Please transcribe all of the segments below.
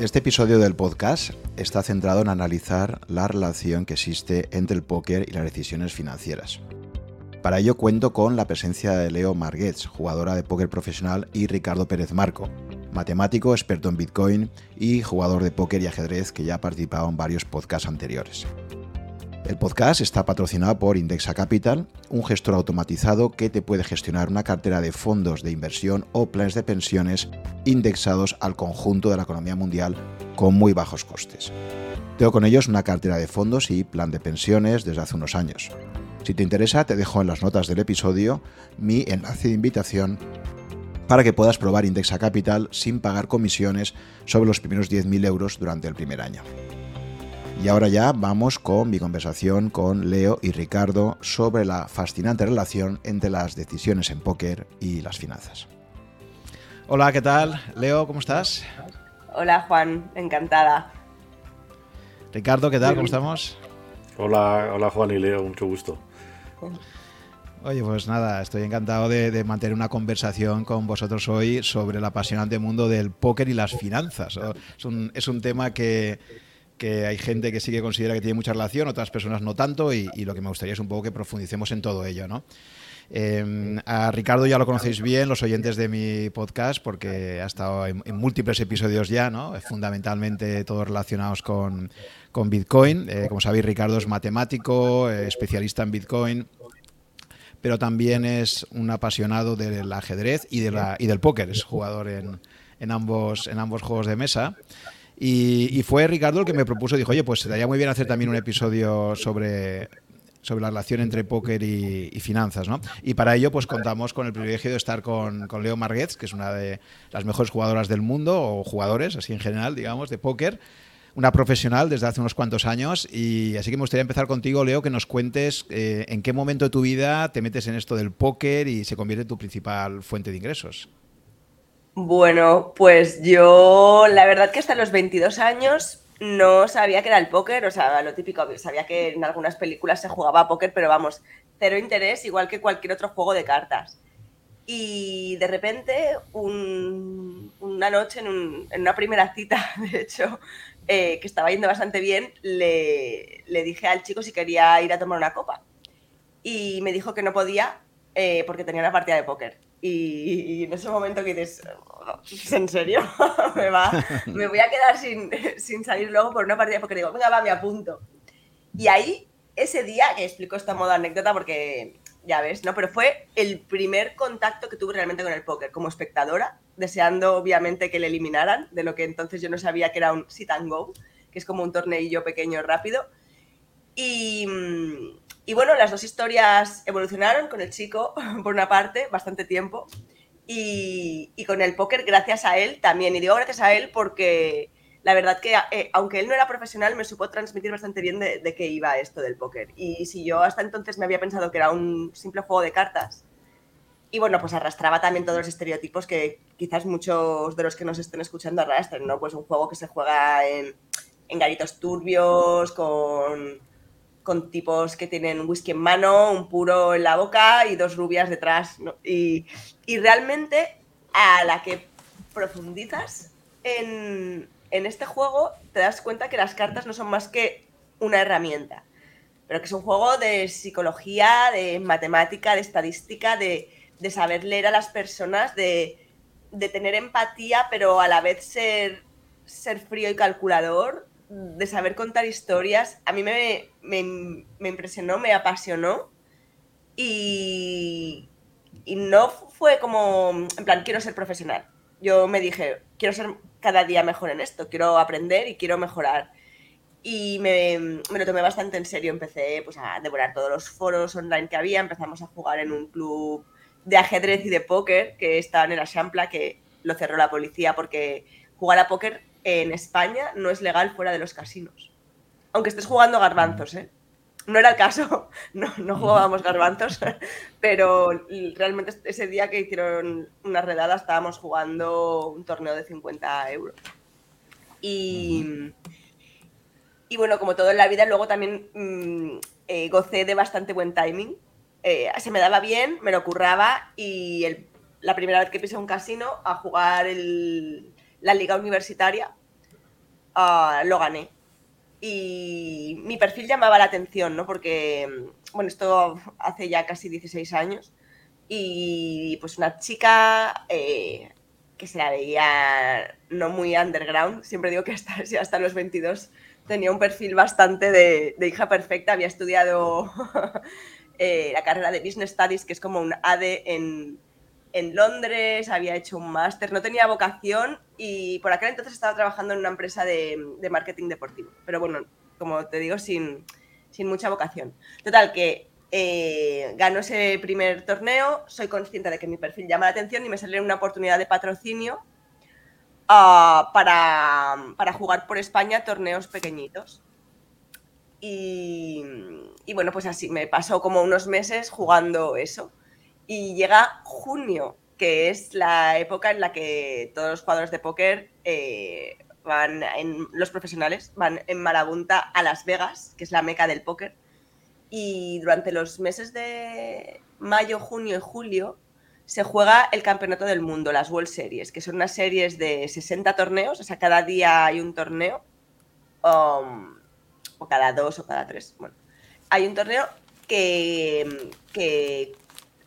Este episodio del podcast está centrado en analizar la relación que existe entre el póker y las decisiones financieras. Para ello cuento con la presencia de Leo Marguets, jugadora de póker profesional, y Ricardo Pérez Marco, matemático, experto en Bitcoin y jugador de póker y ajedrez que ya ha participado en varios podcasts anteriores. El podcast está patrocinado por Indexa Capital, un gestor automatizado que te puede gestionar una cartera de fondos de inversión o planes de pensiones indexados al conjunto de la economía mundial con muy bajos costes. Tengo con ellos una cartera de fondos y plan de pensiones desde hace unos años. Si te interesa, te dejo en las notas del episodio mi enlace de invitación para que puedas probar Indexa Capital sin pagar comisiones sobre los primeros 10.000 euros durante el primer año. Y ahora ya vamos con mi conversación con Leo y Ricardo sobre la fascinante relación entre las decisiones en póker y las finanzas. Hola, ¿qué tal? Leo, ¿cómo estás? Hola Juan, encantada. Ricardo, ¿qué tal? ¿Cómo estamos? Hola, hola Juan y Leo, mucho gusto. Oye, pues nada, estoy encantado de, mantener una conversación con vosotros hoy sobre el apasionante mundo del póker y las finanzas. Es un, es un tema que, que hay gente que sí que considera que tiene mucha relación, otras personas no tanto, y, lo que me gustaría es un poco que profundicemos en todo ello, ¿no? Em, a Ricardo ya lo conocéis bien, los oyentes de mi podcast, porque ha estado en, múltiples episodios ya, ¿no? Fundamentalmente todos relacionados con, Bitcoin. Eh, como sabéis, Ricardo es matemático, eh, especialista en Bitcoin, pero también es un apasionado del ajedrez y, de la, y del póker. Es jugador en, en, ambos, en ambos juegos de mesa. Y, fue Ricardo el que me propuso, dijo, oye, pues daría muy bien hacer también un episodio sobre, sobre la relación entre póker y, finanzas, ¿no? Y para ello, pues contamos con el privilegio de estar con, Leo Marguez, que es una de las mejores jugadoras del mundo, o jugadores, así en general, digamos, de póker una profesional desde hace unos cuantos años y así que me gustaría empezar contigo, Leo, que nos cuentes eh, en qué momento de tu vida te metes en esto del póker y se convierte en tu principal fuente de ingresos. Bueno, pues yo la verdad que hasta los 22 años no sabía que era el póker, o sea, lo típico, sabía que en algunas películas se jugaba a póker, pero vamos, cero interés, igual que cualquier otro juego de cartas. Y de repente, una noche, en, una primera cita, de hecho, eh, que estaba yendo bastante bien, le, dije al chico si quería ir a tomar una copa. Y me dijo que no podía eh, porque tenía una partida de póker. Y, en ese momento que dices, ¿en serio? me, va, me voy a quedar sin, sin, salir luego por una partida porque digo, venga, va, me apunto. Y ahí, ese día, que explico esta modo anécdota porque ya ves, ¿no? Pero fue el primer contacto que tuve realmente con el póker como espectadora, deseando obviamente que le eliminaran, de lo que entonces yo no sabía que era un sit and go, que es como un torneillo pequeño rápido. Y, y bueno, las dos historias evolucionaron con el chico, por una parte, bastante tiempo, y, con el póker gracias a él también. Y digo gracias a él porque la verdad que, eh, aunque él no era profesional, me supo transmitir bastante bien de, de qué iba esto del póker. Y si yo hasta entonces me había pensado que era un simple juego de cartas, y bueno, pues arrastraba también todos los estereotipos que quizás muchos de los que nos estén escuchando arrastren, ¿no? Pues un juego que se juega en, en garitos turbios, con con tipos que tienen whisky en mano, un puro en la boca y dos rubias detrás. Y, realmente a la que profundizas en, este juego, te das cuenta que las cartas no son más que una herramienta, pero que es un juego de psicología, de matemática, de estadística, de, saber leer a las personas, de, de, tener empatía, pero a la vez ser, ser frío y calculador, de saber contar historias, a mí me, impresionó, me apasionó y, y, no fue como, en plan, quiero ser profesional. Yo me dije, quiero ser cada día mejor en esto, quiero aprender y quiero mejorar. Y me, me lo tomé bastante en serio, empecé pues, a devorar todos los foros online que había, empezamos a jugar en un club de ajedrez y de póker que estaba en el Ashampla, que lo cerró la policía porque jugar a póker en España no es legal fuera de los casinos. Aunque estés jugando garbanzos, ¿eh? No era el caso, no, no jugábamos garbanzos, pero realmente ese día que hicieron una redada estábamos jugando un torneo de 50 euros. Y, y bueno, como todo en la vida, luego también mm, eh, gocé de bastante buen timing. Eh, se me daba bien, me lo curraba y la primera vez que pisé un casino a jugar el, la liga universitaria, ah, lo gané. Y mi perfil llamaba la atención, ¿no? Porque, bueno, esto hace ya casi 16 años. Y pues una chica eh, que se la veía no muy underground, siempre digo que hasta, hasta los 22 tenía un perfil bastante de, hija perfecta, había estudiado eh, la carrera de Business Studies, que es como un AD en, en Londres, había hecho un máster, no tenía vocación y por aquel entonces estaba trabajando en una empresa de, marketing deportivo. Pero bueno, como te digo, sin, mucha vocación. Total, que eh, ganó ese primer torneo, soy consciente de que mi perfil llama la atención y me salió una oportunidad de patrocinio ah, para, para, jugar por España torneos pequeñitos. Y, y bueno, pues así, me pasó como unos meses jugando eso y llega junio, que es la época en la que todos los jugadores de póker eh, van, en, los profesionales, van en marabunta a Las Vegas, que es la meca del póker. Y durante los meses de mayo, junio y julio se juega el Campeonato del Mundo, las World Series, que son unas series de 60 torneos, o sea, cada día hay un torneo, um, o cada dos o cada tres. Bueno, hay un torneo que, que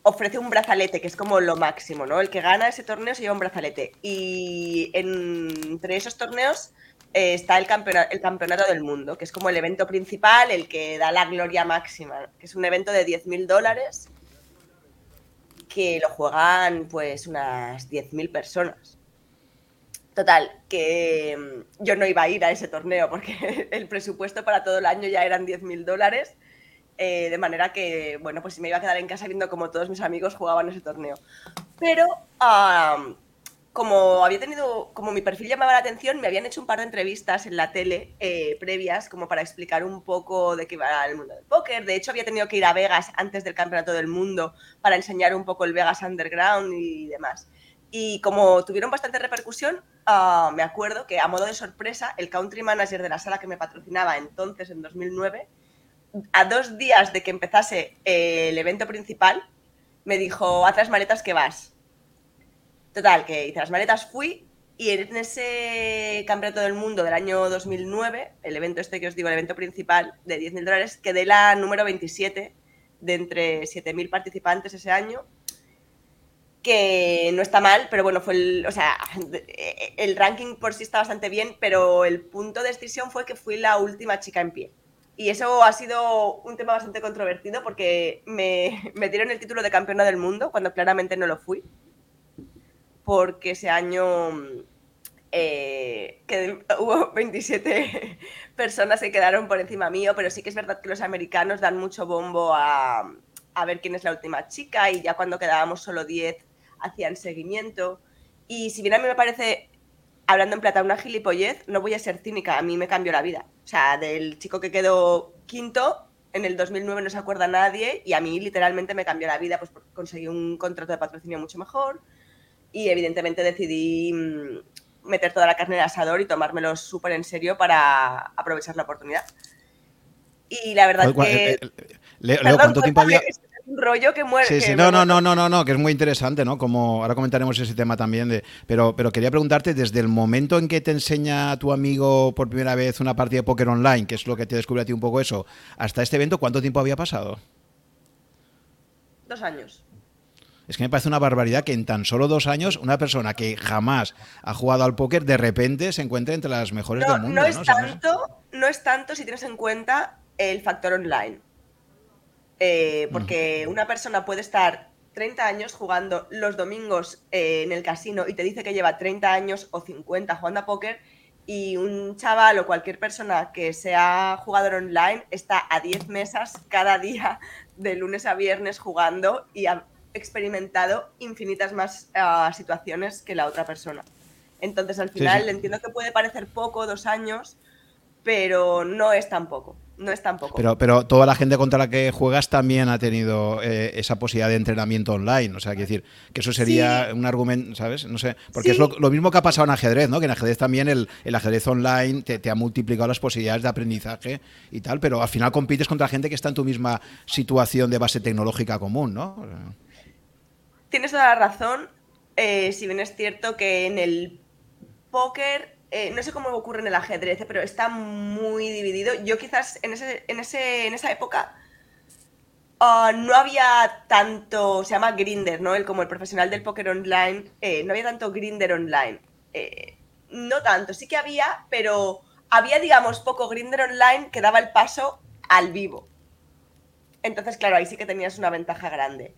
ofrece un brazalete, que es como lo máximo, ¿no? El que gana ese torneo se lleva un brazalete. Y entre esos torneos eh, está el, el campeonato del mundo, que es como el evento principal, el que da la gloria máxima, que es un evento de 10.000 dólares que lo juegan pues unas 10.000 personas. Total, que mm, yo no iba a ir a ese torneo porque el presupuesto para todo el año ya eran 10.000 dólares eh, de manera que, bueno, pues me iba a quedar en casa viendo como todos mis amigos jugaban ese torneo. Pero, como había tenido, como mi perfil llamaba la atención, me habían hecho un par de entrevistas en la tele eh, previas, como para explicar un poco de qué iba el mundo del póker. De hecho, había tenido que ir a Vegas antes del Campeonato del Mundo para enseñar un poco el Vegas Underground y demás. Y como tuvieron bastante repercusión, ah, me acuerdo que a modo de sorpresa, el country manager de la sala que me patrocinaba entonces, en 2009, a dos días de que empezase eh, el evento principal, me dijo, haz las maletas que vas. Total, que hice las maletas, fui y en ese campeonato del mundo del año 2009, el evento este que os digo, el evento principal de 10.000 dólares, quedé la número 27 de entre 7.000 participantes ese año, que no está mal, pero bueno, fue el, o sea, el ranking por sí está bastante bien, pero el punto de decisión fue que fui la última chica en pie. Y eso ha sido un tema bastante controvertido porque me, dieron el título de campeona del mundo cuando claramente no lo fui. Porque ese año eh, que hubo 27 personas que quedaron por encima mío, pero sí que es verdad que los americanos dan mucho bombo a, a ver quién es la última chica y ya cuando quedábamos solo 10 hacían seguimiento. Y si bien a mí me parece hablando en plata, una gilipollez, no voy a ser cínica, a mí me cambió la vida. O sea, del chico que quedó quinto, en el 2009 no se acuerda nadie y a mí literalmente me cambió la vida, pues conseguí un contrato de patrocinio mucho mejor y evidentemente decidí mm, meter toda la carne en el asador y tomármelo súper en serio para aprovechar la oportunidad. Y la verdad que... Eh, eh, Leo, ¿cuánto tiempo había...? Rollo que muere. Sí, sí, no, no, no, no, no, no, que es muy interesante, ¿no? Como ahora comentaremos ese tema también, de, pero, pero quería preguntarte, desde el momento en que te enseña tu amigo por primera vez una partida de póker online, que es lo que te descubre a ti un poco eso, hasta este evento, ¿cuánto tiempo había pasado? Dos años. Es que me parece una barbaridad que en tan solo dos años una persona que jamás ha jugado al póker de repente se encuentre entre las mejores del mundo. No es, Tanto, no es tanto si tienes en cuenta el factor online. Eh, porque una persona puede estar 30 años jugando los domingos eh, en el casino y te dice que lleva 30 años o 50 jugando a póker y un chaval o cualquier persona que sea jugador online está a 10 mesas cada día de lunes a viernes jugando y ha experimentado infinitas más ah, situaciones que la otra persona. Entonces al final entiendo que puede parecer poco, dos años, pero no es tan poco no es tampoco. Pero, pero toda la gente contra la que juegas también ha tenido eh, esa posibilidad de entrenamiento online. O sea, quiero decir, que eso sería un argumento, ¿sabes? No sé, porque es lo, mismo que ha pasado en ajedrez, ¿no? Que en ajedrez también el, ajedrez online te, ha multiplicado las posibilidades de aprendizaje y tal, pero al final compites contra gente que está en tu misma situación de base tecnológica común, ¿no? Tienes toda la razón. Eh, si bien es cierto que en el póker eh, no sé cómo ocurre en el ajedrez, pero está muy dividido. Yo quizás en, ese, en, ese, en esa época ah, no había tanto, se llama Grinder, ¿no? El, como el profesional del póker online, eh, no había tanto Grinder online. Eh, no tanto, sí que había, pero había, digamos, poco Grinder online que daba el paso al vivo. Entonces, claro, ahí sí que tenías una ventaja grande.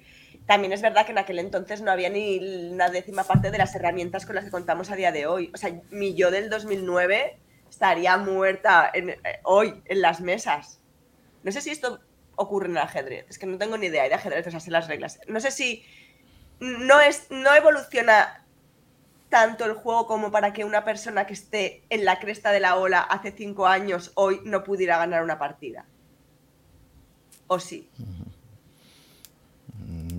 También es verdad que en aquel entonces no había ni una décima parte de las herramientas con las que contamos a día de hoy. O sea, mi yo del 2009 estaría muerta eh, hoy en las mesas. No sé si esto ocurre en el ajedrez. Es que no tengo ni idea de ajedrez, o sea, las reglas. No sé si no, es, no evoluciona tanto el juego como para que una persona que esté en la cresta de la ola hace cinco años hoy no pudiera ganar una partida. ¿O sí?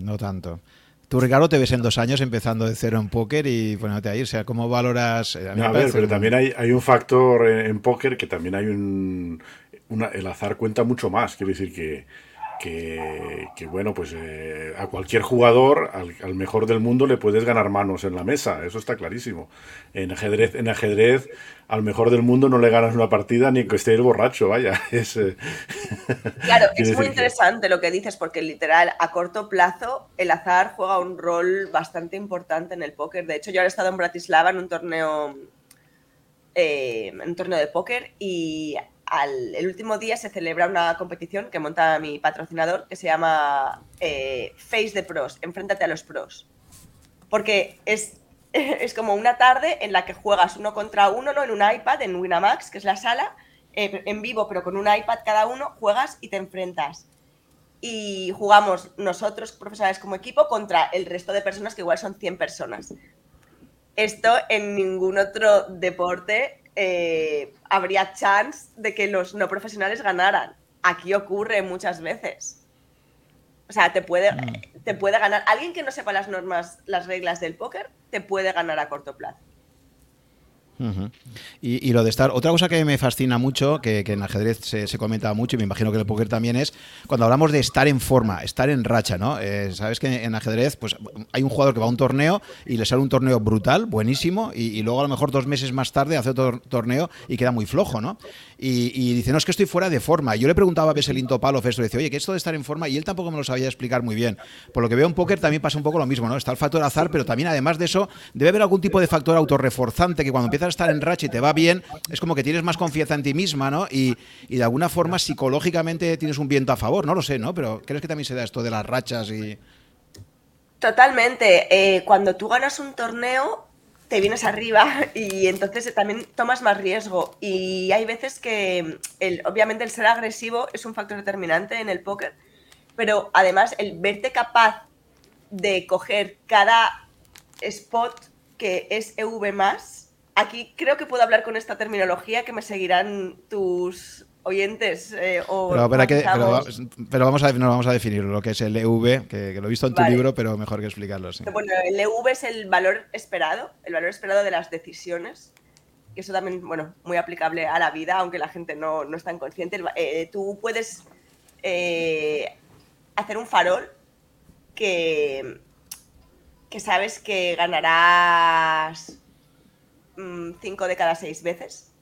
No tanto. Tú, Ricardo, te ves en dos años empezando de cero en póker y poniéndote ahí. O sea, ¿cómo valoras? Eh, a, ver, pero también hay, hay, un factor en, póker que también hay un. el azar cuenta mucho más. Quiero decir que que, bueno, pues eh, a cualquier jugador, al, mejor del mundo, le puedes ganar manos en la mesa, eso está clarísimo. En ajedrez, en ajedrez al mejor del mundo no le ganas una partida ni que esté el borracho, vaya. Es, eh, claro, es muy interesante lo que dices, porque literal, a corto plazo, el azar juega un rol bastante importante en el póker. De hecho, yo he estado en Bratislava en un torneo, eh, en un torneo de póker y el último día se celebra una competición que monta mi patrocinador que se llama eh, Face the Pros, enfréntate a los pros. Porque es, es como una tarde en la que juegas uno contra uno ¿no? en un iPad, en Winamax, que es la sala, en vivo, pero con un iPad cada uno, juegas y te enfrentas. Y jugamos nosotros, profesionales como equipo, contra el resto de personas que igual son 100 personas. Esto en ningún otro deporte eh, habría chance de que los no profesionales ganaran. Aquí ocurre muchas veces. O sea, te puede, mm. te puede ganar. Alguien que no sepa las normas, las reglas del póker, te puede ganar a corto plazo y, lo de estar, otra cosa que me fascina mucho, que, en ajedrez se, comenta mucho y me imagino que en el póker también es cuando hablamos de estar en forma, estar en racha, ¿no? Eh, Sabes que en ajedrez pues hay un jugador que va a un torneo y le sale un torneo brutal, buenísimo, y, luego a lo mejor dos meses más tarde hace otro torneo y queda muy flojo, ¿no? Y, dice, no, es que estoy fuera de forma. Yo le preguntaba a Veselinto Palov esto, decía, oye, ¿qué es esto de estar en forma? Y él tampoco me lo sabía explicar muy bien. Por lo que veo en póker también pasa un poco lo mismo, ¿no? Está el factor azar, pero también además de eso, debe haber algún tipo de factor autorreforzante que cuando empiezas a estar en racha y te va bien, es como que tienes más confianza en ti misma, ¿no? Y, de alguna forma psicológicamente tienes un viento a favor, no lo sé, ¿no? Pero ¿crees que también se da esto de las rachas y...? Totalmente. Eh, cuando tú ganas un torneo, te vienes arriba y entonces también tomas más riesgo. Y hay veces que, el, obviamente, el ser agresivo es un factor determinante en el póker, pero además el verte capaz de coger cada spot que es EV aquí creo que puedo hablar con esta terminología que me seguirán tus oyentes. Eh, o pero, pero, vamos a, no vamos a definir lo que es el EV, que, lo he visto en tu libro, pero mejor que explicarlo. Bueno, el EV es el valor esperado, el valor esperado de las decisiones. Y eso también, bueno, muy aplicable a la vida, aunque la gente no, no es tan consciente. Eh, tú puedes eh, hacer un farol que, que sabes que ganarás 5 mm, de cada 6 veces.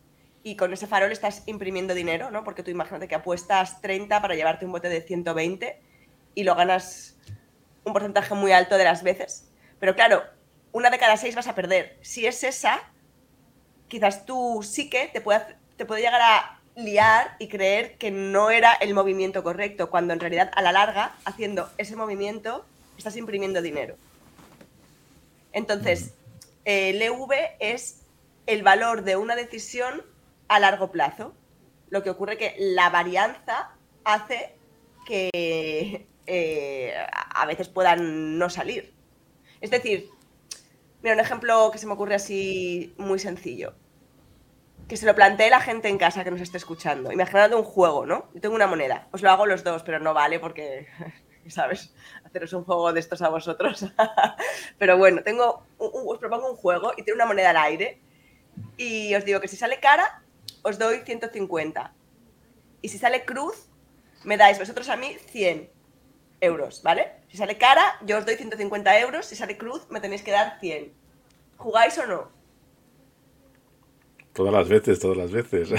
Y con ese farol estás imprimiendo dinero, ¿no? Porque tú imagínate que apuestas 30 para llevarte un bote de 120 y lo ganas un porcentaje muy alto de las veces. Pero claro, una de cada seis vas a perder. Si es esa, quizás tú sí que te puede, te puede llegar a liar y creer que no era el movimiento correcto, cuando en realidad a la larga, haciendo ese movimiento, estás imprimiendo dinero. Entonces, el EV es el valor de una decisión a largo plazo. Lo que ocurre que la varianza hace que eh, a veces puedan no salir. Es decir, mira, un ejemplo que se me ocurre así muy sencillo. Que se lo plantee la gente en casa que nos esté escuchando. Imaginando un juego, ¿no? Yo tengo una moneda. Os lo hago los dos, pero no vale porque, ¿sabes? Haceros un juego de estos a vosotros. pero bueno, tengo, os propongo un juego y tiene una moneda al aire y os digo que si sale cara, os doy 150. Y si sale cruz, me dais vosotros a mí 100 euros, ¿vale? Si sale cara, yo os doy 150 euros. Si sale cruz, me tenéis que dar 100. ¿Jugáis o no? Todas las veces, todas las veces.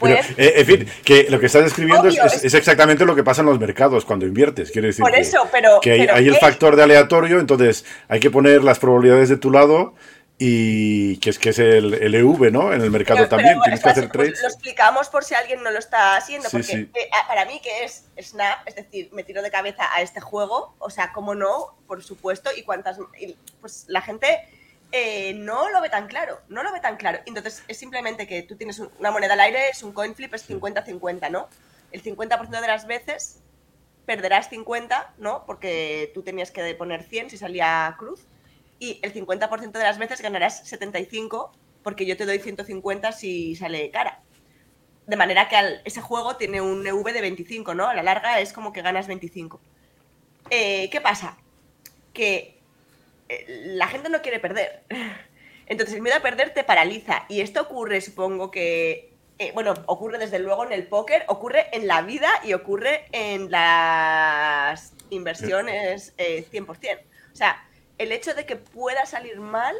Pues, eh, en fin, que lo que estás describiendo es, exactamente lo que pasa en los mercados cuando inviertes. Quiero decir por que, eso, pero, que hay, el factor de aleatorio, entonces hay que poner las probabilidades de tu lado y que es que es el, el EV, ¿no? En el mercado también, tienes que hacer trades. Lo explicamos por si alguien no lo está haciendo, porque ah, para mí que es Snap, es decir, me tiro de cabeza a este juego, o sea, cómo no, por supuesto, y cuántas, pues la gente eh, no lo ve tan claro, no lo ve tan claro. Entonces es simplemente que tú tienes una moneda al aire, es un coin flip, es 50-50, ¿no? El 50% de las veces perderás 50, ¿no? Porque tú tenías que poner 100 si salía cruz y el 50% de las veces ganarás 75 porque yo te doy 150 si sale cara. De manera que ese juego tiene un EV de 25, ¿no? A la larga es como que ganas 25. Eh, ¿Qué pasa? Que eh, la gente no quiere perder. Entonces el miedo a perder te paraliza. Y esto ocurre, supongo que, eh, bueno, ocurre desde luego en el póker, ocurre en la vida y ocurre en las inversiones 100%. O sea, el hecho de que pueda salir mal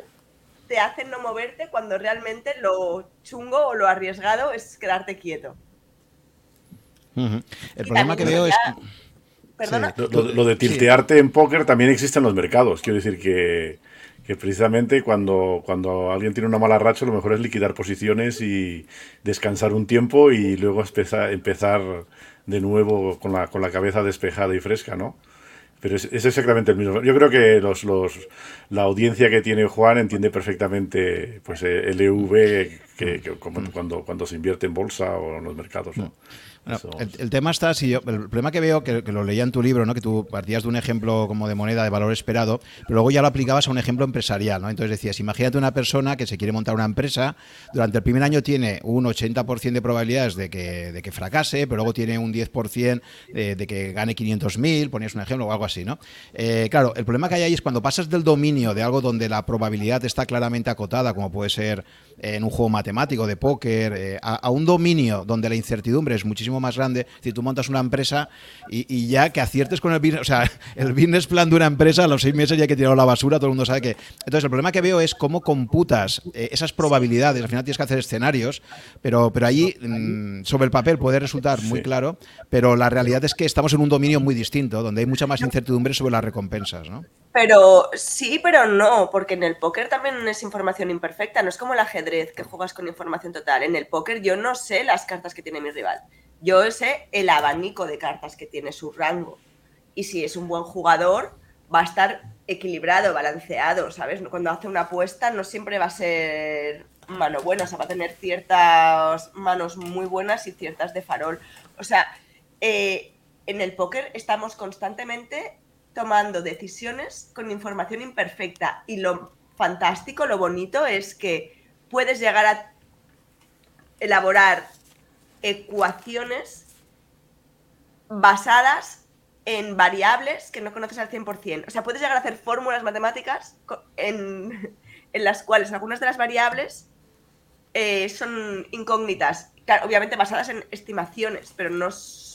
te hace no moverte cuando realmente lo chungo o lo arriesgado es quedarte quieto. El problema que veo es... ¿Perdona? Lo, de tiltearte en póker también existe en los mercados. Quiero decir que, precisamente cuando, cuando alguien tiene una mala racha, lo mejor es liquidar posiciones y descansar un tiempo y luego empezar, empezar de nuevo con la, con la cabeza despejada y fresca, ¿no? Pero es, exactamente el mismo. Yo creo que los, los, la audiencia que tiene Juan entiende perfectamente pues, el EV que, como, mm. cuando, cuando se invierte en bolsa o en los mercados. ¿no? El, tema está, si el problema que veo, que, lo leía en tu libro, ¿no? que tú partías de un ejemplo como de moneda de valor esperado, pero luego ya lo aplicabas a un ejemplo empresarial. ¿no? Entonces decías, imagínate una persona que se quiere montar una empresa, durante el primer año tiene un 80% de probabilidades de que, de que fracase, pero luego tiene un 10% de, que gane 500.000, ponías un ejemplo o algo así. ¿no? Eh, claro, el problema que hay ahí es cuando pasas del dominio de algo donde la probabilidad está claramente acotada, como puede ser en un juego matemático de póker, eh, a, un dominio donde la incertidumbre es muchísimo más grande, si tú montas una empresa y, ya que aciertes con el business, o sea, el business plan de una empresa a los seis meses ya hay que tirarlo a la basura, todo el mundo sabe que... Entonces el problema que veo es cómo computas eh, esas probabilidades, al final tienes que hacer escenarios, pero, pero ahí mm, sobre el papel puede resultar muy claro, pero la realidad es que estamos en un dominio muy distinto, donde hay mucha más incertidumbre sobre las recompensas, ¿no? Pero sí, pero no, porque en el póker también es información imperfecta, no es como el ajedrez que juegas con información total. En el póker yo no sé las cartas que tiene mi rival, yo sé el abanico de cartas que tiene su rango. Y si es un buen jugador, va a estar equilibrado, balanceado, ¿sabes? Cuando hace una apuesta no siempre va a ser mano buena, o sea, va a tener ciertas manos muy buenas y ciertas de farol. O sea, eh, en el póker estamos constantemente tomando decisiones con información imperfecta y lo fantástico, lo bonito es que puedes llegar a elaborar ecuaciones basadas en variables que no conoces al 100%. O sea, puedes llegar a hacer fórmulas matemáticas en, las cuales algunas de las variables eh, son incógnitas. Obviamente basadas en estimaciones, pero no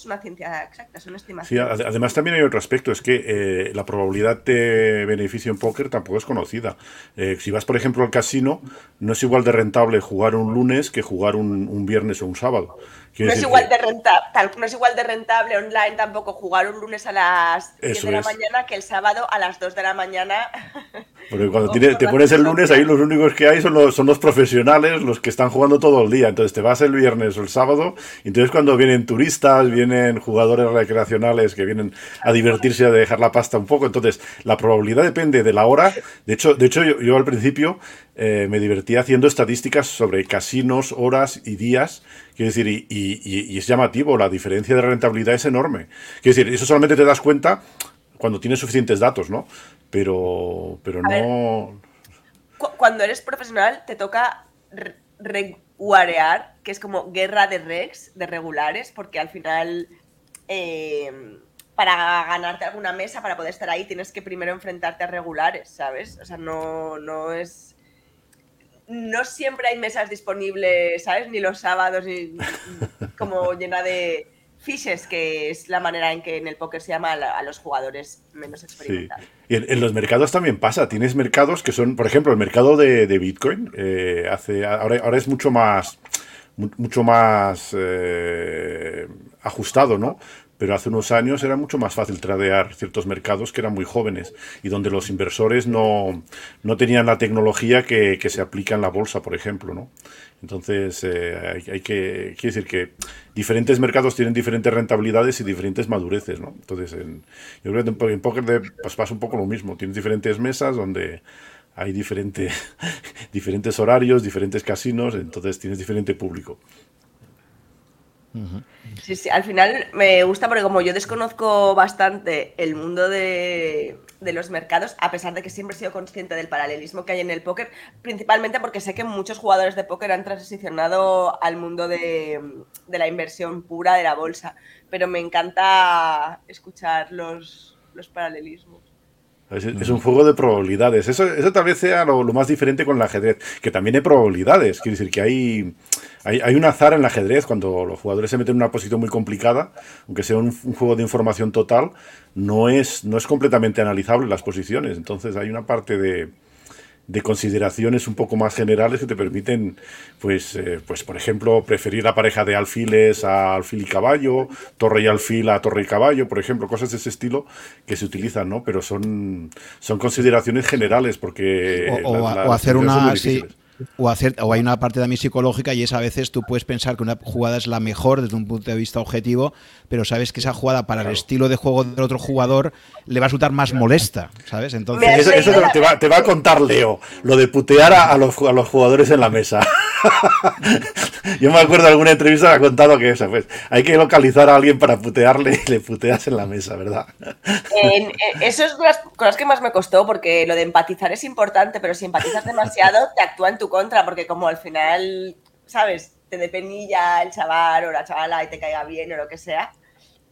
una ciencia exacta, son estimaciones. Sí, además también hay otro aspecto, es que eh, la probabilidad de beneficio en póker tampoco es conocida. Eh, si vas, por ejemplo, al casino, no es igual de rentable jugar un lunes que jugar un viernes o un sábado. No es, igual de rentable, no es igual de rentable online tampoco jugar un lunes a las 10 de la mañana que el sábado a las 2 de la mañana. Porque cuando te pones el lunes, ahí los únicos que hay son los, son los profesionales, los que están jugando todo el día. Entonces te vas el viernes o el sábado, y entonces cuando vienen turistas, vienen jugadores recreacionales que vienen a divertirse, a dejar la pasta un poco. Entonces la probabilidad depende de la hora. De hecho, de hecho yo, al principio eh, me divertía haciendo estadísticas sobre casinos, horas y días. Quiero decir, y y, es llamativo, la diferencia de rentabilidad es enorme. Quiero decir, eso solamente te das cuenta cuando tienes suficientes datos, ¿no? Pero, pero no... cuando eres profesional te toca reguarear, que es como guerra de regs, de regulares, porque al final... Eh, para ganarte alguna mesa, para poder estar ahí, tienes que primero enfrentarte a regulares, ¿sabes? O sea, no, no es no siempre hay mesas disponibles, ¿sabes? Ni los sábados, ni, como llena de Fishes, que es la manera en que en el póker se llama a, los jugadores menos experimentados. Y en, los mercados también pasa. Tienes mercados que son, por ejemplo, el mercado de, Bitcoin. Eh, hace, ahora, ahora, es mucho más, mucho más eh, ajustado, ¿no? pero hace unos años era mucho más fácil tradear ciertos mercados que eran muy jóvenes y donde los inversores no, tenían la tecnología que, se aplica en la bolsa, por ejemplo, ¿no? Entonces, eh, hay, que, decir que diferentes mercados tienen diferentes rentabilidades y diferentes madureces, ¿no? Entonces, en, yo creo que en póker pues pasa un poco lo mismo. Tienes diferentes mesas donde hay diferentes horarios, diferentes casinos, entonces tienes diferente público. Sí, sí, al final me gusta porque como yo desconozco bastante el mundo de, los mercados, a pesar de que siempre he sido consciente del paralelismo que hay en el póker, principalmente porque sé que muchos jugadores de póker han transicionado al mundo de, la inversión pura de la bolsa, pero me encanta escuchar los, paralelismos. Es, un juego de probabilidades. Eso, eso tal vez sea lo, lo, más diferente con el ajedrez, que también hay probabilidades. Quiere decir que hay, hay, un azar en el ajedrez cuando los jugadores se meten en una posición muy complicada, aunque sea un, juego de información total, no es, no es completamente analizable las posiciones. Entonces hay una parte de, de consideraciones un poco más generales que te permiten, pues, eh, pues por ejemplo, preferir la pareja de alfiles a alfil y caballo, torre y alfil a torre y caballo, por ejemplo, cosas de ese estilo que se utilizan, ¿no? Pero son, son consideraciones generales porque... O, hacer una... O, hacer, o hay una parte también psicológica y es a veces tú puedes pensar que una jugada es la mejor desde un punto de vista objetivo, pero sabes que esa jugada para el estilo de juego del otro jugador le va a resultar más molesta, ¿sabes? Entonces... Eso, te, va, te, va, a contar Leo, lo de putear a, los, a los jugadores en la mesa. Yo me acuerdo de alguna entrevista que ha contado que esa, pues, hay que localizar a alguien para putearle y le puteas en la mesa, ¿verdad? eso es una de las cosas que más me costó, porque lo de empatizar es importante, pero si empatizas demasiado, te actúa en tu contra, porque como al final, ¿sabes? Te dé penilla el chaval o la chavala y te caiga bien o lo que sea.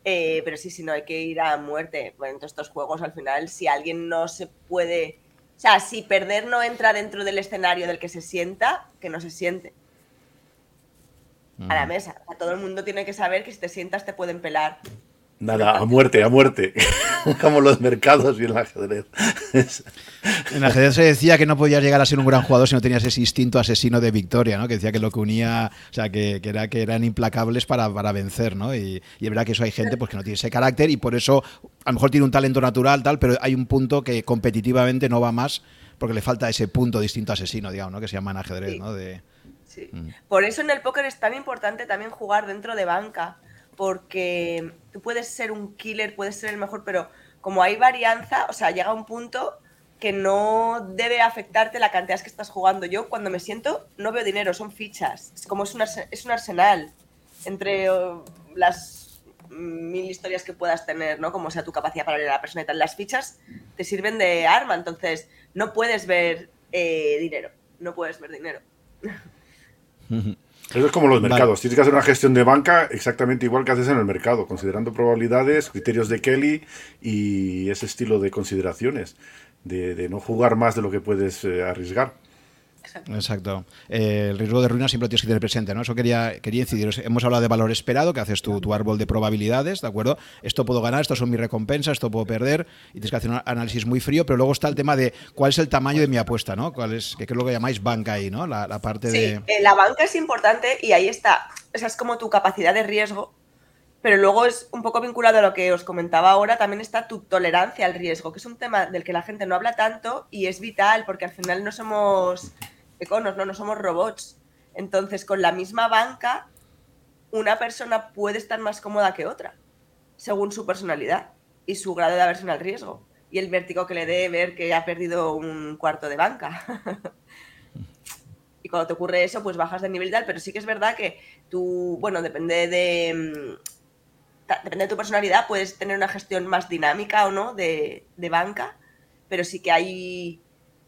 Eh, pero sí, si no, hay que ir a muerte. Bueno, estos juegos, al final, si alguien no se puede. O sea, si perder no entra dentro del escenario del que se sienta, que no se siente. A la mesa. todo el mundo tiene que saber que si te sientas te pueden pelar. Nada, a muerte, a muerte. Como los mercados y el ajedrez. en el ajedrez se decía que no podías llegar a ser un gran jugador si no tenías ese instinto asesino de victoria, ¿no? Que decía que lo que unía, o sea, que, era que eran implacables para, para vencer, ¿no? Y, y, es verdad que eso hay gente pues que no tiene ese carácter y por eso a lo mejor tiene un talento natural, tal, pero hay un punto que competitivamente no va más porque le falta ese punto distinto asesino, digamos, ¿no? Que se llama en ajedrez, ¿no? De, sí. Mm. Por eso en el póker es tan importante también jugar dentro de banca porque tú puedes ser un killer, puedes ser el mejor, pero como hay varianza, o sea, llega un punto que no debe afectarte la cantidad que estás jugando. Yo cuando me siento no veo dinero, son fichas. Es como es un, es un arsenal entre las mil historias que puedas tener, ¿no? Como sea tu capacidad para leer a la persona y tal. Las fichas te sirven de arma, entonces no puedes ver eh, dinero. No puedes ver dinero. Eso es como los mercados. Tienes que hacer una gestión de banca exactamente igual que haces en el mercado, considerando probabilidades, criterios de Kelly y ese estilo de consideraciones, de, no jugar más de lo que puedes eh, arriesgar. Exacto. Eh, el riesgo de ruina siempre lo tienes que tener presente, ¿no? Eso quería, quería incidir. Hemos hablado de valor esperado, que haces tu, tu, árbol de probabilidades, ¿de acuerdo? Esto puedo ganar, esto son mis recompensas, esto puedo perder, y tienes que hacer un análisis muy frío, pero luego está el tema de cuál es el tamaño de mi apuesta, ¿no? ¿Cuál es, que es lo que llamáis banca ahí, ¿no? La, la parte sí, de... Eh, la banca es importante y ahí está. O sea, es como tu capacidad de riesgo, pero luego es un poco vinculado a lo que os comentaba ahora, también está tu tolerancia al riesgo, que es un tema del que la gente no habla tanto y es vital porque al final no somos econos, no, somos robots. Entonces, con la misma banca, una persona puede estar más cómoda que otra, según su personalidad y su grado de aversión al riesgo. Y el vértigo que le dé ver que ha perdido un cuarto de banca. y cuando te ocurre eso, pues bajas de nivel y tal, pero sí que es verdad que tú, bueno, depende de, mm, depende de tu personalidad, puedes tener una gestión más dinámica o no de, de banca, pero sí que hay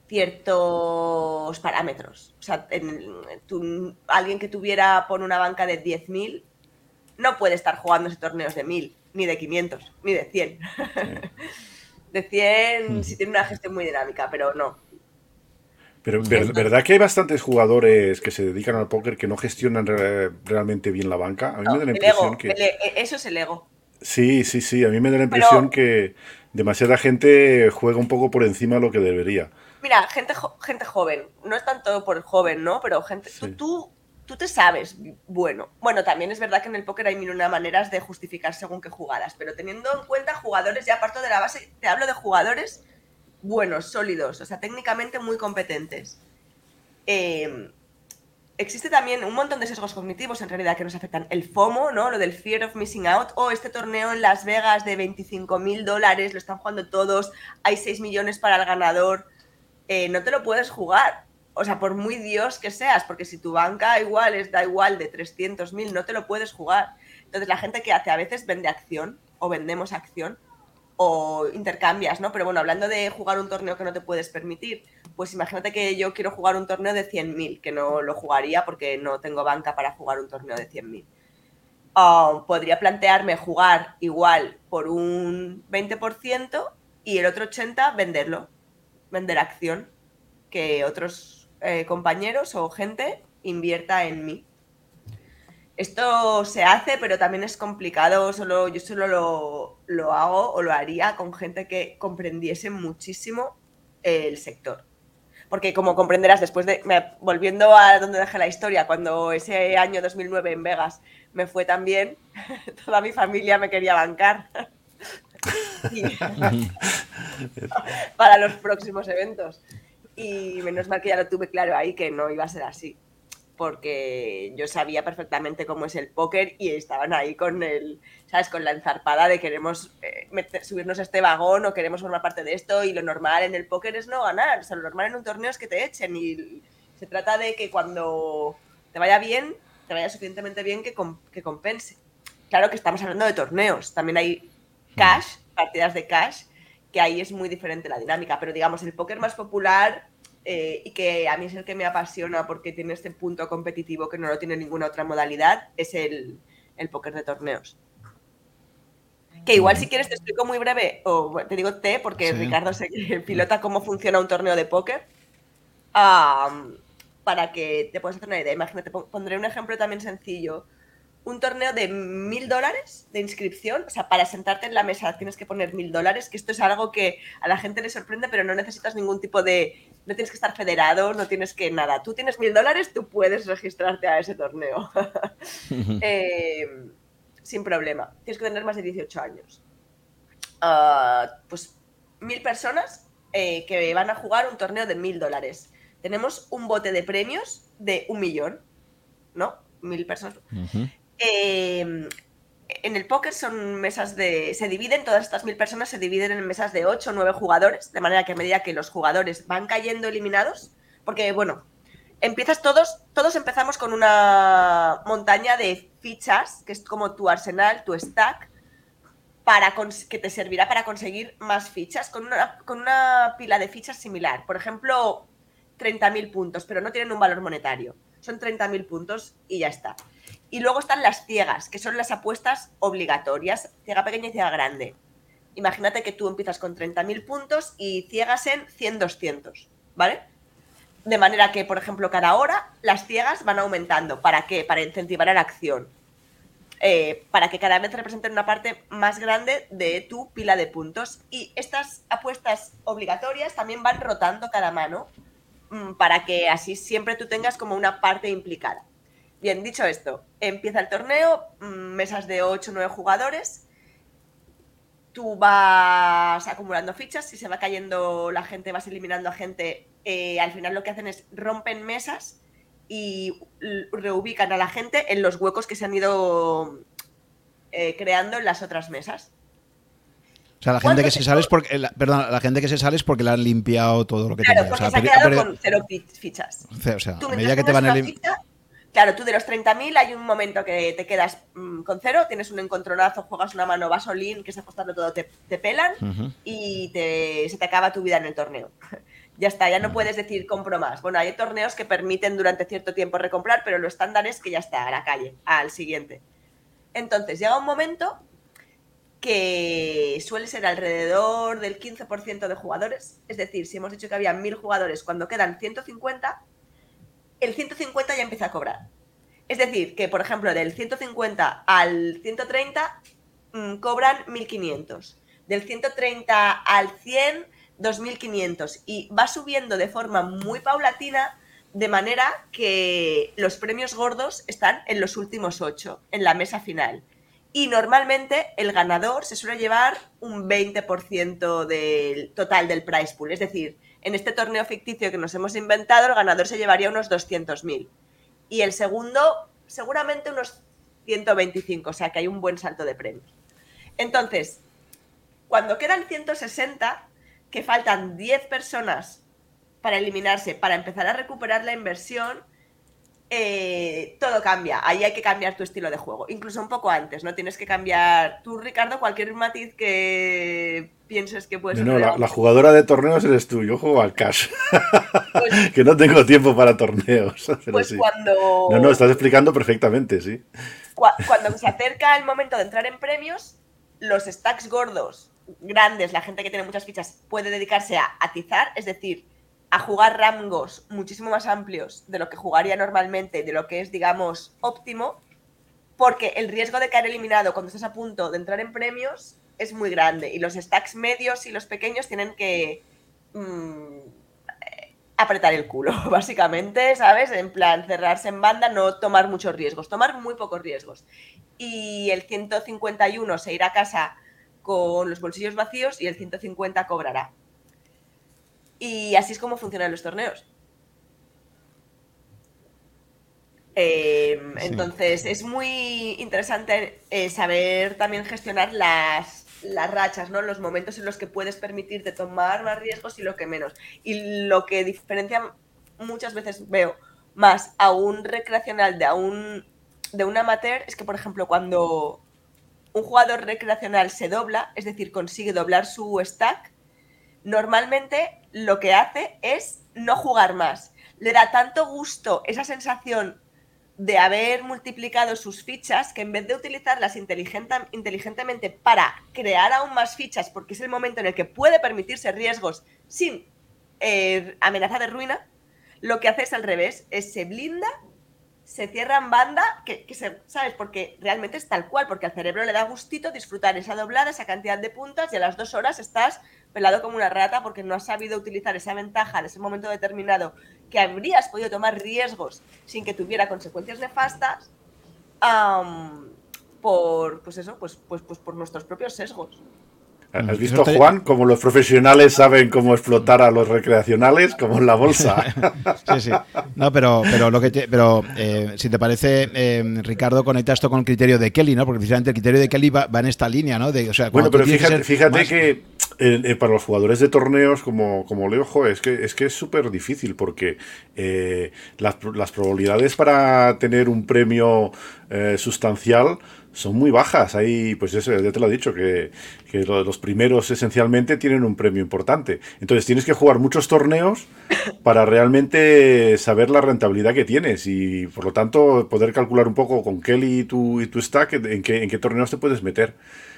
ciertos parámetros. O sea, alguien que tuviera por una banca de 10.000 no puede estar jugando ese torneos de 1.000, ni de 500, ni de 100. de 100 si tiene una gestión muy dinámica, pero no. Pero ¿verdad que hay bastantes jugadores que se dedican al póker que no gestionan realmente bien la banca? A mí me da la impresión que... E, eso es el ego. Sí, sí, sí. A mí me da la impresión que demasiada gente juega un poco por encima de lo que debería. Mira, gente, gente joven. No es tanto por el joven, ¿no? Pero gente... Tú, tú, te sabes bueno. Bueno, también es verdad que en el póker hay mil una maneras de justificar según qué jugadas. Pero teniendo en cuenta jugadores, ya parto de la base, te hablo de jugadores buenos, sólidos, o sea, técnicamente muy competentes. Eh, existe también un montón de sesgos cognitivos en realidad que nos afectan. El FOMO, ¿no? Lo del fear of missing out. O este torneo en Las Vegas de 25 mil dólares, lo están jugando todos, hay 6 millones para el ganador. Eh, no te lo puedes jugar. O sea, por muy Dios que seas, porque si tu banca igual es da igual de 300 mil, no te lo puedes jugar. Entonces la gente que hace a veces vende acción o vendemos acción o intercambias, ¿no? Pero bueno, hablando de jugar un torneo que no te puedes permitir, pues imagínate que yo quiero jugar un torneo de 100.000, que no lo jugaría porque no tengo banca para jugar un torneo de 100.000. Ah, podría plantearme jugar igual por un 20% y el otro 80% venderlo, vender acción, que otros eh, compañeros o gente invierta en mí. Esto se hace, pero también es complicado. Solo, yo solo lo, hago o lo haría con gente que comprendiese muchísimo el sector. Porque como comprenderás, después de, volviendo a donde dejé la historia, cuando ese año 2009 en Vegas me fue tan bien, toda mi familia me quería bancar. para los próximos eventos. Y menos mal que ya lo tuve claro ahí que no iba a ser así porque yo sabía perfectamente cómo es el póker y estaban ahí con el, ¿sabes? Con la enzarpada de queremos eh, subirnos a este vagón o queremos formar parte de esto y lo normal en el póker es no ganar, o sea, lo normal en un torneo es que te echen y se trata de que cuando te vaya bien, te vaya suficientemente bien que, que compense. Claro que estamos hablando de torneos, también hay cash, partidas de cash, que ahí es muy diferente la dinámica, pero digamos, el póker más popular eh, y que a mí es el que me apasiona porque tiene este punto competitivo que no lo tiene ninguna otra modalidad, es el, el póker de torneos. Que igual si quieres te explico muy breve, o te digo te, porque Ricardo se pilota cómo funciona un torneo de póker, para que te puedas hacer una idea. Imagínate, pondré un ejemplo también sencillo un torneo de mil dólares de inscripción, o sea, para sentarte en la mesa tienes que poner mil dólares, que esto es algo que a la gente le sorprende, pero no necesitas ningún tipo de, no tienes que estar federado, no tienes que nada. Tú tienes mil dólares, tú puedes registrarte a ese torneo. Eh, sin problema. Tienes que tener más de 18 años. Ah, pues mil personas eh, que van a jugar un torneo de mil dólares. Tenemos un bote de premios de un millón, ¿no? Mil personas. Em, en el póker son mesas de. Se dividen, todas estas mil personas se dividen en mesas de 8 o 9 jugadores, de manera que a medida que los jugadores van cayendo eliminados, porque bueno, empiezas todos, todos empezamos con una montaña de fichas, que es como tu arsenal, tu stack, para que te servirá para conseguir más fichas, con una, con una pila de fichas similar. Por ejemplo, 30.000 puntos, pero no tienen un valor monetario. Son 30.000 puntos y ya está. Y luego están las ciegas, que son las apuestas obligatorias, ciega pequeña y ciega grande. Imagínate que tú empiezas con 30.000 puntos y ciegas en 100, 200, ¿vale? De manera que, por ejemplo, cada hora las ciegas van aumentando. ¿Para qué? Para incentivar la acción. Eh, para que cada vez representen una parte más grande de tu pila de puntos. Y estas apuestas obligatorias también van rotando cada mano mm, para que así siempre tú tengas como una parte implicada. Bien, dicho esto, empieza el torneo, mm, mesas de 8 o 9 jugadores. Tú vas acumulando fichas, si se va cayendo la gente, vas eliminando a gente. Eh, al final lo que hacen es rompen mesas y reubican a la gente en los huecos que se han ido eh, creando en las otras mesas. O sea, la gente que se sale es porque, perdón, la gente que se sale es porque le han limpiado todo lo que claro, Porque se ha quedado con cero fichas. O sea, a medida que te van eliminando Claro, tú de los 30.000 hay un momento que te quedas mm, con cero, tienes un encontronazo, juegas una mano vasolín, que se apostando todo, te, pelan y se te acaba tu vida en el torneo. ya está, ya no puedes decir compro más. Bueno, hay torneos que permiten durante cierto tiempo recomprar, pero lo estándar es que ya está, a la calle, al siguiente. Entonces, llega un momento que suele ser alrededor del 15% de jugadores. Es decir, si hemos dicho que había 1000 jugadores, cuando quedan 150, el 150 ya empieza a cobrar. Es decir, que por ejemplo del 150 al 130 mm, cobran 1500. Del 130 al 100, 2500. Y va subiendo de forma muy paulatina, de manera que los premios gordos están en los últimos 8, en la mesa final. Y normalmente el ganador se suele llevar un 20% del total del prize pool. Es decir, en este torneo ficticio que nos hemos inventado, el ganador se llevaría unos 200.000. Y el segundo, seguramente unos 125. O sea que hay un buen salto de premios. Entonces, cuando quedan 160, que faltan 10 personas para eliminarse, para empezar a recuperar la inversión, eh, todo cambia. Ahí hay que cambiar tu estilo de juego. Incluso un poco antes, ¿no? Tienes que cambiar. Tú, Ricardo, cualquier matiz que pienses que puedes. No, no la, jugadora de torneos eres tú. Yo juego al cash. Pues que no tengo tiempo para torneos. Pues cuando. No, no, estás explicando perfectamente, sí. Cuando se acerca el momento de entrar en premios, los stacks gordos, grandes, la gente que tiene muchas fichas, puede dedicarse a atizar, es decir, a jugar rangos muchísimo más amplios de lo que jugaría normalmente, de lo que es, digamos, óptimo, porque el riesgo de caer eliminado cuando estás a punto de entrar en premios es muy grande y los stacks medios y los pequeños tienen que mm, apretar el culo, básicamente, ¿sabes? En plan, cerrarse en banda, no tomar muchos riesgos, tomar muy pocos riesgos. Y el 151 se irá a casa con los bolsillos vacíos y el 150 cobrará. Y así es como funcionan los torneos. Em, entonces, es muy interesante eh, saber también gestionar las, las rachas, ¿no? Los momentos en los que puedes permitirte tomar más riesgos y lo que menos. Y lo que diferencia muchas veces veo más a un recreacional de a un, de un amateur es que, por ejemplo, cuando un jugador recreacional se dobla, es decir, consigue doblar su stack, normalmente lo que hace es no jugar más. Le da tanto gusto esa sensación de haber multiplicado sus fichas que en vez de utilizarlas inteligentemente para crear aún más fichas, porque es el momento en el que puede permitirse riesgos sin eh, amenaza de ruina, lo que hace es al revés, es se blinda se cierra en banda, que, se, ¿sabes? Porque realmente es tal cual, porque al cerebro le da gustito disfrutar esa doblada, esa cantidad de puntas, y a las dos horas estás pelado como una rata porque no has sabido utilizar esa ventaja en ese momento determinado que habrías podido tomar riesgos sin que tuviera consecuencias nefastas por, pues eso, pues, pues, pues por nuestros propios sesgos. ¿Has visto, Juan, cómo los profesionales saben cómo explotar a los recreacionales, como en la bolsa? sí, sí. No, pero, pero, lo que pero eh, si te parece, eh, Ricardo, conecta esto con el criterio de Kelly, ¿no? Porque precisamente el criterio de Kelly va, en esta línea, ¿no? De, o sea, bueno, pero fíjate, fíjate que eh, para los jugadores de torneos como, como Leo, es que es que es súper difícil porque las, las, probabilidades para tener un premio sustancial son muy bajas. Ahí, pues eso, ya te lo he dicho, que, los primeros esencialmente tienen un premio importante. Entonces tienes que jugar muchos torneos para realmente saber la rentabilidad que tienes y por lo tanto poder calcular un poco con Kelly y tu, y tu stack en qué, en qué torneos te puedes meter.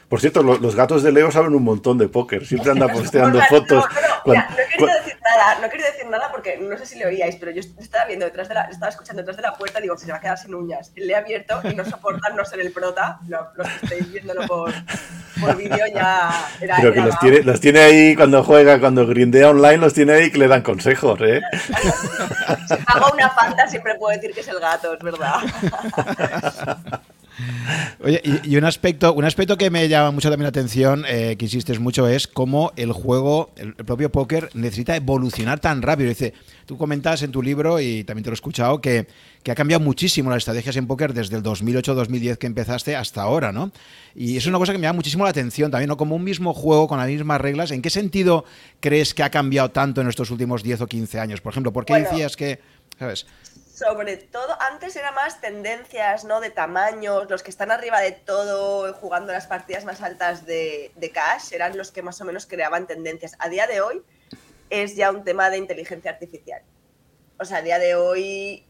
Por cierto, los, gatos de Leo saben un montón de póker, siempre anda posteando fotos. No, no, no, decir nada, no quería decir nada porque no sé si le oíais, pero yo estaba viendo detrás de la, estaba escuchando detrás de la puerta y digo, se va a quedar sin uñas. Le he abierto y no soportan no ser el prota, los que estáis viéndolo por, por vídeo ya era. Pero que los, tiene, los tiene ahí cuando juega, cuando grindea online, los tiene ahí que le dan consejos, ¿eh? si hago una falta siempre puedo decir que es el gato, es verdad. Oye, y, un aspecto, un aspecto que me llama mucho también la atención, eh, que insistes mucho, es cómo el juego, el, propio póker, necesita evolucionar tan rápido. Dice, tú comentas en tu libro, y también te lo he escuchado, que, que ha cambiado muchísimo las estrategias en póker desde el 2008-2010 que empezaste hasta ahora, ¿no? Y es una cosa que me llama muchísimo la atención también, ¿no? Como un mismo juego con las mismas reglas, ¿en qué sentido crees que ha cambiado tanto en estos últimos 10 o 15 años? Por ejemplo, ¿por qué decías que, ¿sabes? Sobre todo, antes era más tendencias, ¿no? De tamaños, los que están arriba de todo, jugando las partidas más altas de, Cash, eran los que más o menos creaban tendencias. A día de hoy es ya un tema de inteligencia artificial. O sea, a día de hoy,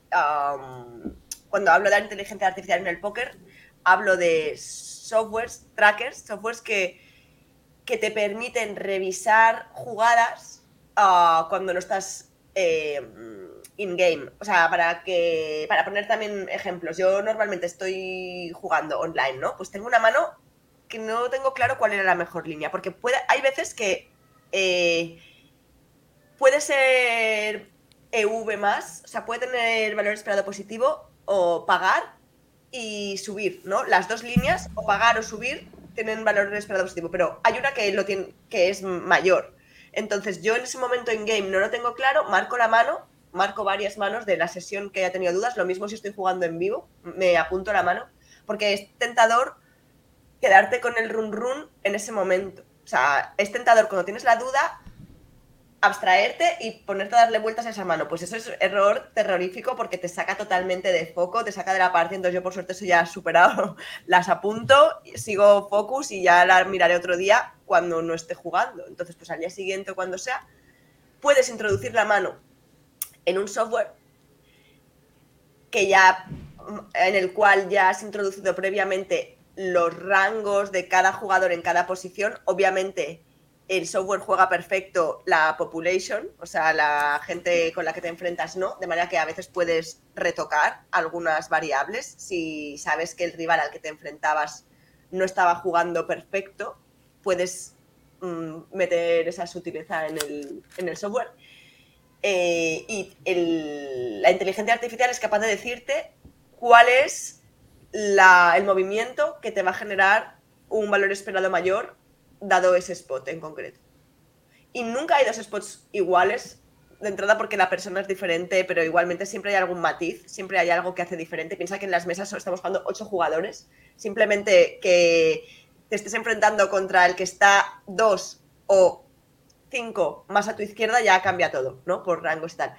cuando hablo de inteligencia artificial en el póker, hablo de softwares, trackers, softwares que, que te permiten revisar jugadas ah, cuando no estás eh, in-game. O sea, para que. Para poner también ejemplos. Yo normalmente estoy jugando online, ¿no? Pues tengo una mano que no tengo claro cuál era la mejor línea. Porque puede, hay veces que eh, puede ser EV más, o sea, puede tener valor esperado positivo o pagar y subir, ¿no? Las dos líneas, o pagar o subir, tienen valor esperado positivo, pero hay una que, lo tiene, que es mayor. Entonces yo en ese momento en game no lo tengo claro, marco la mano, marco varias manos de la sesión que haya tenido dudas, lo mismo si estoy jugando en vivo, me apunto la mano, porque es tentador quedarte con el run run en ese momento. O sea, es tentador cuando tienes la duda abstraerte y ponerte a darle vueltas a esa mano. Pues eso es error terrorífico porque te saca totalmente de foco, te saca de la partida. Entonces yo por suerte eso ya he superado, las apunto, sigo focus y ya la miraré otro día cuando no esté jugando. Entonces pues al día siguiente o cuando sea, puedes introducir la mano en un software que ya en el cual ya has introducido previamente los rangos de cada jugador en cada posición. Obviamente el software juega perfecto la population, o sea, la gente con la que te enfrentas no, de manera que a veces puedes retocar algunas variables si sabes que el rival al que te enfrentabas no estaba jugando perfecto, puedes mm, meter esa sutileza en el, software. Eh, y la inteligencia artificial es capaz de decirte cuál es el movimiento que te va a generar un valor esperado mayor dado ese spot en concreto. Y nunca hay dos spots iguales de entrada porque la persona es diferente, pero igualmente siempre hay algún matiz, siempre hay algo que hace diferente. Piensa que en las mesas estamos jugando ocho jugadores, simplemente que te estés enfrentando contra el que está dos o más a tu izquierda ya cambia todo, ¿no? Por rangos y tal.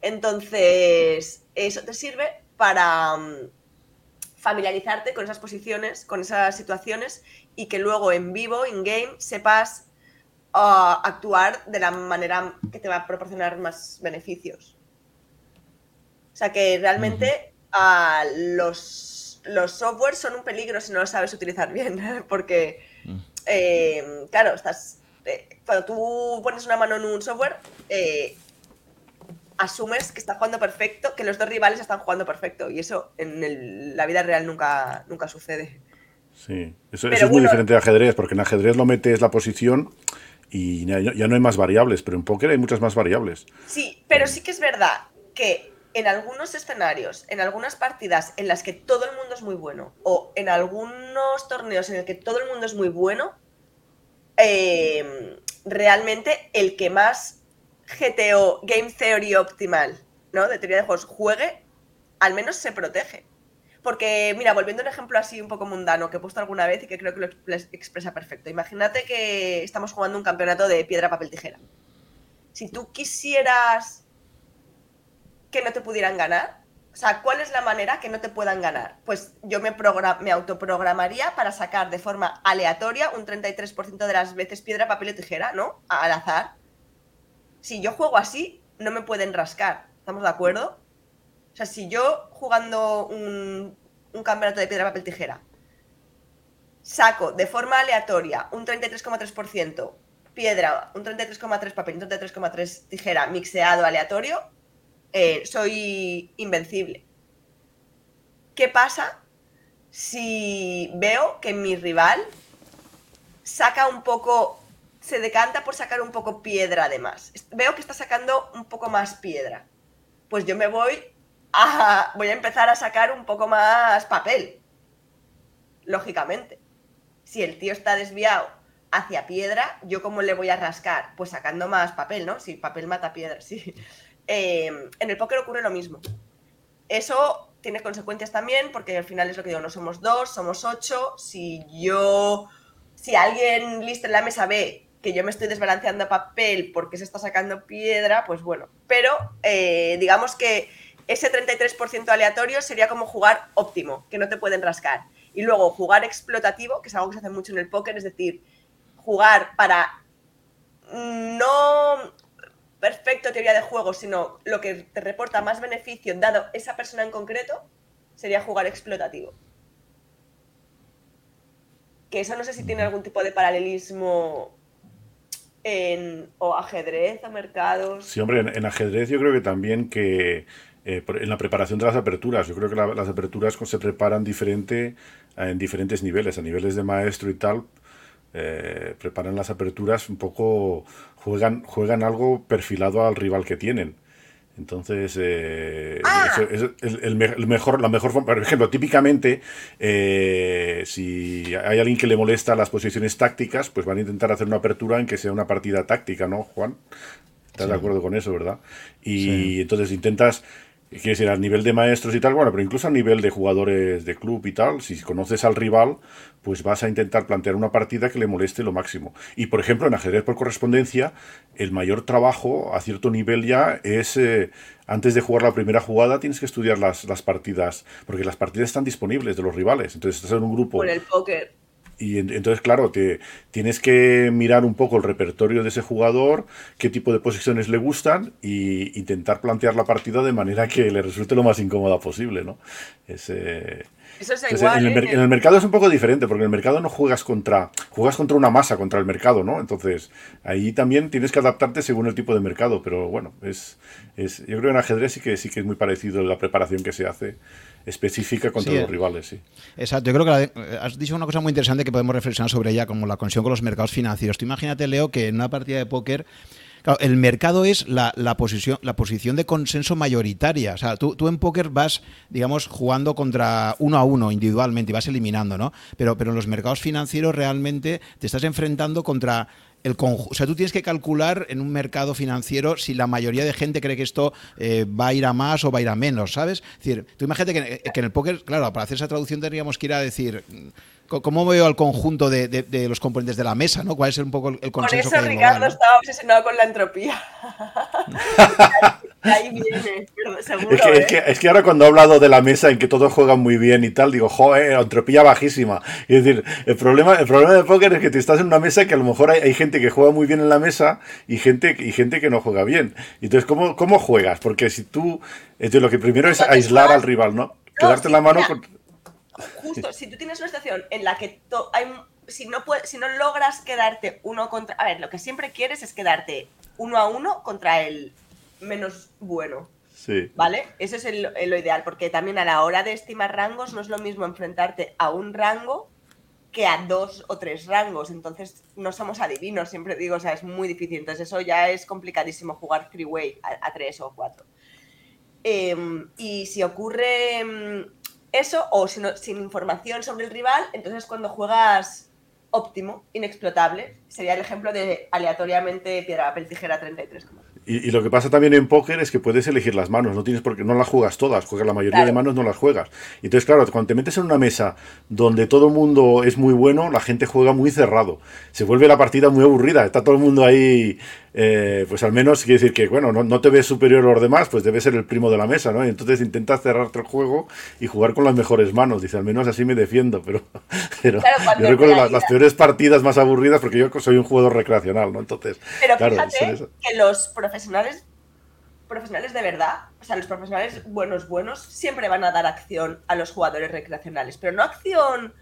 Entonces, eso te sirve para mm, familiarizarte con esas posiciones, con esas situaciones y que luego en vivo, in game, sepas uh, actuar de la manera que te va a proporcionar más beneficios. O sea que realmente uh, los, los softwares son un peligro si no los sabes utilizar bien, porque, mm. eh, claro, estás, eh, cuando tú pones una mano en un software, eh, asumes que está jugando perfecto, que los dos rivales están jugando perfecto, y eso en la vida real nunca, nunca sucede. Sí, eso, es muy diferente de ajedrez, porque en ajedrez lo metes la posición y ya, no hay más variables, pero en póker hay muchas más variables. Sí, pero sí que es verdad que en algunos escenarios, en algunas partidas en las que todo el mundo es muy bueno, o en algunos torneos en el que todo el mundo es muy bueno, eh, realmente el que más GTO, Game Theory Optimal, ¿no? De teoría de juegos, juegue, al menos se protege. Porque, mira, volviendo a un ejemplo así un poco mundano que he puesto alguna vez y que creo que lo expresa perfecto. Imagínate que estamos jugando un campeonato de piedra, papel, tijera. Si tú quisieras que no te pudieran ganar, o sea, ¿cuál es la manera que no te puedan ganar? Pues yo me, me autoprogramaría para sacar de forma aleatoria un 33% de las veces piedra, papel y tijera, ¿no? Al azar. Si yo juego así, no me pueden rascar. ¿Estamos de acuerdo? O sea, si yo jugando un, campeonato de piedra, papel, tijera, saco de forma aleatoria un 33,3% piedra, un 33,3 papel, un 33,3 tijera mixeado aleatorio, eh, soy invencible. ¿Qué pasa si veo que mi rival saca un poco, se decanta por sacar un poco piedra además? Veo que está sacando un poco más piedra. Pues yo me voy voy a empezar a sacar un poco más papel. Lógicamente. Si el tío está desviado hacia piedra, ¿yo cómo le voy a rascar? Pues sacando más papel, ¿no? Si papel mata piedra, sí. Em, en el póker ocurre lo mismo. Eso tiene consecuencias también, porque al final es lo que digo, no somos dos, somos ocho. Si yo, si alguien listo en la mesa ve que yo me estoy desbalanceando papel porque se está sacando piedra, pues bueno. Pero eh, digamos que ese 33% aleatorio sería como jugar óptimo, que no te pueden rascar. Y luego jugar explotativo, que es algo que se hace mucho en el póker, es decir, jugar para no perfecto teoría de juego, sino lo que te reporta más beneficio dado esa persona en concreto, sería jugar explotativo. que eso no sé si tiene algún tipo de paralelismo en o ajedrez o mercados. Sí, hombre, en, ajedrez yo creo que también que eh, en la preparación de las aperturas, yo creo que las aperturas se preparan diferente eh, en diferentes niveles, a niveles de maestro y tal, eh, preparan las aperturas un poco, juegan, juegan algo perfilado al rival que tienen. Entonces, eh, ah. es el, mejor, la mejor forma. Por ejemplo, típicamente, eh, si hay alguien que le molesta las posiciones tácticas, pues van a intentar hacer una apertura en que sea una partida táctica, ¿no, Juan? ¿Estás de acuerdo con eso, verdad? Y entonces intentas quiere decir, a nivel de maestros y tal, bueno, pero incluso a nivel de jugadores de club y tal, si conoces al rival, pues vas a intentar plantear una partida que le moleste lo máximo. Y por ejemplo, en ajedrez por correspondencia, el mayor trabajo a cierto nivel ya es, eh, antes de jugar la primera jugada, tienes que estudiar las, las partidas, porque las partidas están disponibles de los rivales. Entonces estás en un grupo... Por el póker y entonces, claro, te, tienes que mirar un poco el repertorio de ese jugador, qué tipo de posiciones le gustan e intentar plantear la partida de manera que le resulte lo más incómoda posible, ¿no? Eso es igual, en, el, ¿eh? en, el, mercado es un poco diferente, porque en el mercado no juegas contra, juegas contra una masa, contra el mercado, ¿no? Entonces, ahí también tienes que adaptarte según el tipo de mercado, pero bueno, es, es yo creo que en ajedrez sí que sí que es muy parecido la preparación que se hace específica contra los rivales. Sí. Exacto, yo creo que eh, has dicho una cosa muy interesante que podemos reflexionar sobre ella, como la conexión con los mercados financieros. Tú imagínate, Leo, que en una partida de póker el mercado es la, posición, la posición de consenso mayoritaria. O sea, tú, tú, en póker vas, digamos, jugando contra uno a uno individualmente y vas eliminando, ¿no? Pero, pero en los mercados financieros realmente te estás enfrentando contra el o sea, tú tienes que calcular en un mercado financiero si la mayoría de gente cree que esto eh, va a ir a más o va a ir a menos, ¿sabes? Es decir, tú imagínate que, en el póker, claro, para hacer esa traducción tendríamos que ir a decir ¿Cómo veo al conjunto de, los componentes de la mesa? ¿no? ¿Cuál es un poco el consenso Por eso Ricardo estaba obsesionado con la entropía. Ahí viene, seguro. Es que, es, que, ¿eh? es que, ahora cuando he hablado de la mesa en que todos juegan muy bien y tal, digo, joder, entropía bajísima. Es decir, el problema, el problema de póker es que te estás en una mesa que a lo mejor hay, gente que juega muy bien en la mesa y gente, y gente que no juega bien. Entonces, ¿cómo, cómo juegas? Porque si tú... Entonces, lo que primero es aislar al rival, ¿no? Quedarte la mano con justo, si tú tienes una situación en la que hay, si, no si no logras quedarte uno contra... A ver, lo que siempre quieres es quedarte uno a uno contra el menos bueno. Sí. ¿Vale? Eso es lo ideal, porque también a la hora de estimar rangos no es lo mismo enfrentarte a un rango que a dos o tres rangos. Entonces no somos adivinos, siempre digo, o sea, es muy difícil. Entonces eso ya es complicadísimo jugar three-way a, tres o cuatro. Em, y si ocurre em, eso o sin, sin información sobre el rival, entonces cuando juegas óptimo, inexplotable, sería el ejemplo de aleatoriamente piedra, papel, tijera 33. Y, lo que pasa también en póker es que puedes elegir las manos, no tienes porque no las juegas todas, juegas la mayoría de manos no las juegas. Entonces, claro, cuando te metes en una mesa donde todo el mundo es muy bueno, la gente juega muy cerrado. Se vuelve la partida muy aburrida, está todo el mundo ahí, eh, pues al menos quiere decir que, bueno, no, te ves superior a los demás, pues debe ser el primo de la mesa, ¿no? Y entonces intentas cerrarte el juego y jugar con las mejores manos. Dice, al menos así me defiendo, pero, pero yo recuerdo las, peores partidas más aburridas porque yo soy un jugador recreacional, ¿no? Entonces, pero fíjate que los profesores profesionales, profesionales de verdad, o sea, los profesionales buenos, buenos, siempre van a dar acción a los jugadores recreacionales, pero no acción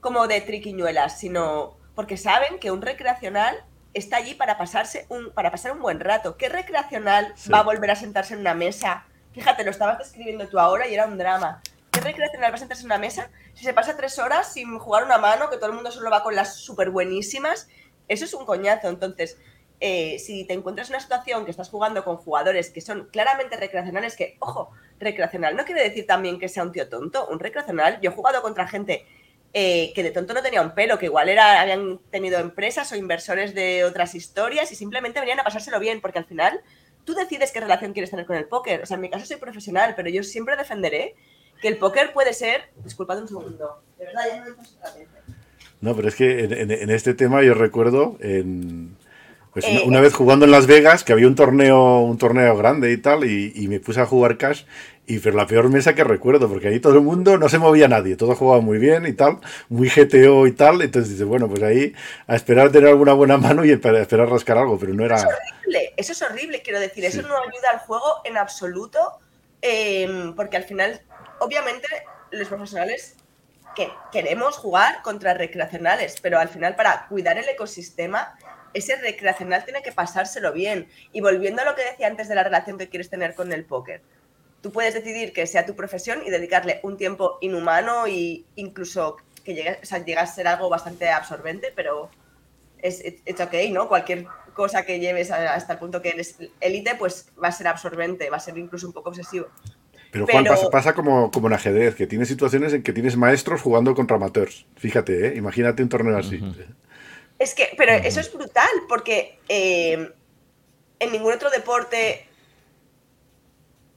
como de triquiñuelas, sino porque saben que un recreacional está allí para pasarse un, para pasar un buen rato. ¿Qué recreacional va a volver a sentarse en una mesa? Fíjate, lo estabas describiendo tú ahora y era un drama. ¿Qué recreacional va a sentarse en una mesa si se pasa tres horas sin jugar una mano, que todo el mundo solo va con las súper buenísimas? Eso es un coñazo. Entonces, eh, si te encuentras en una situación que estás jugando con jugadores que son claramente recreacionales, que, ojo, recreacional no quiere decir también que sea un tío tonto, un recreacional, yo he jugado contra gente eh, que de tonto no tenía un pelo, que igual era, habían tenido empresas o inversores de otras historias y simplemente venían a pasárselo bien, porque al final tú decides qué relación quieres tener con el póker. O sea, en mi caso soy profesional, pero yo siempre defenderé que el póker puede ser. Disculpad un segundo, de verdad, ya no me No, pero es que en este tema yo recuerdo en pues una, vez jugando en Las Vegas, que había un torneo, un torneo grande y tal, y, me puse a jugar cash, y pero la peor mesa que recuerdo, porque ahí todo el mundo no se movía nadie, todo jugaba muy bien y tal, muy GTO y tal, entonces dices, bueno, pues ahí a esperar tener alguna buena mano y a esperar rascar algo, pero no era... Eso es horrible, eso es horrible, quiero decir, eso no ayuda al juego en absoluto, em, porque al final, obviamente, los profesionales que queremos jugar contra recreacionales, pero al final para cuidar el ecosistema, ese recreacional tiene que pasárselo bien. Y volviendo a lo que decía antes de la relación que quieres tener con el póker, tú puedes decidir que sea tu profesión y dedicarle un tiempo inhumano e incluso que llegue, o a ser algo bastante absorbente, pero es it's ok, ¿no? Cualquier cosa que lleves hasta el punto que eres élite, pues va a ser absorbente, va a ser incluso un poco obsesivo. Pero Juan, pasa, como, como en ajedrez, que tienes situaciones en que tienes maestros jugando contra amateurs. Fíjate, ¿eh? imagínate un torneo así. Es que, pero eso es brutal, porque eh, en ningún otro deporte,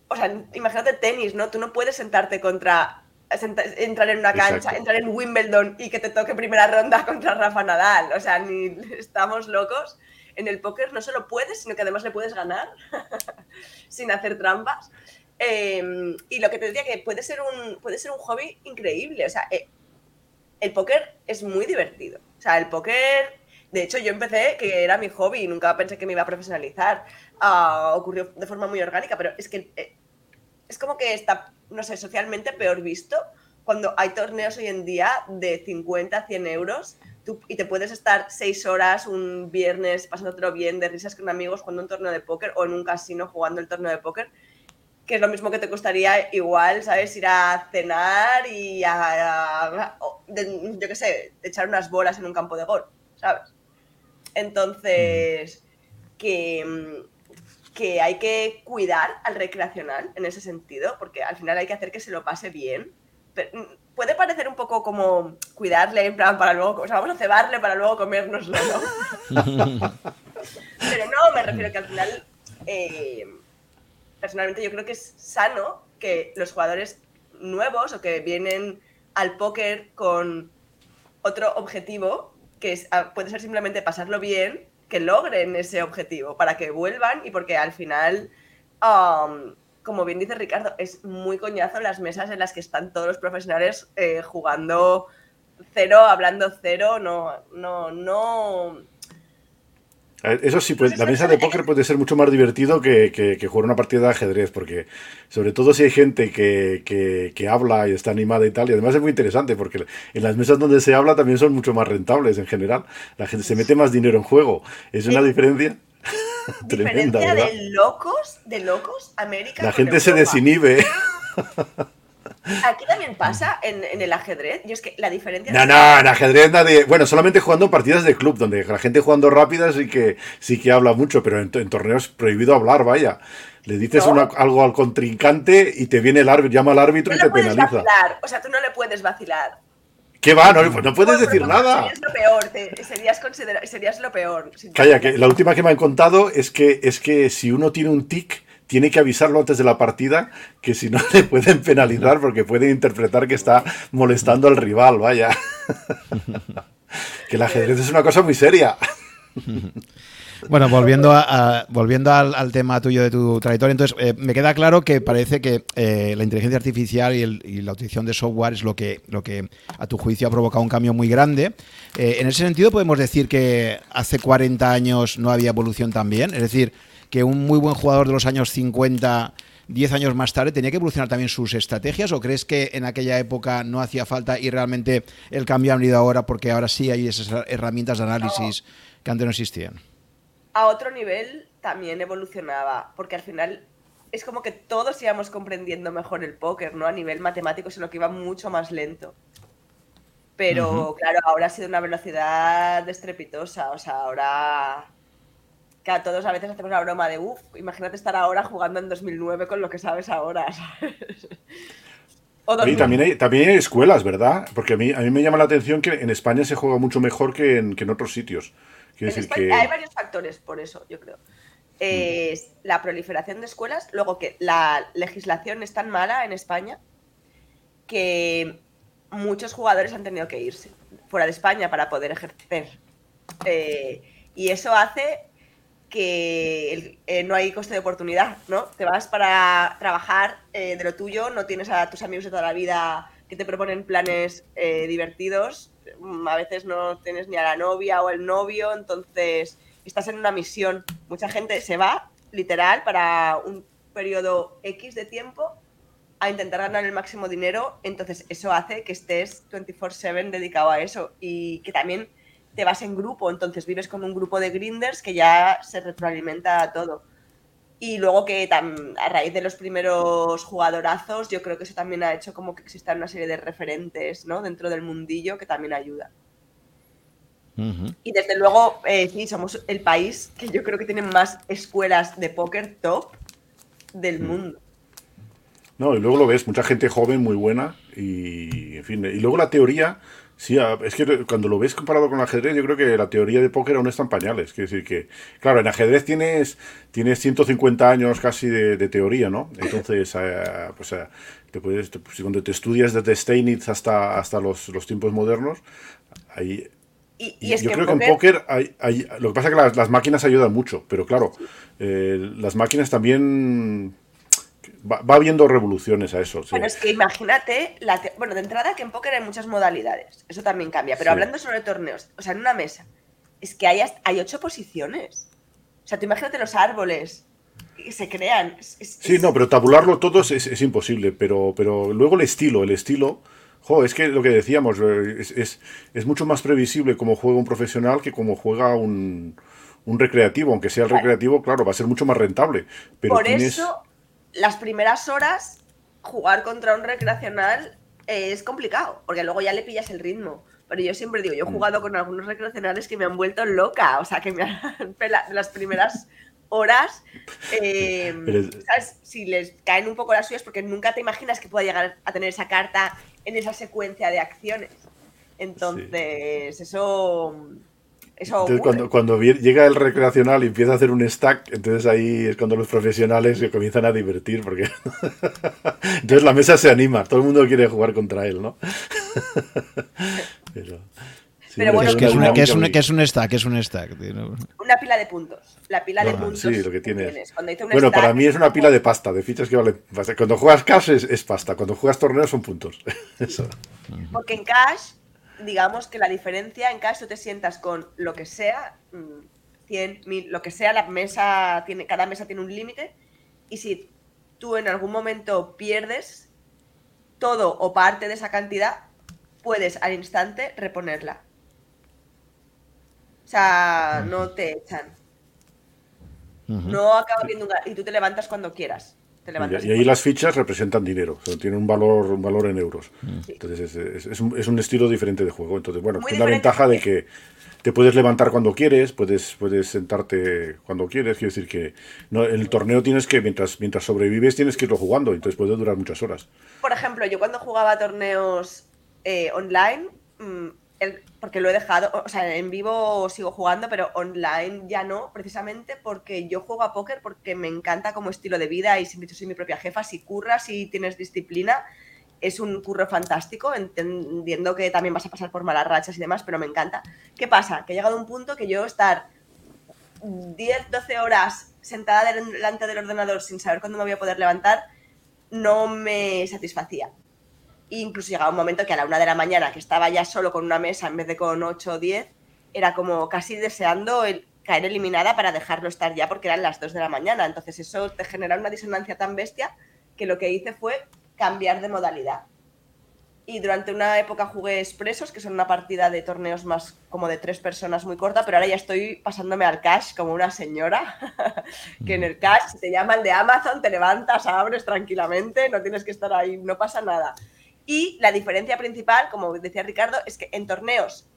o sea, imagínate tenis, ¿no? Tú no puedes sentarte contra, entrar en una cancha, entrar en Wimbledon y que te toque primera ronda contra Rafa Nadal. O sea, ni estamos locos. En el póker no solo puedes, sino que además le puedes ganar sin hacer trampas. Em, y lo que te decía que puede ser un, puede ser un hobby increíble. O sea, eh, el póker es muy divertido. O sea, el póker, de hecho, yo empecé que era mi hobby y nunca pensé que me iba a profesionalizar. Ah, ocurrió de forma muy orgánica, pero es que eh, es como que está, no sé, socialmente peor visto cuando hay torneos hoy en día de 50, 100 euros y te puedes estar seis horas un viernes pasándotelo bien de risas con amigos jugando un torneo de póker o en un casino jugando el torneo de póker que es lo mismo que te costaría igual, ¿sabes? Ir a cenar y a, yo qué sé, echar unas bolas en un campo de golf, ¿sabes? Entonces, que, que hay que cuidar al recreacional en ese sentido, porque al final hay que hacer que se lo pase bien. puede parecer un poco como cuidarle, en plan, para luego, o sea, vamos a cebarle para luego comérnoslo, ¿no? Pero no, me refiero que al final... Eh, personalmente yo creo que es sano que los jugadores nuevos o que vienen al póker con otro objetivo, que ah, puede ser simplemente pasarlo bien, que logren ese objetivo para que vuelvan y porque al final, como bien dice Ricardo, es muy coñazo las mesas en las que están todos los profesionales eh, jugando cero, hablando cero, no, no, no eso sí, pues, la mesa de póker puede ser mucho más divertido que, jugar una partida de ajedrez, porque sobre todo si hay gente que, habla y está animada y tal, y además es muy interesante, porque en las mesas donde se habla también son mucho más rentables en general. La gente se mete más dinero en juego. Es una diferencia. Tremenda, diferencia de locos, de locos, América. La gente se desinhibe. Aquí también pasa en, el ajedrez. Y es que la diferencia. No, no, en ajedrez nadie. Bueno, solamente jugando partidas de club, donde la gente jugando rápidas sí que, sí que habla mucho, pero en, torneos prohibido hablar, vaya. Le dices algo al contrincante y te viene el árbitro, llama al árbitro y te penaliza. Vacilar. O sea, tú no le puedes vacilar. ¿Qué va? No, pues no puedes decir nada. Serías lo peor, serías, serías lo peor. Calla, que la última que me han contado es que, es que si uno tiene un tic, tiene que avisarlo antes de la partida, que si no le pueden penalizar porque pueden interpretar que está molestando al rival, vaya. que el ajedrez es una cosa muy seria. Bueno, volviendo, a, volviendo al, tema tuyo de tu trayectoria, entonces eh, me queda claro que parece que eh, la inteligencia artificial y, la utilización de software es lo que, lo que a tu juicio ha provocado un cambio muy grande. Eh, en ese sentido podemos decir que hace 40 años no había evolución también, es decir, que un muy buen jugador de los años 50, 10 años más tarde, tenía que evolucionar también sus estrategias? ¿O crees que en aquella época no hacía falta y realmente el cambio ha venido ahora porque ahora sí hay esas herramientas de análisis que antes no existían? A otro nivel también evolucionaba, porque al final es como que todos íbamos comprendiendo mejor el póker, ¿no? A nivel matemático, sino que iba mucho más lento. Pero claro, ahora ha sido una velocidad estrepitosa, o sea, ahora que a todos a veces hacemos la broma de, uff, imagínate estar ahora jugando en 2009 con lo que sabes ahora. Y también hay, también hay escuelas, ¿verdad? Porque a mí, a mí me llama la atención que en España se juega mucho mejor que en, que en otros sitios. decir que... Hay varios factores por eso, yo creo. La proliferación de escuelas, luego que la legislación es tan mala en España que muchos jugadores han tenido que irse fuera de España para poder ejercer. Eh, y eso hace que eh, no hay coste de oportunidad, ¿no? Te vas para trabajar eh, de lo tuyo, no tienes a tus amigos de toda la vida que te proponen planes eh, divertidos, mm, a veces no tienes ni a la novia o el novio, entonces estás en una misión. Mucha gente se va, literal, para un periodo X de tiempo a intentar ganar el máximo dinero, entonces eso hace que estés 24/7 dedicado a eso y que también te vas en grupo, entonces vives con un grupo de grinders que ya se retroalimenta a todo. Y luego que a raíz de los primeros jugadorazos, yo creo que eso también ha hecho como que existan una serie de referentes ¿no? dentro del mundillo que también ayuda. Y desde luego, eh, sí, somos el país que yo creo que tiene más escuelas de póker top del mundo. No, y luego lo ves, mucha gente joven, muy buena, y en fin, y luego la teoría, sí, es que cuando lo ves comparado con el ajedrez, yo creo que la teoría de póker aún está en pañales, quiere decir que, claro, en ajedrez tienes, tienes 150 años casi de, teoría, ¿no? Entonces, eh, pues, eh, te puedes, pues, cuando te estudias desde Steinitz hasta, hasta los, los tiempos modernos, ahí y, yo creo que en póker hay, hay, lo que pasa es que las, máquinas ayudan mucho, pero claro, eh, las máquinas también va, habiendo revoluciones a eso. Bueno, es que imagínate, la bueno, de entrada que en póker hay muchas modalidades, eso también cambia, pero hablando sobre torneos, o sea, en una mesa, es que hay, hay ocho posiciones. O sea, tú imagínate los árboles que se crean. sí, no, pero tabularlo todo es, es, imposible, pero, pero luego el estilo, el estilo es que lo que decíamos, eh, es, es, mucho más previsible cómo juega un profesional que cómo juega un, un recreativo. Aunque sea el recreativo, claro, va a ser mucho más rentable. Pero Por eso, las primeras horas, jugar contra un recreacional es complicado, porque luego ya le pillas el ritmo. Pero yo siempre digo, yo he mm. jugado con algunos recreacionales que me han vuelto loca, o sea, que me han las primeras horas, em, ¿sabes? si les caen un poco las suyas, porque nunca te imaginas que pueda llegar a tener esa carta en esa secuencia de acciones. Entonces, eso... Eso cuando, cuando llega el recreacional y empieza a hacer un stack, entonces ahí es cuando los profesionales se comienzan a divertir, porque entonces la mesa se anima, todo el mundo quiere jugar contra él, ¿no? Pero... Pero bueno, es que, es, que, es un, que es un stack, es un stack. Una pila de puntos. La pila de puntos. Sí, lo que tienes. bueno, para mí es una pila de pasta, de fichas que vale. Cuando juegas cash es, pasta, cuando juegas torneos son puntos. Eso. Porque en cash, digamos que la diferencia en cash tú te sientas con lo que sea, 100, mm, 1000, lo que sea, la mesa tiene, cada mesa tiene un límite. Y si tú en algún momento pierdes todo o parte de esa cantidad, puedes al instante reponerla. O sea, no te echan. No acaba viendo Y tú te levantas cuando quieras. Y, ahí las fichas representan dinero, tienen un valor, un valor en euros. Entonces es, un, estilo diferente de juego. Entonces, bueno, tiene la ventaja de que te puedes levantar cuando quieres, puedes, puedes sentarte cuando quieres. Quiero decir que no, el torneo tienes que, mientras, mientras sobrevives, tienes que irlo jugando, entonces puede durar muchas horas. Por ejemplo, yo cuando jugaba torneos eh, online, porque lo he dejado, o sea, en vivo sigo jugando, pero online ya no, precisamente porque yo juego a póker porque me encanta como estilo de vida y siempre soy mi propia jefa, si curras, y tienes disciplina, es un curro fantástico, entendiendo que también vas a pasar por malas rachas y demás, pero me encanta. ¿Qué pasa? Que he llegado a un punto que yo estar 10, 12 horas sentada delante del ordenador sin saber cuándo me voy a poder levantar, no me satisfacía incluso llegaba un momento que a la una de la mañana, que estaba ya solo con una mesa en vez de con ocho o diez, era como casi deseando caer eliminada para dejarlo estar ya porque eran las dos de la mañana. Entonces eso te genera una disonancia tan bestia que lo que hice fue cambiar de modalidad. Y durante una época jugué expresos, que son una partida de torneos más como de tres personas muy corta, pero ahora ya estoy pasándome al cash como una señora, que en el cash te llaman de Amazon, te levantas, abres tranquilamente, no tienes que estar ahí, no pasa nada. Y la diferencia principal, como decía Ricardo, es que en torneos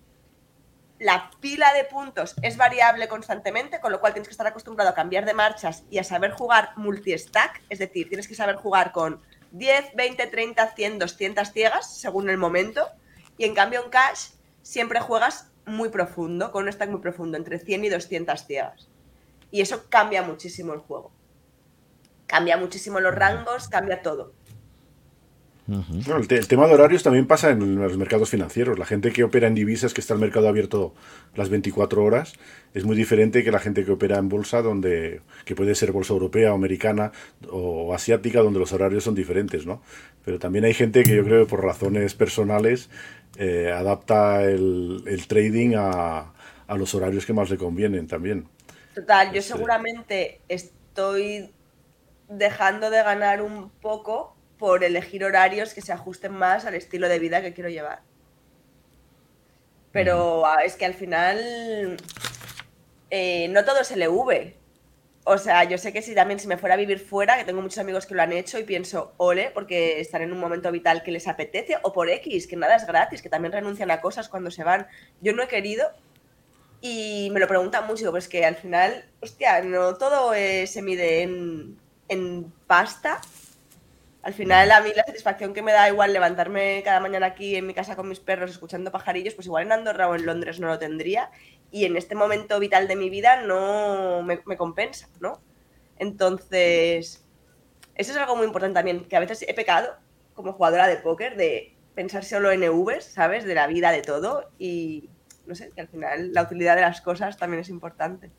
la pila de puntos es variable constantemente, con lo cual tienes que estar acostumbrado a cambiar de marchas y a saber jugar multi-stack, es decir, tienes que saber jugar con 10, 20, 30, 100, 200 ciegas según el momento. Y en cambio en cash siempre juegas muy profundo, con un stack muy profundo, entre 100 y 200 ciegas. Y eso cambia muchísimo el juego. Cambia muchísimo los rangos, cambia todo el, tema de horarios también pasa en los mercados financieros. La gente que opera en divisas, que está el mercado abierto las 24 horas, es muy diferente que la gente que opera en bolsa, donde que puede ser bolsa europea o americana o asiática, donde los horarios son diferentes, ¿no? Pero también hay gente que yo creo que por razones personales eh, adapta el, trading a, los horarios que más le convienen también. Total, yo este seguramente estoy dejando de ganar un poco por elegir horarios que se ajusten más al estilo de vida que quiero llevar. Pero ah, es que al final eh, no todo es LV. O sea, yo sé que si también si me fuera a vivir fuera, que tengo muchos amigos que lo han hecho y pienso, ole, porque están en un momento vital que les apetece, o por X, que nada es gratis, que también renuncian a cosas cuando se van. Yo no he querido y me lo preguntan mucho, pues que al final, hostia, no todo se mide en, en pasta al final, a mí la satisfacción que me da igual levantarme cada mañana aquí en mi casa con mis perros escuchando pajarillos, pues igual en Andorra o en Londres no lo tendría. Y en este momento vital de mi vida no me, compensa, ¿no? Entonces, eso es algo muy importante también, que a veces he pecado como jugadora de póker de pensar solo en EVs, ¿sabes? De la vida, de todo. Y no sé, que al final la utilidad de las cosas también es importante.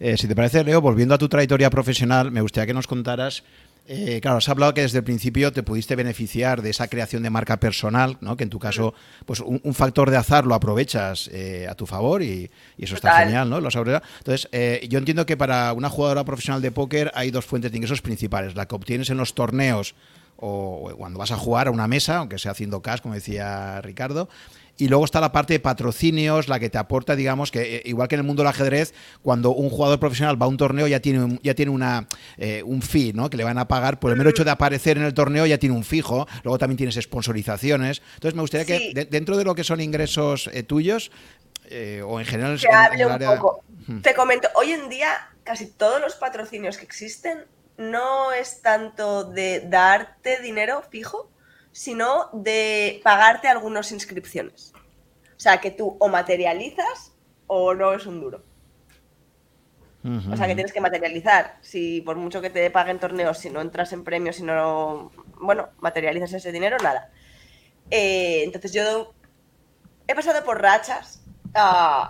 Eh, si te parece, Leo, volviendo a tu trayectoria profesional, me gustaría que nos contaras eh, claro, has hablado que desde el principio te pudiste beneficiar de esa creación de marca personal, ¿no? que en tu caso, pues un, factor de azar lo aprovechas eh, a tu favor y, eso está genial, ¿no? Entonces, eh, yo entiendo que para una jugadora profesional de póker hay dos fuentes de ingresos principales, la que obtienes en los torneos o cuando vas a jugar a una mesa, aunque sea haciendo cash, como decía Ricardo, y luego está la parte de patrocinios, la que te aporta, digamos, que eh, igual que en el mundo del ajedrez, cuando un jugador profesional va a un torneo ya tiene, un, ya tiene una, eh, un fee, ¿no? Que le van a pagar por el mero hecho de aparecer en el torneo ya tiene un fijo. Luego también tienes sponsorizaciones. Entonces me gustaría que dentro de lo que son ingresos eh, tuyos o en general... Te hable un poco. Te comento, hoy en día casi todos los patrocinios que existen no es tanto de darte dinero fijo, sino de pagarte algunas inscripciones. O sea, que tú o materializas o no es un duro. O sea, que tienes que materializar. Si por mucho que te paguen torneos, si no entras en premios, si no, bueno, materializas ese dinero, nada. Eh, entonces yo he pasado por rachas. Uh,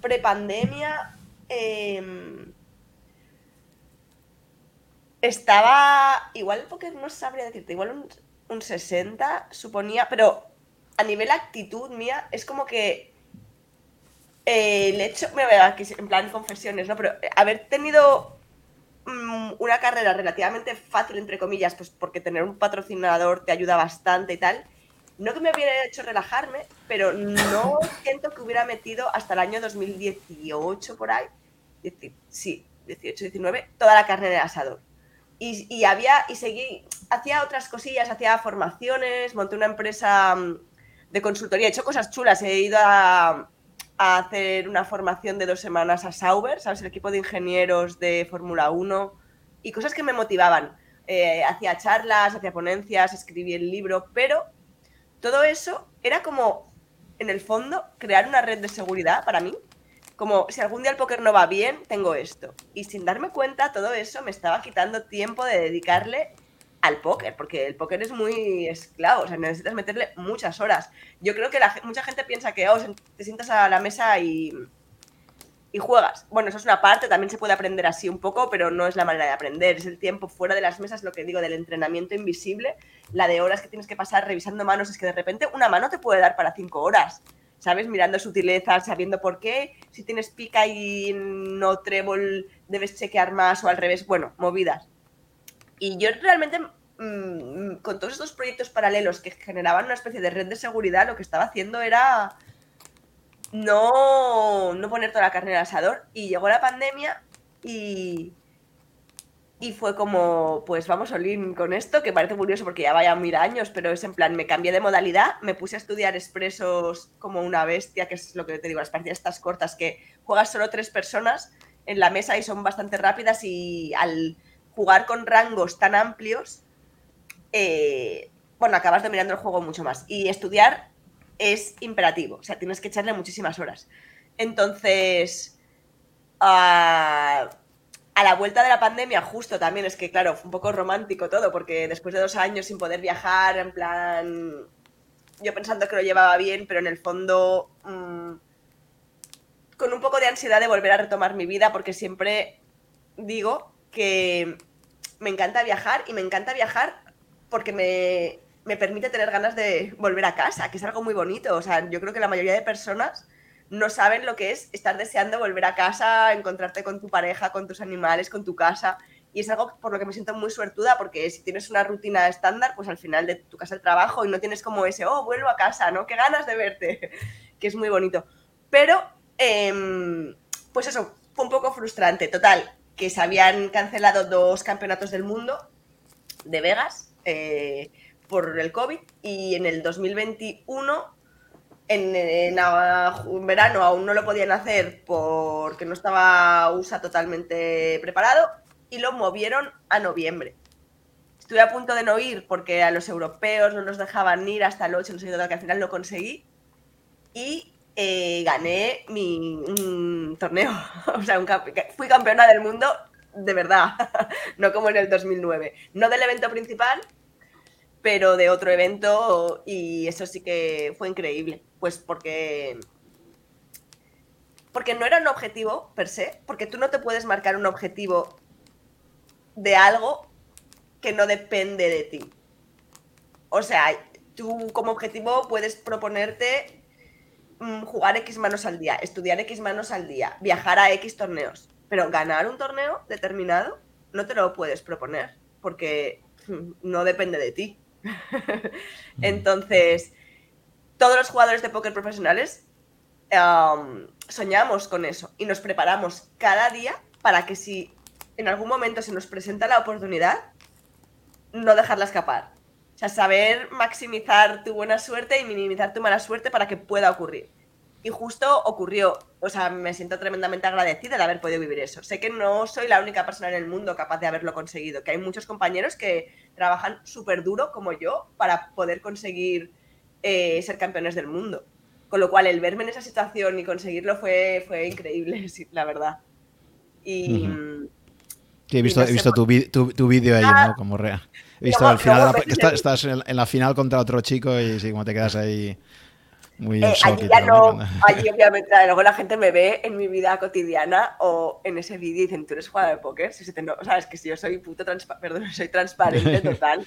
prepandemia. Em, estaba. Igual porque no sabría decirte, igual un un 60, suponía, pero a nivel actitud mía, es como que eh, el hecho, me voy aquí en plan confesiones, ¿no? Pero haber tenido mm, una carrera relativamente fácil, entre comillas, pues porque tener un patrocinador te ayuda bastante y tal, no que me hubiera hecho relajarme, pero no siento que hubiera metido hasta el año 2018 por ahí, sí, 18, 19, toda la carne de asador. Y, había, y seguí, hacía otras cosillas, hacía formaciones, monté una empresa mm, de consultoría, he hecho cosas chulas, he ido a, hacer una formación de dos semanas a Sauber, ¿sabes? El equipo de ingenieros de Fórmula 1 y cosas que me motivaban. Eh, hacía charlas, hacía ponencias, escribí el libro, pero todo eso era como, en el fondo, crear una red de seguridad para mí como si algún día el póker no va bien, tengo esto. Y sin darme cuenta, todo eso me estaba quitando tiempo de dedicarle al póker, porque el póker es muy esclavo, o sea, necesitas meterle muchas horas. Yo creo que mucha gente piensa que oh, te sientas a la mesa y, y juegas. Bueno, eso es una parte, también se puede aprender así un poco, pero no es la manera de aprender, es el tiempo fuera de las mesas, lo que digo del entrenamiento invisible, la de horas que tienes que pasar revisando manos, es que de repente una mano te puede dar para cinco horas. ¿Sabes? Mirando sutilezas, sabiendo por qué. Si tienes pica y no trébol, debes chequear más o al revés. Bueno, movidas. Y yo realmente, mm, con todos estos proyectos paralelos que generaban una especie de red de seguridad, lo que estaba haciendo era no, no poner toda la carne en el asador. Y llegó la pandemia y, y fue como, pues vamos a olín con esto, que parece curioso porque ya vaya mil años, pero es en plan, me cambié de modalidad, me puse a estudiar expresos como una bestia, que es lo que te digo, las partidas estas cortas, que juegas solo tres personas en la mesa y son bastante rápidas y al jugar con rangos tan amplios, eh, bueno, acabas dominando el juego mucho más. Y estudiar es imperativo, o sea, tienes que echarle muchísimas horas. Entonces... Uh, a la vuelta de la pandemia, justo también, es que claro, fue un poco romántico todo, porque después de dos años sin poder viajar, en plan, yo pensando que lo llevaba bien, pero en el fondo, mm, con un poco de ansiedad de volver a retomar mi vida, porque siempre digo que me encanta viajar y me encanta viajar porque me, me permite tener ganas de volver a casa, que es algo muy bonito. O sea, yo creo que la mayoría de personas no saben lo que es estar deseando volver a casa, encontrarte con tu pareja, con tus animales, con tu casa. y es algo por lo que me siento muy suertuda, porque si tienes una rutina estándar, pues al final de tu casa al trabajo y no tienes como ese, oh, vuelvo a casa, ¿no? Qué ganas de verte, que es muy bonito. Pero, em, pues eso, fue un poco frustrante. Total, que se habían cancelado dos campeonatos del mundo de Vegas eh, por el COVID y en el 2021 en, en, verano aún no lo podían hacer porque no estaba USA totalmente preparado y lo movieron a noviembre. Estuve a punto de no ir porque a los europeos no nos dejaban ir hasta el 8, no sé qué, que al final lo conseguí. Y eh, gané mi un torneo. o sea, fui campeona del mundo de verdad, no como en el 2009. No del evento principal, pero de otro evento y eso sí que fue increíble, pues porque porque no era un objetivo per se, porque tú no te puedes marcar un objetivo de algo que no depende de ti. O sea, tú como objetivo puedes proponerte mm, jugar X manos al día, estudiar X manos al día, viajar a X torneos, pero ganar un torneo determinado no te lo puedes proponer porque mm, no depende de ti. Entonces, todos los jugadores de póker profesionales soñamos con eso y nos preparamos cada día para que si en algún momento se nos presenta la oportunidad, no dejarla escapar. O sea, saber maximizar tu buena suerte y minimizar tu mala suerte para que pueda ocurrir. Y justo ocurrió. O sea, me siento tremendamente agradecida de haber podido vivir eso. Sé que no soy la única persona en el mundo capaz de haberlo conseguido, que hay muchos compañeros que trabajan súper duro como yo para poder conseguir eh, ser campeones del mundo. Con lo cual, el verme en esa situación y conseguirlo fue, fue increíble, la verdad. Y, he visto, he visto tu, tu, vídeo ahí, ¿no? Como rea. He visto al final, estás en la final contra otro chico y sí, como te quedas ahí muy eh, allí ya no, allí obviamente luego la gente me ve en mi vida cotidiana o en ese vídeo y dicen, tú eres jugador de póker, si se te no, o sea, es que si yo soy puto perdón, soy transparente total.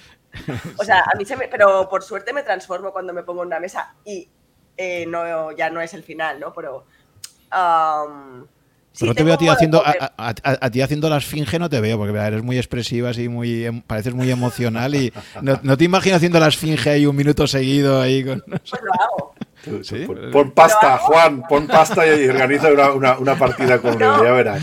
O sea, a mí se me, pero por suerte me transformo cuando me pongo en una mesa y eh, no, ya no es el final, ¿no? Pero um, pero no te veo a ti haciendo a, ti haciendo la esfinge, no te veo, porque eres muy expresiva, así muy em, pareces muy emocional y no, te imagino haciendo la esfinge ahí un minuto seguido ahí con. Pues lo hago. Pon, pasta, Juan, pon pasta y organiza una, partida con él, ya verás.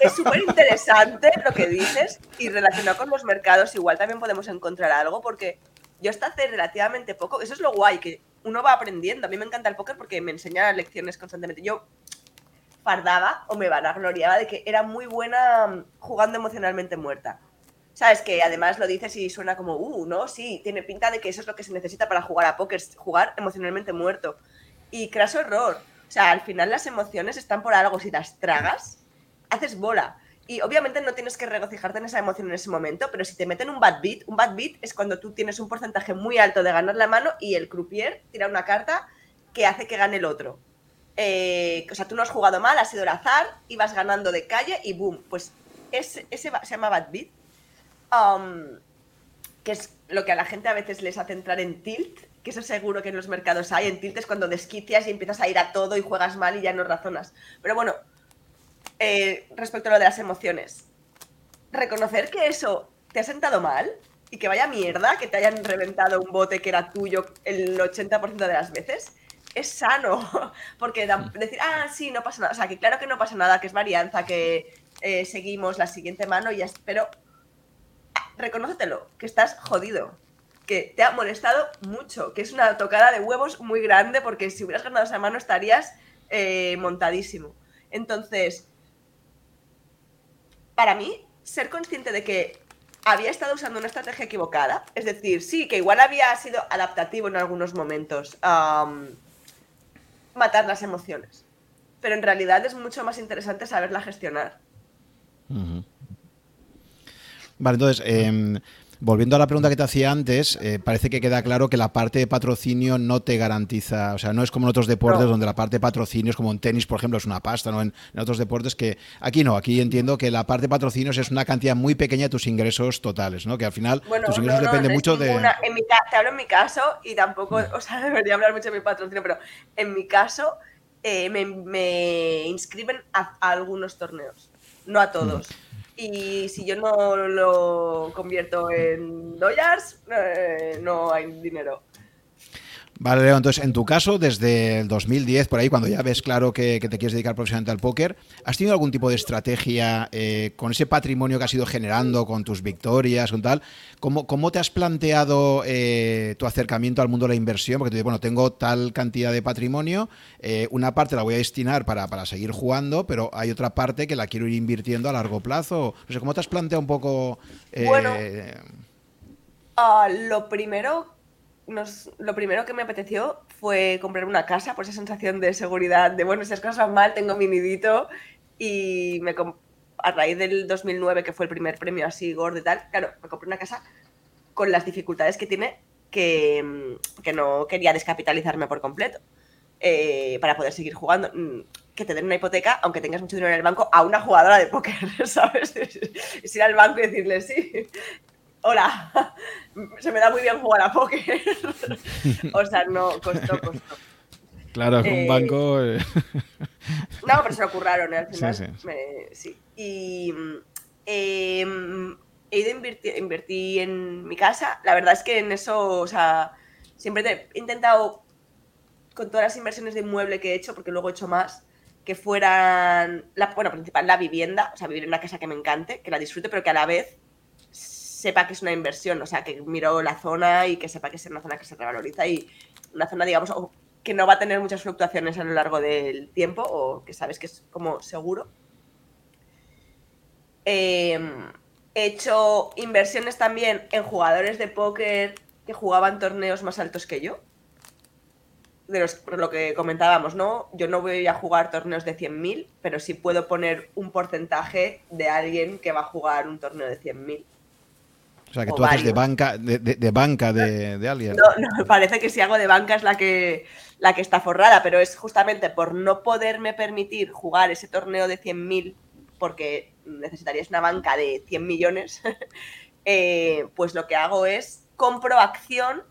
es súper interesante lo que dices y relacionado con los mercados igual también podemos encontrar algo porque yo hasta hace relativamente poco, eso es lo guay, que uno va aprendiendo. A mí me encanta el póker porque me enseña lecciones constantemente. Yo fardaba o me vanagloriaba de que era muy buena mm, jugando emocionalmente muerta. ¿Sabes? Que además lo dices y suena como, uh, ¿no? Sí, tiene pinta de que eso es lo que se necesita para jugar a póker, jugar emocionalmente muerto. Y craso error. O sea, al final las emociones están por algo. Si las tragas, haces bola. Y obviamente no tienes que regocijarte en esa emoción en ese momento, pero si te meten un bad beat, un bad beat es cuando tú tienes un porcentaje muy alto de ganar la mano y el croupier tira una carta que hace que gane el otro. Eh, o sea, tú no has jugado mal, ha sido el azar, ibas ganando de calle y boom. Pues ese, ese se llama Bad Beat, um, que es lo que a la gente a veces les hace entrar en tilt, que eso seguro que en los mercados hay. En tilt es cuando desquicias y empiezas a ir a todo y juegas mal y ya no razonas. Pero bueno, eh, respecto a lo de las emociones, reconocer que eso te ha sentado mal y que vaya mierda que te hayan reventado un bote que era tuyo el 80% de las veces es sano, porque decir, ah, sí, no pasa nada, o sea, que claro que no pasa nada, que es varianza, que eh, seguimos la siguiente mano y ya, pero reconócetelo, que estás jodido, que te ha molestado mucho, que es una tocada de huevos muy grande, porque si hubieras ganado esa mano estarías eh, montadísimo. Entonces, para mí, ser consciente de que había estado usando una estrategia equivocada, es decir, sí, que igual había sido adaptativo en algunos momentos matar las emociones. Pero en realidad es mucho más interesante saberla gestionar. Vale, entonces, em, volviendo a la pregunta que te hacía antes, eh, parece que queda claro que la parte de patrocinio no te garantiza, o sea, no es como en otros deportes donde la parte de patrocinio es como en tenis, por ejemplo, es una pasta, ¿no? En, otros deportes que aquí no, aquí entiendo que la parte de patrocinios es una cantidad muy pequeña de tus ingresos totales, ¿no? Que al final tus ingresos dependen mucho de... te hablo en mi caso y tampoco, o sea, debería hablar mucho de mi patrocinio, pero en mi caso eh, me, inscriben a, algunos torneos, no a todos. Y si yo no lo convierto en dollars, eh, no hay dinero. Vale, Leo, entonces en tu caso, desde el 2010, por ahí, cuando ya ves claro que, te quieres dedicar profesionalmente al póker, ¿has tenido algún tipo de estrategia eh, con ese patrimonio que has ido generando, con tus victorias, con tal? ¿Cómo, te has planteado eh, tu acercamiento al mundo de la inversión? Porque te dices, bueno, tengo tal cantidad de patrimonio, eh, una parte la voy a destinar para, seguir jugando, pero hay otra parte que la quiero ir invirtiendo a largo plazo. No sé, ¿cómo te has planteado un poco...? bueno, uh, lo primero lo primero que me apeteció fue comprar una casa por esa sensación de seguridad, de bueno, si las cosas van mal, tengo mi nidito. Y me a raíz del 2009, que fue el primer premio así gordo y tal, claro, me compré una casa con las dificultades que tiene que, mm, que no quería descapitalizarme por completo eh, para poder seguir jugando. Mm, que te den una hipoteca, aunque tengas mucho dinero en el banco, a una jugadora de póker, ¿sabes? Es ir al banco y decirle, sí, hola, se me da muy bien jugar a póker. o sea, no, costó, costó. Claro, con un eh, banco. Eh. no, pero se lo curraron, ¿eh? Al final. Sí, sí. Y em, he ido a invertir, en mi casa. La verdad es que en eso, o sea, siempre he intentado, con todas las inversiones de inmueble que he hecho, porque luego he hecho más, que fueran, la, bueno, principal, la vivienda, o sea, vivir en una casa que me encante, que la disfrute, pero que a la vez sepa que es una inversión, o sea, que miro la zona y que sepa que es una zona que se revaloriza y una zona, digamos, que no va a tener muchas fluctuaciones a lo largo del tiempo o que sabes que es como seguro. Em, he hecho inversiones también en jugadores de póker que jugaban torneos más altos que yo. De los, lo que comentábamos, ¿no? Yo no voy a jugar torneos de 100.000, pero sí puedo poner un porcentaje de alguien que va a jugar un torneo de 100.000. O sea, que tú haces de banca de, de, banca de, alguien. No, no, parece que si hago de banca es la que, la que está forrada, pero es justamente por no poderme permitir jugar ese torneo de 100.000, porque necesitarías una banca de 100 millones, eh, pues lo que hago es compro acción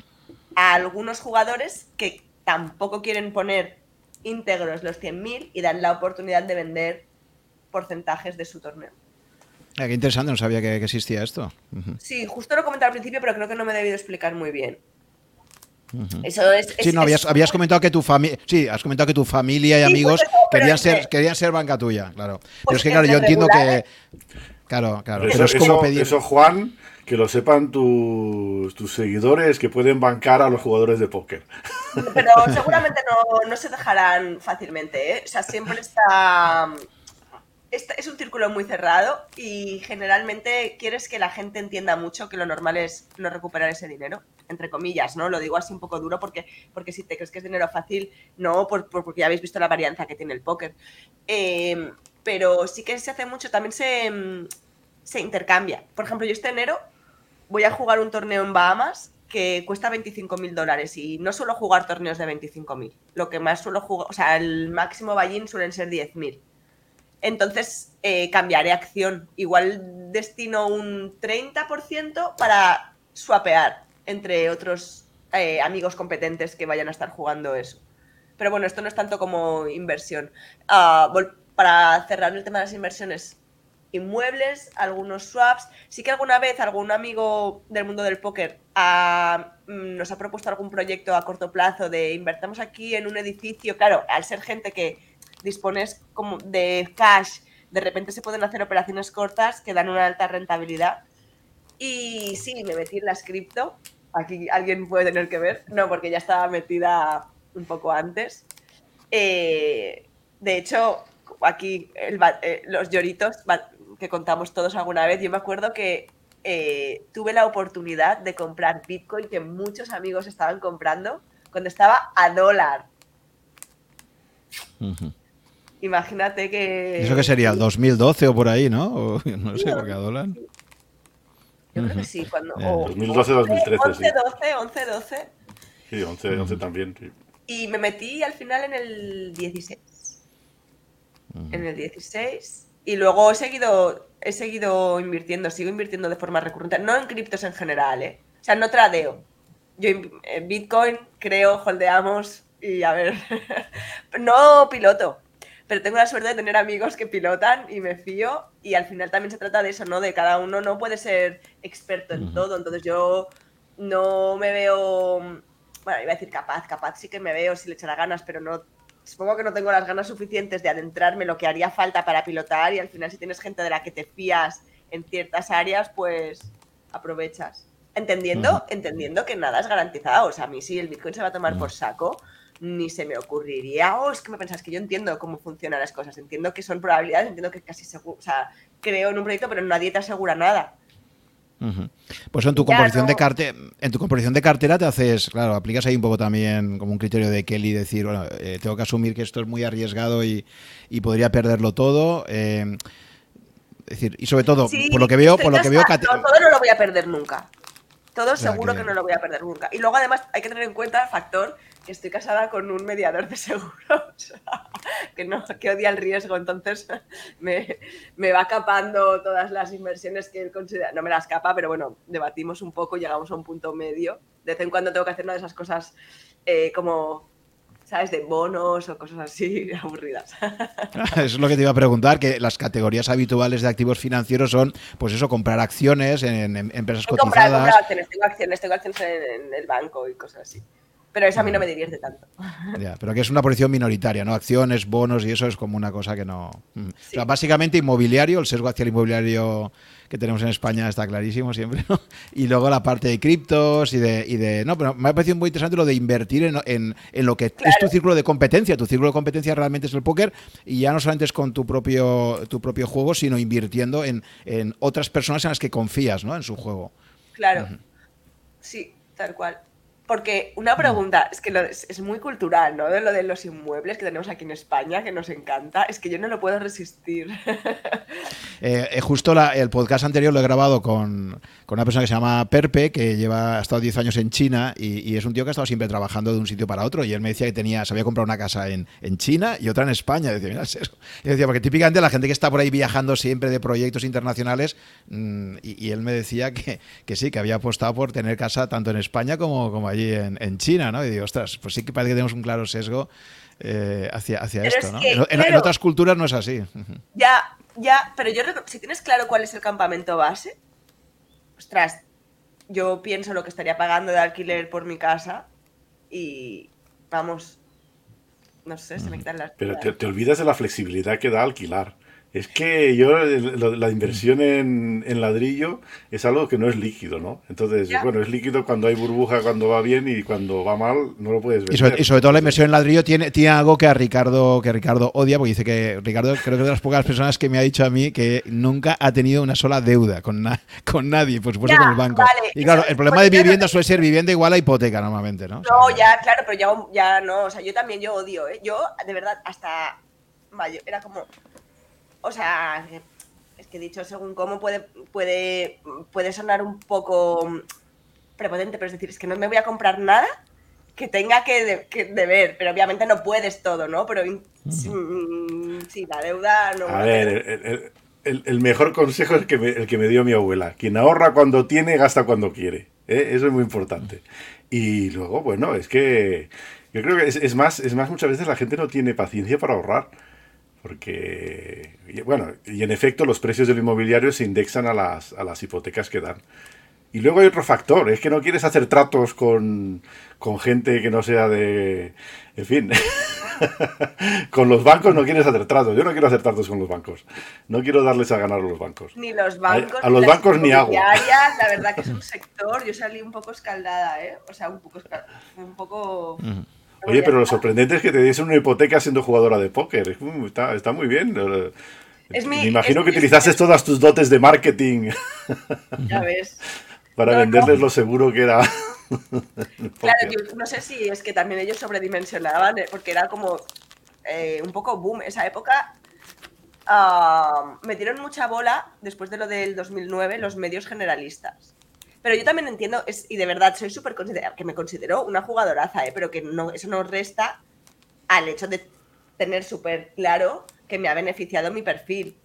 a algunos jugadores que tampoco quieren poner íntegros los 100.000 y dan la oportunidad de vender porcentajes de su torneo. Ah, qué interesante, no sabía que, existía esto. Sí, justo lo comenté al principio, pero creo que no me he debido explicar muy bien. Eso es, sí, no, habías, comentado que tu familia, sí, has comentado que tu familia y amigos querían ser, querían ser banca tuya, claro. pero pues es que claro, yo entiendo que, claro, claro. Eso, es como pedir... eso, Juan, que lo sepan tus, tus seguidores que pueden bancar a los jugadores de póker. Pero seguramente no, no se dejarán fácilmente, ¿eh? O sea, siempre está es un círculo muy cerrado y generalmente quieres que la gente entienda mucho que lo normal es no recuperar ese dinero, entre comillas, ¿no? Lo digo así un poco duro porque, porque si te crees que es dinero fácil, no, por, porque ya habéis visto la varianza que tiene el póker. Em, pero sí que se hace mucho, también se, se intercambia. Por ejemplo, yo este enero voy a jugar un torneo en Bahamas que cuesta 25 mil dólares y no suelo jugar torneos de 25 mil. Lo que más suelo jugar, o sea, el máximo buy suelen ser 10 mil entonces eh, cambiaré acción. Igual destino un 30% para swapear entre otros eh, amigos competentes que vayan a estar jugando eso. Pero bueno, esto no es tanto como inversión. Ah, para cerrar el tema de las inversiones, inmuebles, algunos swaps. Sí que alguna vez algún amigo del mundo del póker mm, nos ha propuesto algún proyecto a corto plazo de invertamos aquí en un edificio. Claro, al ser gente que dispones como de cash, de repente se pueden hacer operaciones cortas que dan una alta rentabilidad. Y sí, me metí en las cripto. Aquí alguien puede tener que ver. No, porque ya estaba metida un poco antes. Eh, de hecho, aquí eh, los lloritos que contamos todos alguna vez, yo me acuerdo que eh, tuve la oportunidad de comprar Bitcoin que muchos amigos estaban comprando cuando estaba a dólar. Imagínate que. ¿Eso qué sería? ¿El 2012 o por ahí, no? no sé, porque a dólar. Yo creo que sí, cuando. 2012, 2013. 11, 12, 11, 12. Sí, 11, 11 también. Sí. Y me metí al final en el 16. En el 16. Y luego he seguido, he seguido invirtiendo, sigo invirtiendo de forma recurrente. No en criptos en general, ¿eh? O sea, no tradeo. Yo en Bitcoin creo, holdeamos y a ver. no piloto pero tengo la suerte de tener amigos que pilotan y me fío y al final también se trata de eso, ¿no? De cada uno no puede ser experto en todo, entonces yo no me veo, bueno, iba a decir capaz, capaz sí que me veo si le echara ganas, pero no, supongo que no tengo las ganas suficientes de adentrarme lo que haría falta para pilotar y al final si tienes gente de la que te fías en ciertas áreas, pues aprovechas. Entendiendo, entendiendo que nada es garantizado. O sea, a mí si el Bitcoin se va a tomar por saco, ni se me ocurriría, oh, es que me pensás que yo entiendo cómo funcionan las cosas, entiendo que son probabilidades, entiendo que casi seguro, o sea, creo en un proyecto, pero nadie te asegura nada. Pues en tu composición de cartera, en tu composición de cartera te haces, claro, aplicas ahí un poco también como un criterio de Kelly, decir, bueno, eh, tengo que asumir que esto es muy arriesgado y, podría perderlo todo. Eh, es decir, y sobre todo, por lo que veo, por lo que veo, todo no lo voy a perder nunca. Todo seguro que... no lo voy a perder nunca. Y luego además hay que tener en cuenta el factor estoy casada con un mediador de seguros que no que odia el riesgo, entonces me, me, va capando todas las inversiones que él considera, no me las capa, pero bueno, debatimos un poco, llegamos a un punto medio. De vez en cuando tengo que hacer una de esas cosas eh, como ¿sabes? De bonos o cosas así aburridas. Eso es lo que te iba a preguntar, que las categorías habituales de activos financieros son, pues eso, comprar acciones en, empresas cotizadas. Comprar, comprar acciones, tengo acciones, tengo acciones en, el banco y cosas así. Pero eso a mí no me divierte tanto. Ya, pero que es una posición minoritaria, ¿no? Acciones, bonos y eso es como una cosa que no... Mm. O sea, básicamente inmobiliario, el sesgo hacia el inmobiliario que tenemos en España está clarísimo siempre, ¿no? Y luego la parte de criptos y de, y de... No, pero me ha parecido muy interesante lo de invertir en, en, en lo que es tu círculo de competencia. Tu círculo de competencia realmente es el póker y ya no solamente es con tu propio, tu propio juego, sino invirtiendo en, en otras personas en las que confías, ¿no? En su juego. Claro. Sí, tal cual. Porque una mm. pregunta, es que es, muy cultural, ¿no? De lo de los inmuebles que tenemos aquí en España, que nos encanta, es que yo no lo puedo resistir. Eh, eh, justo el podcast anterior lo he grabado con, una persona que se llama Perpe, que lleva, ha estado 10 años en China y, es un tío que ha estado siempre trabajando de un sitio para otro. Y él me decía que tenía, se había comprado una casa en, China y otra en España. Y decía, mira, eso. Y decía, porque típicamente la gente que está por ahí viajando siempre de proyectos internacionales, mm, y, él me decía que, que, sí, que había apostado por tener casa tanto en España como, como allí en, China, ¿no? Y digo, ostras, pues sí que parece que tenemos un claro sesgo eh, hacia, hacia esto, ¿no? en, otras culturas no es así. Ya, ya, pero yo si tienes claro cuál es el campamento base, ostras, yo pienso lo que estaría pagando de alquiler por mi casa y vamos, no sé, se me quitan las... Pero te, te, olvidas de la flexibilidad que da alquilar. Es que yo, la inversión en, ladrillo es algo que no es líquido, ¿no? Entonces, bueno, es líquido cuando hay burbuja, cuando va bien y cuando va mal no lo puedes ver. Y sobre, todo la inversión en ladrillo tiene, tiene algo que a Ricardo que Ricardo odia, porque dice que Ricardo creo que es de las pocas personas que me ha dicho a mí que nunca ha tenido una sola deuda con, con nadie, por supuesto con el banco. y claro, el problema de vivienda suele ser vivienda igual a hipoteca normalmente, ¿no? No, ya, claro, pero ya, ya no, o sea, yo también yo odio, ¿eh? Yo, de verdad, hasta... Mayo, era como, o sea, es que dicho según cómo puede, puede, puede sonar un poco prepotente, pero es decir, es que no me voy a comprar nada que tenga que, deber, pero obviamente no puedes todo, ¿no? Pero sí, la deuda no... A ver, el, mejor consejo es el que me dio mi abuela. Quien ahorra cuando tiene, gasta cuando quiere. ¿eh? Eso es muy importante. Y luego, bueno, es que yo creo que es, más, es más, muchas veces la gente no tiene paciencia para ahorrar. Porque, bueno, y en efecto los precios del inmobiliario se indexan a las, a las hipotecas que dan. Y luego hay otro factor, es que no quieres hacer tratos con, gente que no sea de... En fin, con los bancos no quieres hacer tratos. Yo no quiero hacer tratos con los bancos. No quiero darles a ganar a los bancos. Ni los bancos. A, los bancos ni hago. La verdad que es un sector, yo salí un poco escaldada, ¿eh? O sea, un poco... Un poco... Oye, pero lo sorprendente es que te diesen una hipoteca siendo jugadora de póker. Está, está muy bien. Me imagino que utilizaste todas tus dotes de marketing. Ya ves. para venderles lo seguro que era. claro, yo no sé si es que también ellos sobredimensionaban, eh, porque era como eh, un poco boom. Esa época uh, metieron mucha bola después de lo del 2009 los medios generalistas. Pero yo también entiendo, y de verdad soy súper que me considero una jugadoraza, ¿eh? pero que no, eso no resta al hecho de tener súper claro que me ha beneficiado mi perfil.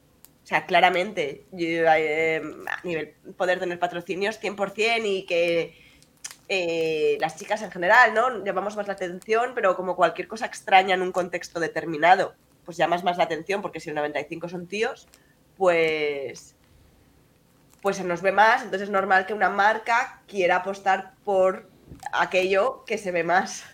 O sea, claramente, yo, eh, a nivel poder tener patrocinios 100% y que eh, las chicas en general, ¿no? Llamamos más la atención, pero como cualquier cosa extraña en un contexto determinado. pues llamas más la atención, porque si el 95 son tíos, pues pues se nos ve más, entonces es normal que una marca quiera apostar por aquello que se ve más.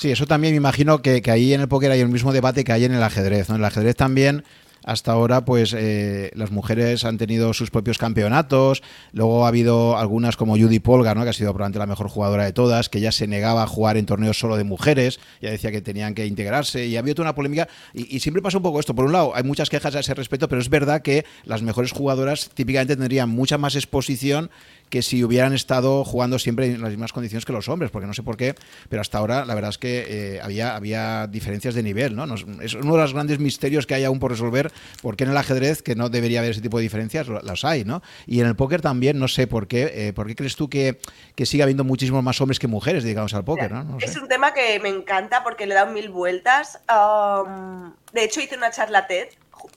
Sí, eso también me imagino que, que, ahí en el póker hay el mismo debate que hay en el ajedrez. En el ajedrez también hasta ahora, pues eh, las mujeres han tenido sus propios campeonatos. Luego ha habido algunas como Judy Polgar, ¿no? que ha sido probablemente la mejor jugadora de todas, que ya se negaba a jugar en torneos solo de mujeres. Ya decía que tenían que integrarse. Y ha habido toda una polémica. Y, y, siempre pasa un poco esto. Por un lado, hay muchas quejas a ese respecto, pero es verdad que las mejores jugadoras típicamente tendrían mucha más exposición que si hubieran estado jugando siempre en las mismas condiciones que los hombres, porque no sé por qué, pero hasta ahora la verdad es que eh, había, había diferencias de nivel, ¿no? Es uno de los grandes misterios que hay aún por resolver, porque en el ajedrez, que no debería haber ese tipo de diferencias, las hay, ¿no? Y en el póker también, no sé por qué, eh, ¿por qué crees tú que, que sigue habiendo muchísimos más hombres que mujeres, digamos, al póker, ¿no? no sé. Es un tema que me encanta porque le he dado mil vueltas. Um, de hecho, hice una charla TED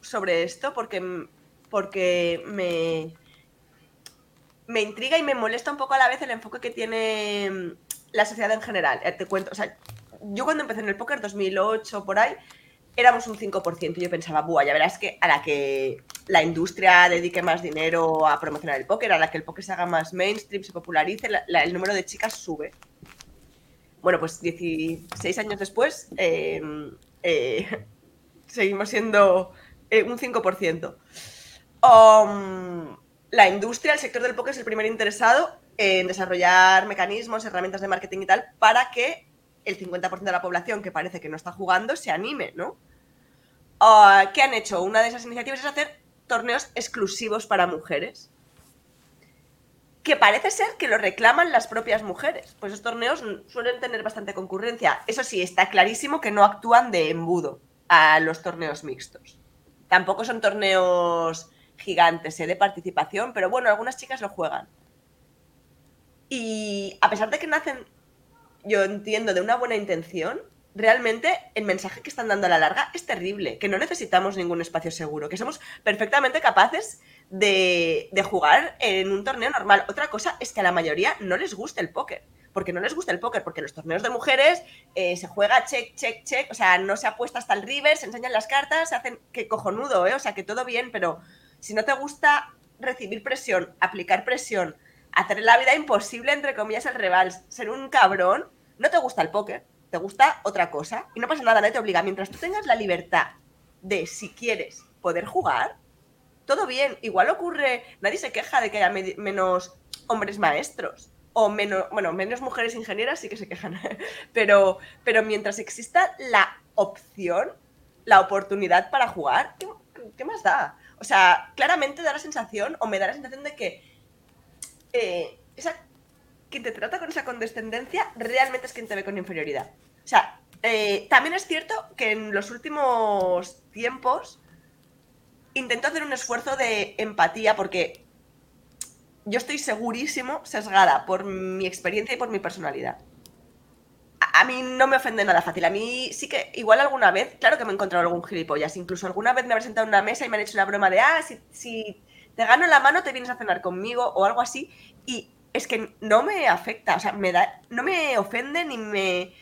sobre esto porque, porque me me intriga y me molesta un poco a la vez el enfoque que tiene mm, la sociedad en general. Eh, te cuento, o sea, yo cuando empecé en el póker, 2008 por ahí, éramos un 5%. Y yo pensaba, buah, ya verás que a la que la industria dedique más dinero a promocionar el póker, a la que el póker se haga más mainstream, se popularice, la, la, el número de chicas sube. Bueno, pues 16 años después, eh, eh, seguimos siendo eh, un 5%. Um, la industria, el sector del póker es el primer interesado en desarrollar mecanismos, herramientas de marketing y tal para que el 50% de la población que parece que no está jugando se anime, ¿no? Uh, ¿Qué han hecho? Una de esas iniciativas es hacer torneos exclusivos para mujeres. Que parece ser que lo reclaman las propias mujeres. Pues esos torneos suelen tener bastante concurrencia. Eso sí, está clarísimo que no actúan de embudo a los torneos mixtos. Tampoco son torneos gigantes ¿eh? de participación, pero bueno, algunas chicas lo juegan. Y a pesar de que nacen, yo entiendo, de una buena intención, realmente el mensaje que están dando a la larga es terrible, que no necesitamos ningún espacio seguro, que somos perfectamente capaces de, de jugar en un torneo normal. Otra cosa es que a la mayoría no les gusta el póker porque no les gusta el póker, porque los torneos de mujeres eh, se juega check, check, check, o sea, no se apuesta hasta el river, se enseñan las cartas, se hacen que cojonudo, ¿eh? o sea, que todo bien, pero si no te gusta recibir presión, aplicar presión, hacer la vida imposible, entre comillas, el rival, ser un cabrón, no te gusta el póker, te gusta otra cosa. Y no pasa nada, nadie te obliga. Mientras tú tengas la libertad de, si quieres, poder jugar, todo bien. Igual ocurre, nadie se queja de que haya menos hombres maestros. O menos, bueno, menos mujeres ingenieras sí que se quejan. pero, pero mientras exista la opción, la oportunidad para jugar, ¿qué, qué más da? O sea, claramente da la sensación, o me da la sensación de que eh, esa, quien te trata con esa condescendencia realmente es quien te ve con inferioridad. O sea, eh, también es cierto que en los últimos tiempos intento hacer un esfuerzo de empatía porque yo estoy segurísimo sesgada por mi experiencia y por mi personalidad a mí no me ofende nada fácil. A mí sí que, igual alguna vez, claro que me he encontrado algún gilipollas. Incluso alguna vez me habré sentado en una mesa y me han hecho una broma de, ah, si, si te gano la mano te vienes a cenar conmigo o algo así. Y es que no me afecta, o sea, me da, no me ofende ni me,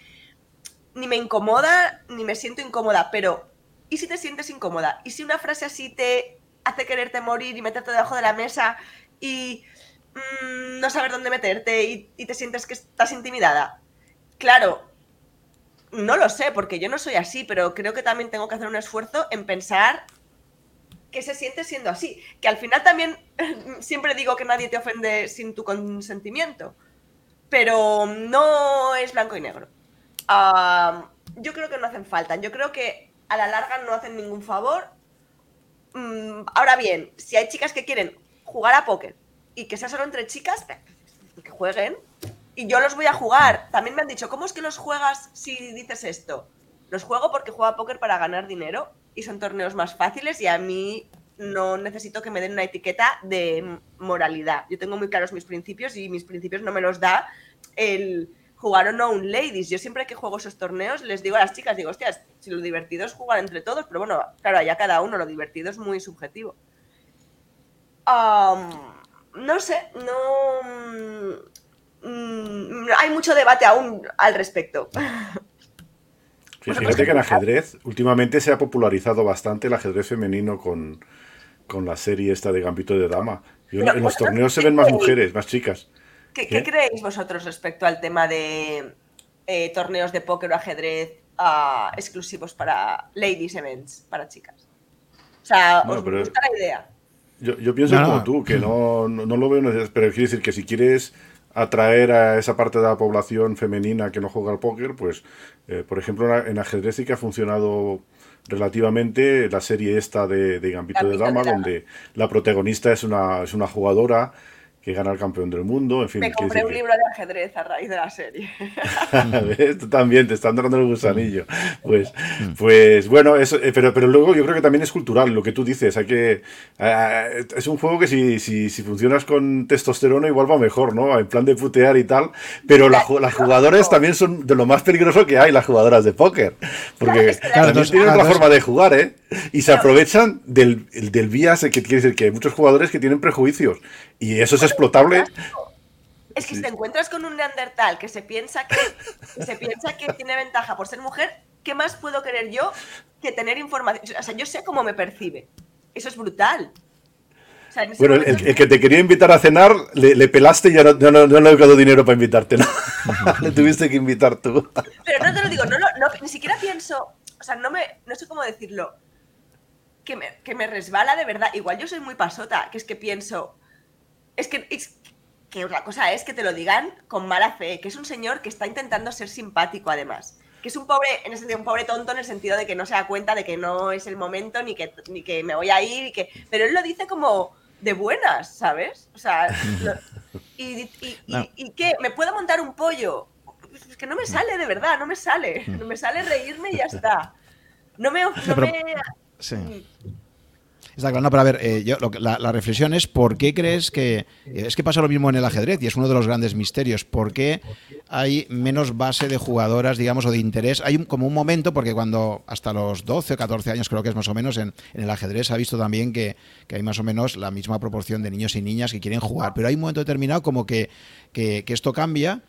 ni me incomoda, ni me siento incómoda. Pero, ¿y si te sientes incómoda? ¿Y si una frase así te hace quererte morir y meterte debajo de la mesa y mmm, no saber dónde meterte y te sientes que estás intimidada? Claro, no lo sé, porque yo no soy así, pero creo que también tengo que hacer un esfuerzo en pensar qué se siente siendo así. Que al final también siempre digo que nadie te ofende sin tu consentimiento, pero no es blanco y negro. Yo creo que no hacen falta, yo creo que a la larga no hacen ningún favor. Mm, ahora bien, si hay chicas que quieren jugar a póker y que sea solo entre chicas, que jueguen, y yo los voy a jugar. También me han dicho, ¿cómo es que los juegas si dices esto? Los juego porque juego a póker para ganar dinero y son torneos más fáciles y a mí no necesito que me den una etiqueta de moralidad. Yo tengo muy claros mis principios y mis principios no me los da el jugar o no un ladies. Yo siempre que juego esos torneos les digo a las chicas, digo, hostias, si lo divertido es jugar entre todos, pero bueno, claro, allá cada uno, lo divertido es muy subjetivo. no sé, no... Mm, hay mucho debate aún al respecto. Fíjate que en ajedrez últimamente se ha popularizado bastante el ajedrez femenino con, la serie esta de Gambito de Dama. en los torneos se ven más mujeres, más chicas. ¿Qué, creéis vosotros respecto al tema de eh, torneos de póker o ajedrez ah, exclusivos para ladies events, para chicas? O sea, ¿os gusta la idea? Yo, pienso como tú, que no, lo veo necesario, pero quiero decir que si quieres atraer a esa parte de la población femenina que no juega al póker, pues, eh, por ejemplo, en ajedrez sí que ha funcionado relativamente la serie esta de, Gambito, de Dama, donde la protagonista es una, es una jugadora que gana el campeón del mundo, en fin. Me compré un libro de ajedrez a raíz de la serie. Tú también, te están dando el gusanillo. Pues, pues bueno, eso, eh, pero, pero luego yo creo que también es cultural lo que tú dices. Hay que, eh, es un juego que si, si, si, funcionas con testosterona igual va mejor, ¿no? En plan de putear y tal. Pero las jugadoras también son de lo más peligroso que hay, las jugadoras de póker. Porque también tienen otra forma de jugar, ¿eh? Y se aprovechan del, del vías que quiere decir que hay muchos jugadores que tienen prejuicios. Y eso es explotable. Es que si te encuentras con un neandertal que se piensa que, se piensa que tiene ventaja por ser mujer, ¿qué más puedo querer yo que tener información? O sea, yo sé cómo me percibe. Eso es brutal. bueno, el, que te quería invitar a cenar, le, pelaste y ya no, no, no, le he dado dinero para invitarte. ¿no? le tuviste que invitar tú. Pero no te lo digo, no, ni siquiera pienso, o sea, no, me, no sé cómo decirlo, que me, que me resbala de verdad. Igual yo soy muy pasota, que es que pienso, es que, es que la cosa es que te lo digan con mala fe, que es un señor que está intentando ser simpático además. Que es un pobre, en ese sentido, un pobre tonto en el sentido de que no se da cuenta de que no es el momento, ni que, ni que me voy a ir, y que. Pero él lo dice como de buenas, ¿sabes? O sea, y, y, qué? ¿Me puedo montar un pollo? Es que no me sale, de verdad, no me sale. No me sale reírme y ya está. No me. No me... Sí. Está claro, no, pero a ver, eh, yo, la, reflexión es ¿por qué crees que... Eh, es que pasa lo mismo en el ajedrez y es uno de los grandes misterios. ¿Por qué hay menos base de jugadoras, digamos, o de interés? Hay como un momento, porque cuando hasta los 12 o 14 años creo que es más o menos, en, el ajedrez se ha visto también que, hay más o menos la misma proporción de niños y niñas que quieren jugar. Pero hay un momento determinado como que, que esto cambia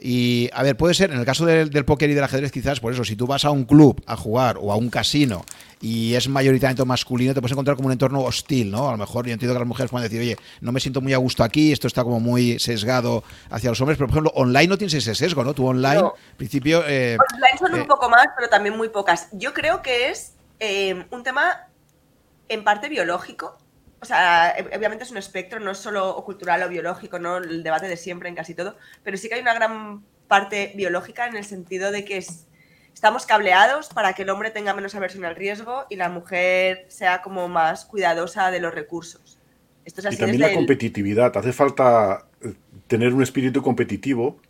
y, a ver, puede ser, en el caso del, póker y del ajedrez, quizás por eso, si tú vas a un club a jugar o a un casino y es mayoritariamente masculino, te puedes encontrar como un entorno hostil, ¿no? A lo mejor yo entiendo que las mujeres pueden decir, oye, no me siento muy a gusto aquí, esto está como muy sesgado hacia los hombres, pero por ejemplo, online no tienes ese sesgo, ¿no? Tú online, en principio... Eh, online son un eh, poco más, pero también muy pocas. Yo creo que es eh, un tema en parte biológico, o sea, obviamente es un espectro, no es solo cultural o biológico, ¿no? El debate de siempre en casi todo, pero sí que hay una gran parte biológica en el sentido de que estamos cableados para que el hombre tenga menos aversión al riesgo y la mujer sea como más cuidadosa de los recursos. Esto es así y también la competitividad. Hace falta eh, tener un espíritu competitivo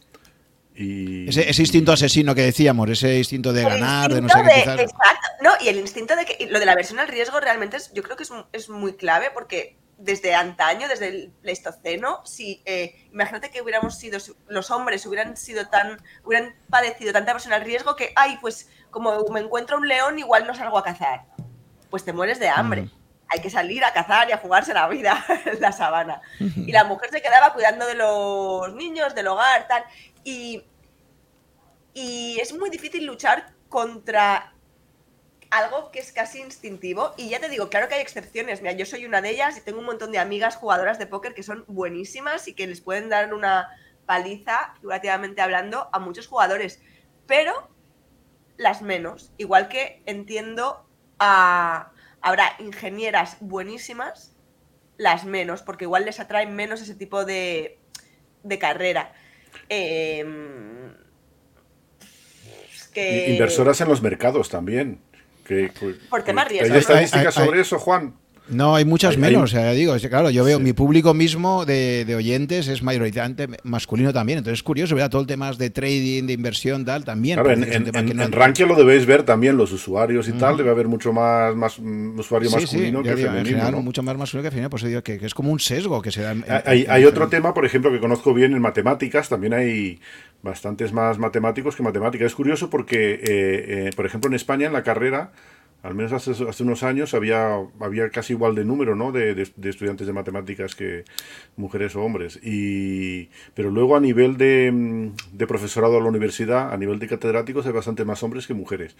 ese, instinto asesino que decíamos, ese instinto de ganar, de no sé qué. Exacto, no, y el instinto de que lo de la versión al riesgo realmente es, yo creo que es, muy clave porque desde antaño, desde el Pleistoceno, si eh, imagínate que hubiéramos sido, los hombres hubieran sido tan, hubieran padecido tanta versión al riesgo que, ay, pues como me encuentro un león, igual no salgo a cazar. Pues te mueres de hambre. Mm. Hay que salir a cazar y a jugarse la vida en la sabana. Y la mujer se quedaba cuidando de los niños, del hogar, tal. Y, es muy difícil luchar contra algo que es casi instintivo. Y ya te digo, claro que hay excepciones. Mira, yo soy una de ellas y tengo un montón de amigas jugadoras de póker que son buenísimas y que les pueden dar una paliza, figurativamente hablando, a muchos jugadores. Pero las menos. Igual que entiendo a. Habrá ingenieras buenísimas, las menos, porque igual les atrae menos ese tipo de, de carrera. Em, Inversoras en los mercados también. Que, Por temas ¿Hay estadísticas sobre eso, Juan? No, hay muchas menos. O sea, digo, claro, yo veo mi público mismo de, oyentes es mayoritariamente masculino también. Entonces es curioso, ¿verdad? Todo el tema de trading, de inversión, tal, también. Claro, en, en, Rankia lo debéis ver también, los usuarios y tal. Debe haber mucho más, más mm, usuario masculino que femenino. En general, mucho más masculino que femenino. Pues digo que, es como un sesgo que se da. hay, hay otro tema, por ejemplo, que conozco bien en matemáticas. También hay bastantes más matemáticos que matemáticas. Es curioso porque, eh, eh, por ejemplo, en España, en la carrera al menos hace, unos años había, había casi igual de número ¿no? de, de, estudiantes de matemáticas que mujeres o hombres. Y, pero luego a nivel de, de, profesorado a la universidad, a nivel de catedráticos, hay bastante más hombres que mujeres.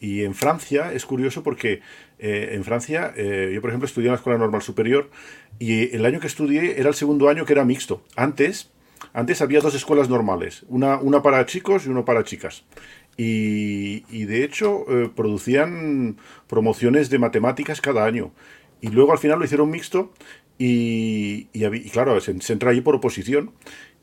Y en Francia es curioso porque eh, en Francia, eh, yo por ejemplo estudié en la Escuela Normal Superior y el año que estudié era el segundo año que era mixto. Antes, antes había dos escuelas normales, una, una para chicos y una para chicas. Y, de hecho eh, producían promociones de matemáticas cada año. Y luego al final lo hicieron mixto y, claro, se, entra ahí por oposición.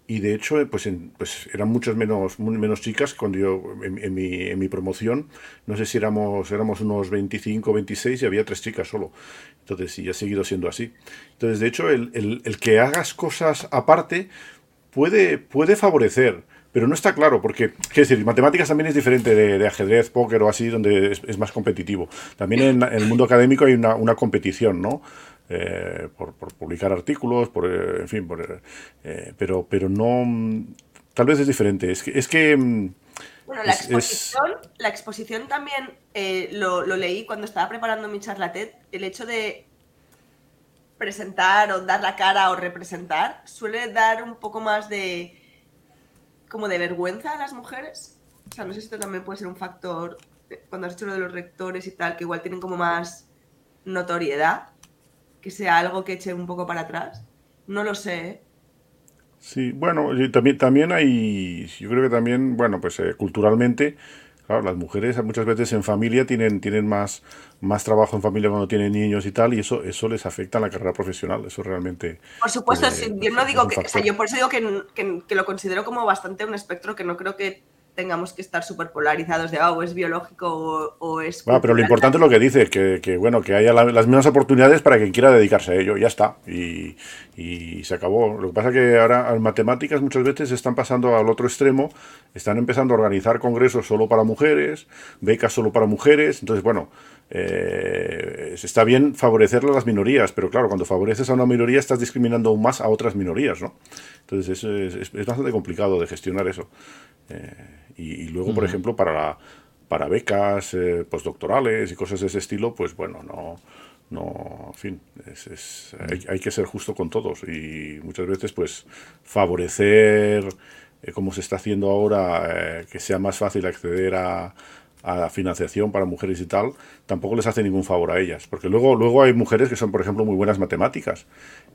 Y de hecho, pues, pues eran muchas menos, menos chicas cuando yo, en, mi, en, mi, promoción, no sé si éramos, éramos unos 25, 26 y había tres chicas solo. Entonces, sí, ha seguido siendo así. Entonces, de hecho, el, el, el que hagas cosas aparte puede, puede favorecer pero no está claro, porque, qué decir, matemáticas también es diferente de, ajedrez, póker o así, donde es, más competitivo. También en, el mundo académico hay una, competición, ¿no? Eh, por, publicar artículos, por, eh, en fin, por, eh, pero, pero no, tal vez es diferente. Es que, es que mm, bueno, la exposición, la exposición también lo, lo, leí cuando estaba preparando mi charla TED, el hecho de presentar o dar la cara o representar suele dar un poco más de como de vergüenza a las mujeres. O sea, no sé si esto también puede ser un factor, eh, cuando has hecho lo de los rectores y tal, que igual tienen como más notoriedad, que sea algo que eche un poco para atrás. No lo sé. ¿eh? Sí, bueno, también, también hay, yo creo que también, bueno, pues eh, culturalmente Claro, las mujeres muchas veces en familia tienen, tienen más, más trabajo en familia cuando tienen niños y tal, y eso, eso les afecta en la carrera profesional. Eso realmente. Por supuesto, eh, yo no digo que. O sea, yo por eso digo que, que, lo considero como bastante un espectro que no creo que tengamos que estar súper polarizados de ah, o es biológico o, es. Bueno, pero lo importante es lo que dice, que, que bueno, que haya las mismas oportunidades para quien quiera dedicarse a ello, ya está. Y, y se acabó. Lo que pasa es que ahora las matemáticas muchas veces están pasando al otro extremo, están empezando a organizar congresos solo para mujeres, becas solo para mujeres, entonces bueno. Eh, está bien favorecer a las minorías, pero claro, cuando favoreces a una minoría estás discriminando aún más a otras minorías, ¿no? Entonces es, es, es bastante complicado de gestionar eso. Eh, y, luego, por ejemplo, para, para becas eh, postdoctorales y cosas de ese estilo, pues bueno, no, no en fin, es, hay, que ser justo con todos y muchas veces pues favorecer, eh, como se está haciendo ahora, que sea más fácil acceder a, a financiación para mujeres y tal, tampoco les hace ningún favor a ellas. Porque luego, luego hay mujeres que son, por ejemplo, muy buenas matemáticas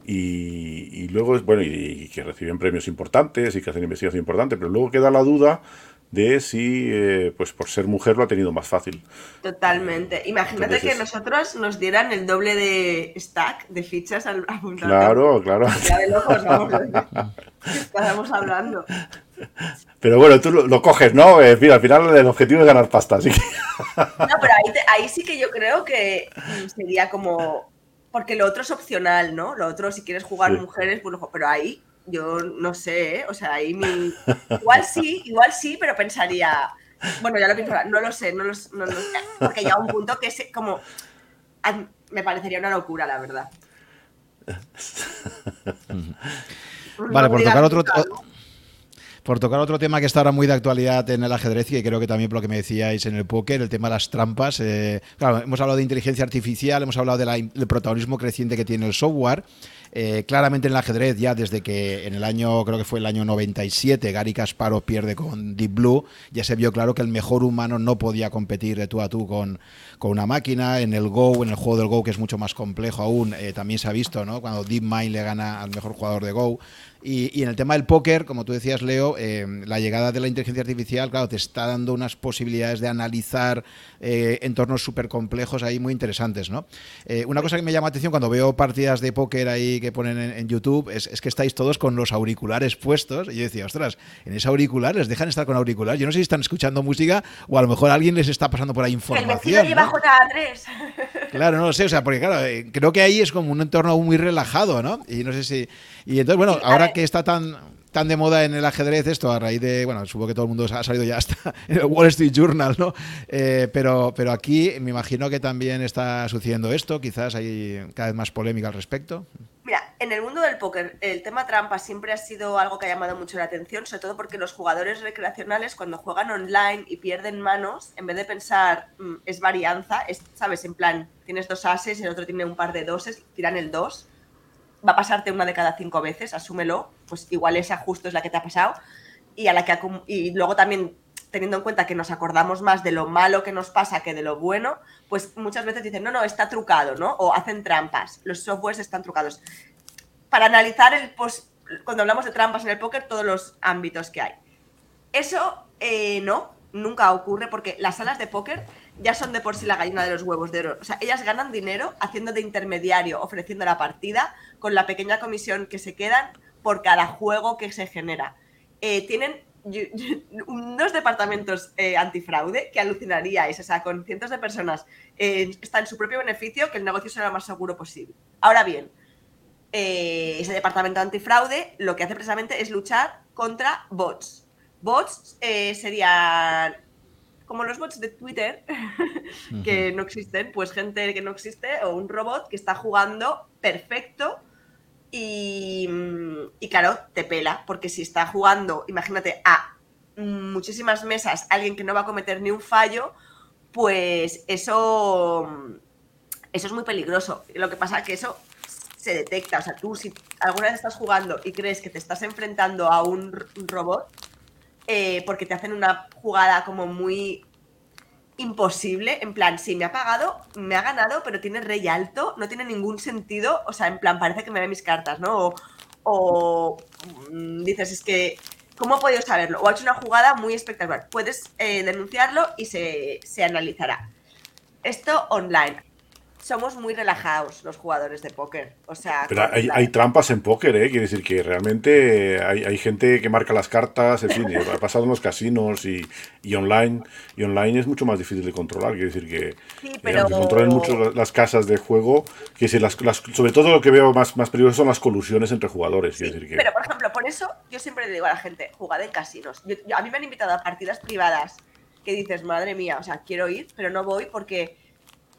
y, y luego, bueno, y, que reciben premios importantes y que hacen investigación importante, pero luego queda la duda de si, eh, pues por ser mujer, lo ha tenido más fácil. Totalmente. Imagínate que nosotros nos dieran el doble de stack de fichas al apuntar. Claro, claro. Ya de locos, vamos, estamos hablando. Pero bueno, tú lo, coges, ¿no? Fin, al final el objetivo es ganar pasta, así que... No, pero ahí, ahí sí que yo creo que sería como... Porque lo otro es opcional, ¿no? Lo otro, si quieres jugar mujeres, pues, pero ahí yo no sé, ¿eh? o sea, ahí mi... Igual sí, igual sí, pero pensaría, bueno, ya lo pienso, no lo sé, no lo, no, no porque llega un punto que es como, me parecería una locura, la verdad. vale, por tocar otro... Por tocar otro tema que está ahora muy de actualidad en el ajedrez y creo que también por lo que me decíais en el póker, el tema de las trampas. Eh, claro, hemos hablado de inteligencia artificial, hemos hablado del protagonismo creciente que tiene el software. Eh, claramente en el ajedrez, ya desde que en el año, creo que fue el año 97, Gary Kasparov pierde con Deep Blue, ya se vio claro que el mejor humano no podía competir de tú a tú con, con una máquina. En el Go, en el juego del Go, que es mucho más complejo aún, eh, también se ha visto, ¿no? Cuando DeepMind le gana al mejor jugador de Go. Y, en el tema del póker, como tú decías, Leo, eh, la llegada de la inteligencia artificial, claro, te está dando unas posibilidades de analizar eh, entornos súper complejos ahí muy interesantes, ¿no? Eh, una cosa que me llama la atención cuando veo partidas de póker ahí que ponen en, YouTube es, que estáis todos con los auriculares puestos. Y yo decía, ostras, en ese auricular les dejan estar con auriculares. Yo no sé si están escuchando música o a lo mejor alguien les está pasando por ahí información. El lleva J3. Claro, no lo sé, o sea, porque claro, creo que ahí es como un entorno muy relajado, ¿no? Y no sé si. Y entonces, bueno, ahora que está tan, tan de moda en el ajedrez esto, a raíz de, bueno, supongo que todo el mundo ha salido ya hasta en el Wall Street Journal, ¿no? Eh, pero, pero aquí me imagino que también está sucediendo esto, quizás hay cada vez más polémica al respecto. Mira, en el mundo del póker, el tema trampa siempre ha sido algo que ha llamado mucho la atención, sobre todo porque los jugadores recreacionales, cuando juegan online y pierden manos, en vez de pensar mm, es varianza, es, ¿sabes? En plan, tienes dos ases y el otro tiene un par de doses, tiran el dos, va a pasarte una de cada cinco veces, asúmelo, pues igual esa justo es la que te ha pasado, y, a la que y luego también teniendo en cuenta que nos acordamos más de lo malo que nos pasa que de lo bueno, pues muchas veces dicen, no, no, está trucado, ¿no? O hacen trampas, los softwares están trucados. Para analizar el post, cuando hablamos de trampas en el póker, todos los ámbitos que hay. Eso eh, no, nunca ocurre porque las salas de póker ya son de por sí la gallina de los huevos de oro. O sea, ellas ganan dinero haciendo de intermediario, ofreciendo la partida con la pequeña comisión que se quedan por cada juego que se genera. Eh, tienen unos departamentos eh, antifraude que alucinaríais, o sea, con cientos de personas, eh, está en su propio beneficio que el negocio sea lo más seguro posible. Ahora bien, eh, ese departamento antifraude lo que hace precisamente es luchar contra bots. Bots serían como los bots de Twitter, que no existen, pues gente que no existe o un robot que está jugando perfecto Mm, y, claro, te pela, porque si está jugando, imagínate, a muchísimas mesas alguien que no va a cometer ni un fallo, pues eso, eso es muy peligroso. Lo que pasa es que eso se detecta. O sea, tú si alguna vez estás jugando y crees que te estás enfrentando a un robot, eh, porque te hacen una jugada como muy imposible, en plan, sí, me ha pagado, me ha ganado, pero tiene rey alto, no tiene ningún sentido, o sea, en plan, parece que me ve mis cartas, ¿no? O, mm, dices, es que, ¿cómo ha podido saberlo? O ha hecho una jugada muy espectacular. Puedes eh, denunciarlo y se, se analizará. Esto online somos muy relajados los jugadores de póker. O sea, pero hay, trampas en póker, ¿eh? Quiere decir que realmente hay, gente que marca las cartas, en fin, ha pasado en los casinos y, online. Y online es mucho más difícil de controlar. Quiere decir que, sí, pero... controlan mucho las casas de juego. Que si las, sobre todo lo que veo más, más peligroso son las colusiones entre jugadores. decir que... Pero, por ejemplo, por eso yo siempre le digo a la gente, jugad en casinos. a mí me han invitado a partidas privadas que dices, madre mía, o sea, quiero ir, pero no voy porque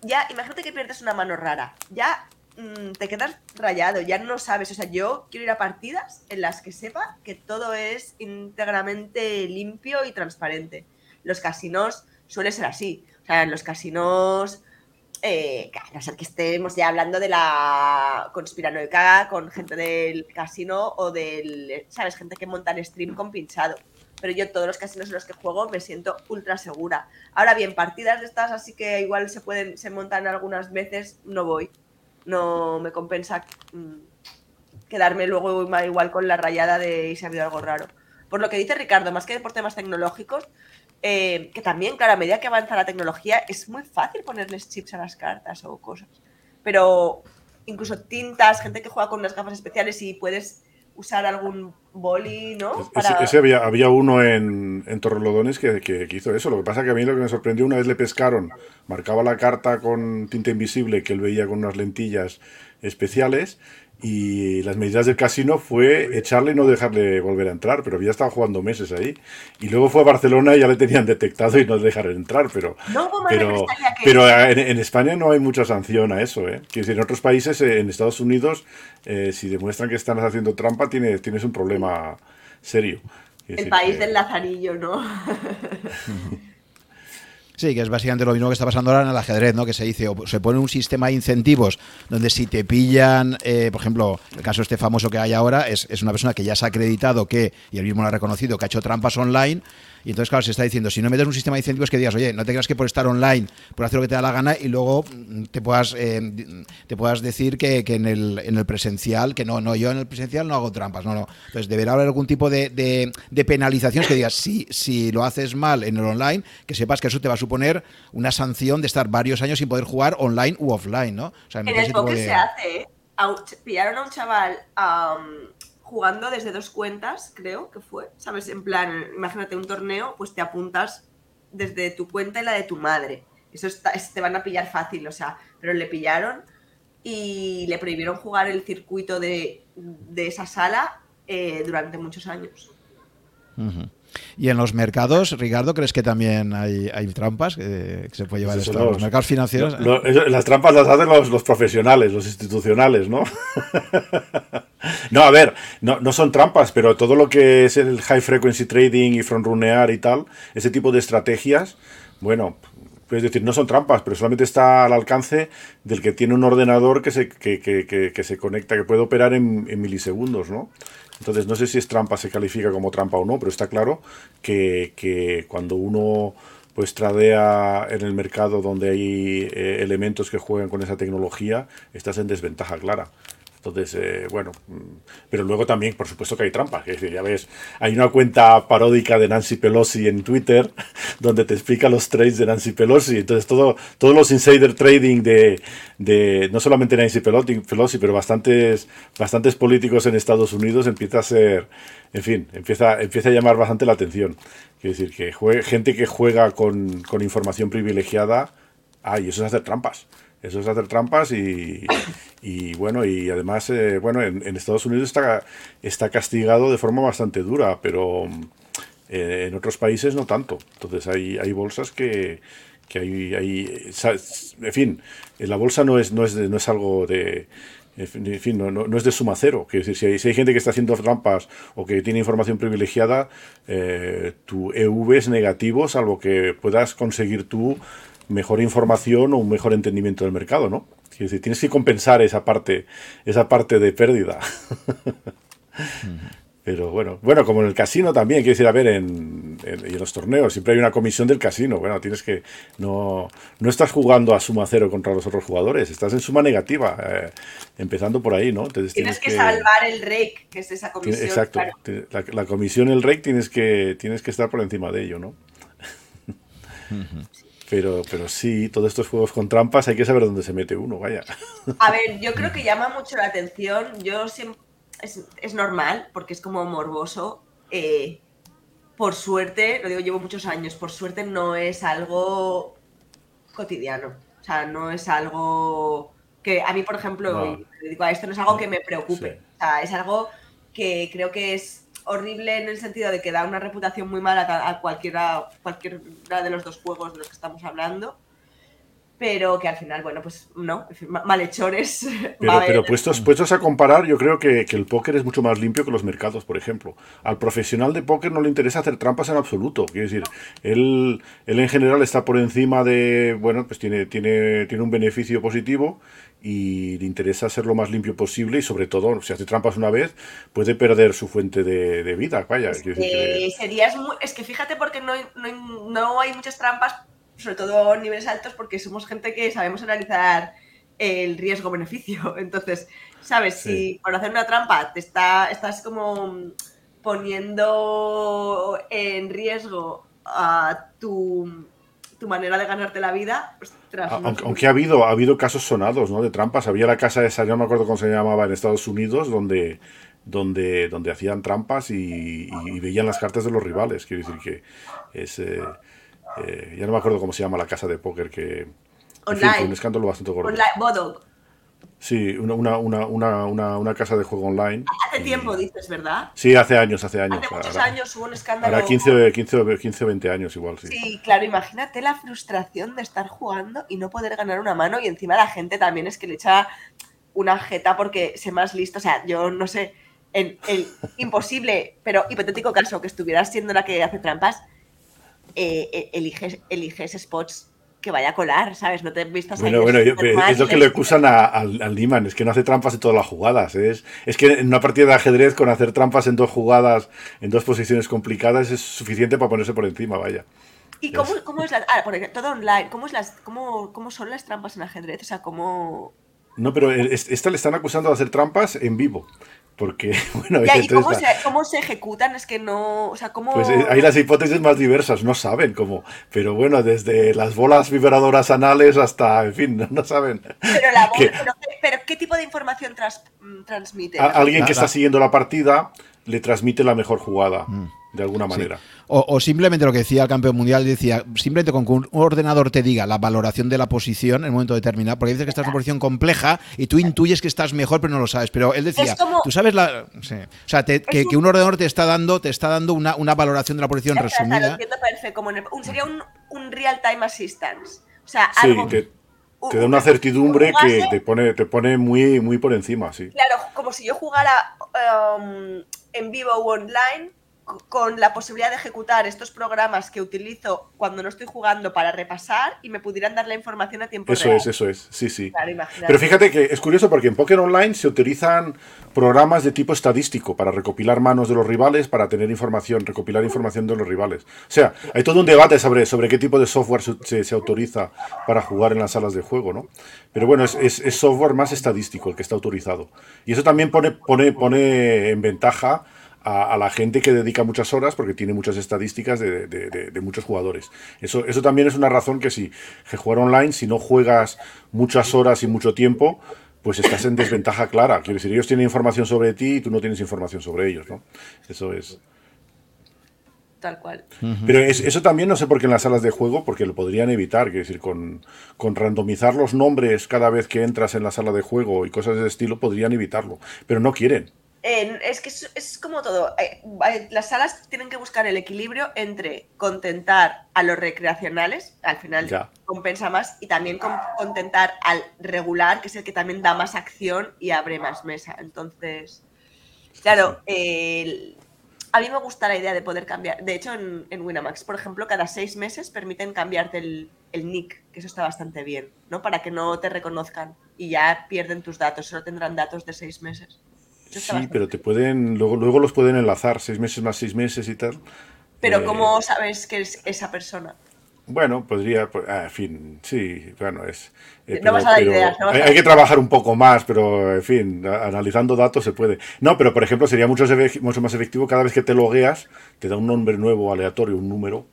ya, imagínate que pierdes una mano rara, ya mm, te quedas rayado, ya no sabes, o sea, yo quiero ir a partidas en las que sepa que todo es íntegramente limpio y transparente. Los casinos suele ser así, o sea, en los casinos... Eh, a no ser que estemos ya hablando de la conspiranoica con gente del casino o del, ¿sabes? Gente que monta el stream con pinchado pero yo todos los casinos en los que juego me siento ultra segura. Ahora bien, partidas de estas así que igual se pueden, se montan algunas veces, no voy. No me compensa mm, quedarme luego igual con la rayada de y se ha habido algo raro. Por lo que dice Ricardo, más que por temas tecnológicos, eh, que también, claro, a medida que avanza la tecnología, es muy fácil ponerles chips a las cartas o cosas. Pero incluso tintas, gente que juega con unas gafas especiales y puedes usar algún boli, ¿no? Ese, había, había, uno en, en Torrelodones que, que, hizo eso. Lo que pasa que a mí lo que me sorprendió, una vez le pescaron, marcaba la carta con tinta invisible que él veía con unas lentillas especiales y las medidas del casino fue echarle y no dejarle volver a entrar, pero había estado jugando meses ahí. Y luego fue a Barcelona y ya le tenían detectado y no dejaron entrar, pero pero, pero en, España no hay mucha sanción a eso. ¿eh? Que en otros países, eh, en Estados Unidos, eh, si demuestran que están haciendo trampa, tienes, tienes un problema serio. El país del lazarillo, ¿no? Sí, que es básicamente lo mismo que está pasando ahora en el ajedrez, ¿no? Que se dice, o se pone un sistema de incentivos donde si te pillan, eh, por ejemplo, el caso este famoso que hay ahora es, es una persona que ya se ha acreditado que, y él mismo lo ha reconocido, que ha hecho trampas online y entonces, claro, se está diciendo, si no metes un sistema de incentivos que digas, oye, no te creas que por estar online, por hacer lo que te da la gana y luego mm, te puedas, eh, te puedas decir que, en, el, en, el, presencial, que no, no, yo en el presencial no hago trampas, no, no. Entonces, deberá haber algún tipo de, de, penalizaciones que digas, si, si lo haces mal en el online, que sepas que eso te va a suponer una sanción de estar varios años sin poder jugar online u offline, ¿no? en el poker se hace, ¿eh? pillaron a un chaval jugando desde dos cuentas, creo que fue, ¿sabes? En plan, imagínate un torneo, pues te apuntas desde tu cuenta y la de tu madre. Eso te van a pillar fácil, o sea, pero le pillaron y le prohibieron jugar el circuito de, esa sala eh, durante muchos años. Y en los mercados, Ricardo, ¿crees que también hay, trampas que, se puede llevar esto los, mercados financieros? las trampas las hacen los, profesionales, los institucionales, ¿no? no, a ver, no, no, son trampas, pero todo lo que es el high frequency trading y front runear y tal, ese tipo de estrategias, bueno, es decir, no son trampas, pero solamente está al alcance del que tiene un ordenador que se, que, que, que, se conecta, que puede operar en, en, milisegundos, ¿no? Entonces, no sé si es trampa, se califica como trampa o no, pero está claro que, cuando uno pues tradea en el mercado donde hay eh, elementos que juegan con esa tecnología, estás en desventaja clara. Entonces, eh, bueno, mm, pero luego también, por supuesto que hay trampas. Es decir, ya ves, hay una cuenta paródica de Nancy Pelosi en Twitter donde te explica los trades de Nancy Pelosi. Entonces, todo, todos los insider trading de, de no solamente Nancy Pelosi, pero bastantes, bastantes políticos en Estados Unidos empieza a ser, en fin, empieza, empieza a llamar bastante la atención. Quiere decir, que gente que juega con, con información privilegiada, ay, eso es hacer trampas. Eso es hacer trampas y, y bueno, y además, eh, bueno, en, Estados Unidos está, está castigado de forma bastante dura, pero eh, en otros países no tanto. Entonces hay, hay bolsas que, que hay, hay, en fin, la bolsa no es, no es, no es algo de, en fin, no, no, es de suma cero. Quiero decir, si hay, si hay, gente que está haciendo trampas o que tiene información privilegiada, eh, tu EV es negativo, salvo que puedas conseguir tú mejor información o un mejor entendimiento del mercado, ¿no? tienes que compensar esa parte, esa parte de pérdida. Pero bueno, bueno, como en el casino también, quieres ir a ver en, en, los torneos, siempre hay una comisión del casino. Bueno, tienes que. No, no estás jugando a suma cero contra los otros jugadores, estás en suma negativa, eh, empezando por ahí, ¿no? tienes, que, salvar el rake, que es esa comisión. Exacto, la, comisión, el rake, tienes que, tienes que estar por encima de ello, ¿no? Pero, pero sí, todos estos juegos con trampas hay que saber dónde se mete uno, vaya. A ver, yo creo que llama mucho la atención. Yo siempre. Es, normal, porque es como morboso. Eh, por suerte, lo digo, llevo muchos años, por suerte no es algo cotidiano. O sea, no es algo que a mí, por ejemplo, digo a esto, no es algo que me preocupe. O sea, es algo que creo que es horrible en el sentido de que da una reputación muy mala a cualquiera, cualquiera de los dos juegos de los que estamos hablando. Pero que al final, bueno, pues no, malhechores. Pero, pero puestos, puestos a comparar, yo creo que, el póker es mucho más limpio que los mercados, por ejemplo. Al profesional de póker no le interesa hacer trampas en absoluto. Quiero decir, él, él en general está por encima de, bueno, pues tiene, tiene, tiene un beneficio positivo y le interesa ser lo más limpio posible y sobre todo, si hace trampas una vez, puede perder su fuente de, vida. Vaya, es, que, es que fíjate porque no, no, hay muchas trampas, sobre todo a niveles altos, porque somos gente que sabemos analizar el riesgo-beneficio. Entonces, ¿sabes? Si por hacer una trampa te está, estás como poniendo en riesgo a tu tu manera de ganarte la vida. aunque, ha habido, ha habido casos sonados, ¿no? De trampas. Había la casa esa, yo no me acuerdo cómo se llamaba en Estados Unidos, donde, donde, donde hacían trampas y, veían las cartas de los rivales. Quiero decir que es. Eh, eh, ya no me acuerdo cómo se llama la casa de póker que. Online. un escándalo bastante gordo. Online, Sí, una, una, una, una, casa de juego online. Hace tiempo, dices, ¿verdad? Sí, hace años, hace años. Hace muchos años hubo un escándalo. Ahora 15, 15, 15 o 20 años igual, sí. Sí, claro, imagínate la frustración de estar jugando y no poder ganar una mano y encima la gente también es que le echa una jeta porque sé más listo. O sea, yo no sé, el, el imposible, pero hipotético caso que estuvieras siendo la que hace trampas, eh, eh eliges, eliges spots que vaya a colar, ¿sabes? No te vistas Bueno, bueno, es lo que le acusan al, al Niman, es que no hace trampas en todas las jugadas. Es, es que en una partida de ajedrez, con hacer trampas en dos jugadas, en dos posiciones complicadas, es suficiente para ponerse por encima, vaya. ¿Y cómo, cómo es la. Ah, por ejemplo, todo online. ¿Cómo, es las, cómo, ¿Cómo son las trampas en ajedrez? O sea, ¿cómo.? No, pero esta le están acusando de hacer trampas en vivo. Porque, bueno, ¿y cómo se, ejecutan? Es que no, o sea, ¿cómo...? Pues eh, hay las hipótesis más diversas, no saben cómo, pero bueno, desde las bolas vibradoras anales hasta, en fin, no, saben. Pero, pero, ¿qué tipo de información mm, transmite? alguien que está siguiendo la partida le transmite la mejor jugada, mm. De alguna manera. O, simplemente lo que decía el campeón mundial, decía, simplemente con que un ordenador te diga la valoración de la posición en un momento determinado, porque dice que estás en una posición compleja y tú intuyes que estás mejor, pero no lo sabes. Pero él decía, tú sabes la. O sea, que, un ordenador te está dando, te está dando una, valoración de la posición resumida. como sería un, real-time assistance. O sea, algo, te, da una certidumbre que te pone, te pone muy, muy por encima, sí. Claro, como si yo jugara um, en vivo o online con la posibilidad de ejecutar estos programas que utilizo cuando no estoy jugando para repasar y me pudieran dar la información a tiempo eso real. Eso es, eso es, sí, sí. Pero fíjate que es curioso porque en Poker Online se utilizan programas de tipo estadístico para recopilar manos de los rivales, para tener información, recopilar información de los rivales. O sea, hay todo un debate sobre, sobre qué tipo de software se, se, autoriza para jugar en las salas de juego, ¿no? Pero bueno, es, es, software más estadístico el que está autorizado. Y eso también pone, pone, pone en ventaja a, la gente que dedica muchas horas porque tiene muchas estadísticas de, muchos jugadores. Eso, eso también es una razón que si que jugar online, si no juegas muchas horas y mucho tiempo, pues estás en desventaja clara. Quiero decir, ellos tienen información sobre ti y tú no tienes información sobre ellos, ¿no? Eso es. Tal cual. Pero eso también no sé por qué en las salas de juego, porque lo podrían evitar, quiero decir, con, con randomizar los nombres cada vez que entras en la sala de juego y cosas de ese estilo, podrían evitarlo. Pero no quieren es que es, como todo. Eh, las salas tienen que buscar el equilibrio entre contentar a los recreacionales, al final compensa más, y también contentar al regular, que es el que también da más acción y abre más mesa. Entonces, claro, a mí me gusta la idea de poder cambiar. De hecho, en, Winamax, por ejemplo, cada seis meses permiten cambiarte el, el nick, que eso está bastante bien, ¿no? Para que no te reconozcan y ya pierden tus datos, solo tendrán datos de seis meses. Sí, pero te pueden, luego, luego los pueden enlazar, seis meses más seis meses y tal. Pero eh, ¿cómo sabes que es esa persona? Bueno, podría, pues, ah, en fin, sí, bueno, es... Eh, no vas a dar ideas, hay, hay, que trabajar un poco más, pero, en fin, analizando datos se puede. No, pero, por ejemplo, sería mucho, mucho más efectivo cada vez que te logueas, te da un nombre nuevo, aleatorio, un número,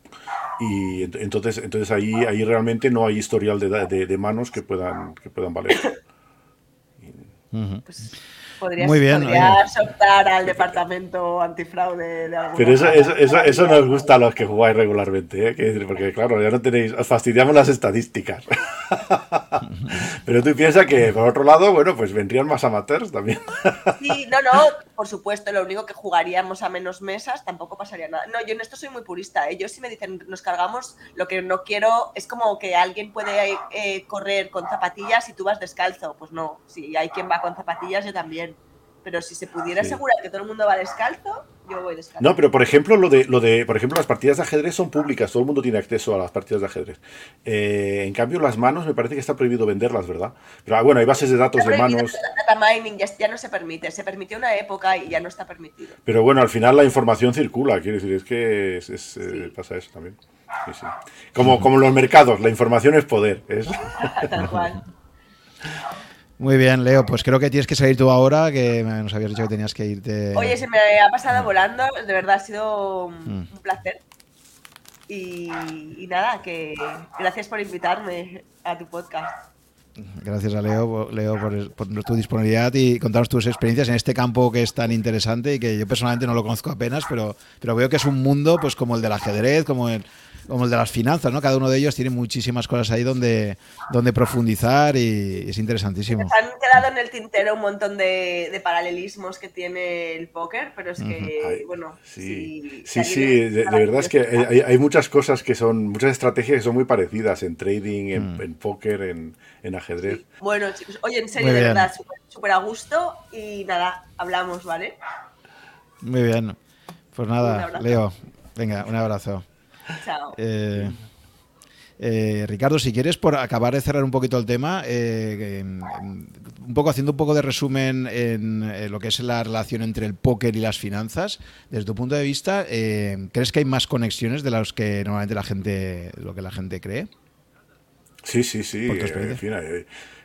y entonces, entonces ahí, ahí realmente no hay historial de, de, manos que puedan, que puedan valer. pues Podrías, Muy bien, podrías optar al departamento antifraude de alguna Pero eso, eso, eso, eso, nos gusta a los que jugáis regularmente, ¿eh? porque claro, ya no tenéis, os fastidiamos las estadísticas. Pero tú piensas que por otro lado, bueno, pues vendrían más amateurs también. Sí, no, no, por supuesto, lo único que jugaríamos a menos mesas tampoco pasaría nada. No, yo en esto soy muy purista. Ellos ¿eh? sí me dicen, nos cargamos, lo que no quiero es como que alguien puede eh, correr con zapatillas y tú vas descalzo. Pues no, si hay quien va con zapatillas, yo también. Pero si se pudiera asegurar que todo el mundo va descalzo, yo voy descalzo. No, pero por ejemplo, lo de, lo de, por ejemplo, las partidas de ajedrez son públicas, todo el mundo tiene acceso a las partidas de ajedrez. Eh, en cambio, las manos me parece que está prohibido venderlas, ¿verdad? Pero ah, bueno, hay bases de datos de manos. Data mining ya, no se permite, se permitió una época y ya no está permitido. Pero bueno, al final la información circula, quiero decir, es que eh, pasa eso también. Como, como los mercados, la información es poder. ¿es? Tal cual. Muy bien, Leo, pues creo que tienes que salir tú ahora, que nos habías dicho que tenías que irte. Oye, se me ha pasado volando, de verdad ha sido un mm. placer. Y, nada, que gracias por invitarme a tu podcast. Gracias a Leo, Leo por, tu disponibilidad y contarnos tus experiencias en este campo que es tan interesante y que yo personalmente no lo conozco apenas, pero, pero veo que es un mundo pues como el del ajedrez, como el, como el de las finanzas, ¿no? Cada uno de ellos tiene muchísimas cosas ahí donde, donde profundizar y es interesantísimo. han quedado en el tintero un montón de, paralelismos que tiene el póker, pero es que, bueno, sí, sí, sí, de, verdad es que hay, muchas cosas que son, muchas estrategias que son muy parecidas en trading, en, mm. póker, en, ajedrez. Bueno, chicos, oye, en serio, de verdad, súper a gusto y nada, hablamos, ¿vale? Muy bien. Pues nada, Leo, venga, un abrazo. Eh, eh, Ricardo, si quieres, por acabar de cerrar un poquito el tema, eh, un poco haciendo un poco de resumen en lo que es la relación entre el póker y las finanzas, desde tu punto de vista, ¿crees que hay más conexiones de las que normalmente la gente, lo que la gente cree? Sí, sí, sí. En fin,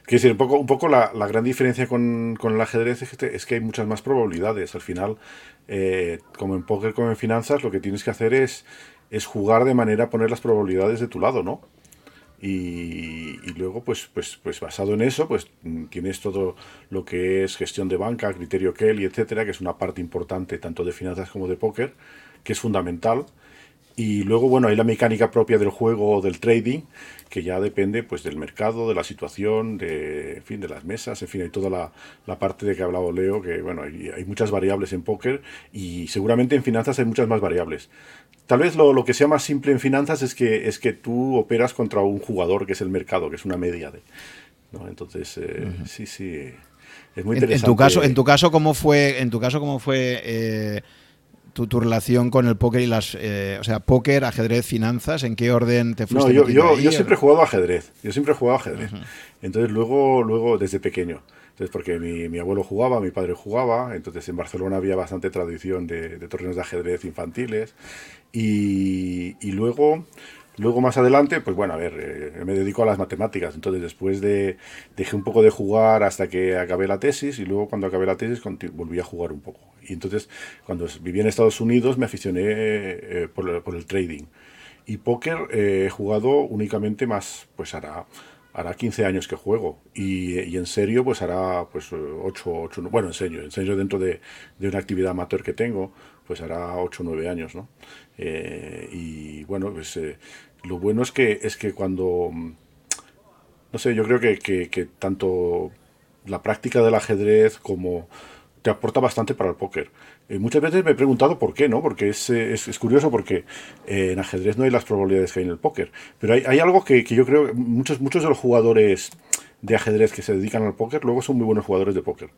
decir, un poco, un poco la, gran diferencia con, el ajedrez es que, hay muchas más probabilidades. Al final, como en póker como en finanzas, lo que tienes que hacer es es jugar de manera a poner las probabilidades de tu lado, ¿no? Y, luego, pues, pues, pues basado en eso, pues tienes todo lo que es gestión de banca, criterio Kelly, etcétera, que es una parte importante tanto de finanzas como de póker, que es fundamental. Y luego, bueno, hay la mecánica propia del juego o del trading, que ya depende pues del mercado, de la situación, de, fin, de las mesas, en fin, hay toda la, la parte de que ha hablado Leo, que bueno, hay, hay, muchas variables en póker y seguramente en finanzas hay muchas más variables. Tal vez lo, lo, que sea más simple en finanzas es que, es que tú operas contra un jugador, que es el mercado, que es una media de... ¿no? Entonces, eh, sí, sí, es muy interesante. En, tu caso, en tu caso, ¿cómo fue, en tu caso, cómo fue eh, tu, relación con el póker y las, eh, o sea, póker, ajedrez, finanzas, ¿en qué orden te fuiste? No, yo, yo, siempre he jugado ajedrez, yo siempre he jugado ajedrez. Entonces luego, luego desde pequeño. Entonces, porque mi, mi, abuelo jugaba, mi padre jugaba, entonces en Barcelona había bastante tradición de, de torneos de ajedrez infantiles. Y, y, luego, luego más adelante, pues bueno, a ver, eh, me dedico a las matemáticas. Entonces, después de, dejé un poco de jugar hasta que acabé la tesis y luego cuando acabé la tesis volví a jugar un poco. Y entonces, cuando viví en Estados Unidos, me aficioné eh, por, por, el trading. Y póker eh, he jugado únicamente más, pues hará, hará 15 años que juego. Y, y en serio, pues hará pues 8, 8 bueno, en serio, en serio dentro de, de una actividad amateur que tengo, pues hará 8 o 9 años, ¿no? Eh, y bueno, pues eh, lo bueno es que, es que cuando, no sé, yo creo que, que, que tanto la práctica del ajedrez como te aporta bastante para el póker. Eh, muchas veces me he preguntado por qué, ¿no? Porque es, es, curioso porque en ajedrez no hay las probabilidades que hay en el póker. Pero hay, hay algo que, que, yo creo, muchos, muchos de los jugadores de ajedrez que se dedican al póker luego son muy buenos jugadores de póker.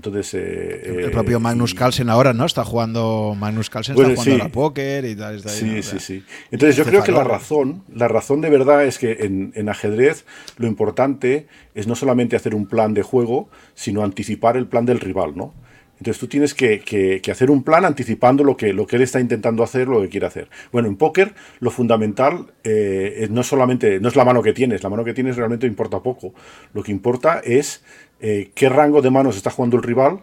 Entonces, eh, el propio Magnus Carlsen ahora, ¿no? Está jugando, Magnus Carlsen está jugando sí. a la póker y tal. Está sí, ahí, sí, sí. Entonces yo creo que la razón, la razón de verdad es que en, en, ajedrez lo importante es no solamente hacer un plan de juego, sino anticipar el plan del rival, ¿no? Entonces tú tienes que, hacer un plan anticipando lo que, lo que él está intentando hacer, lo que quiere hacer. Bueno, en póker lo fundamental eh, no solamente no es la mano que tienes, la mano que tienes realmente importa poco. Lo que importa es eh, qué rango de manos está jugando el rival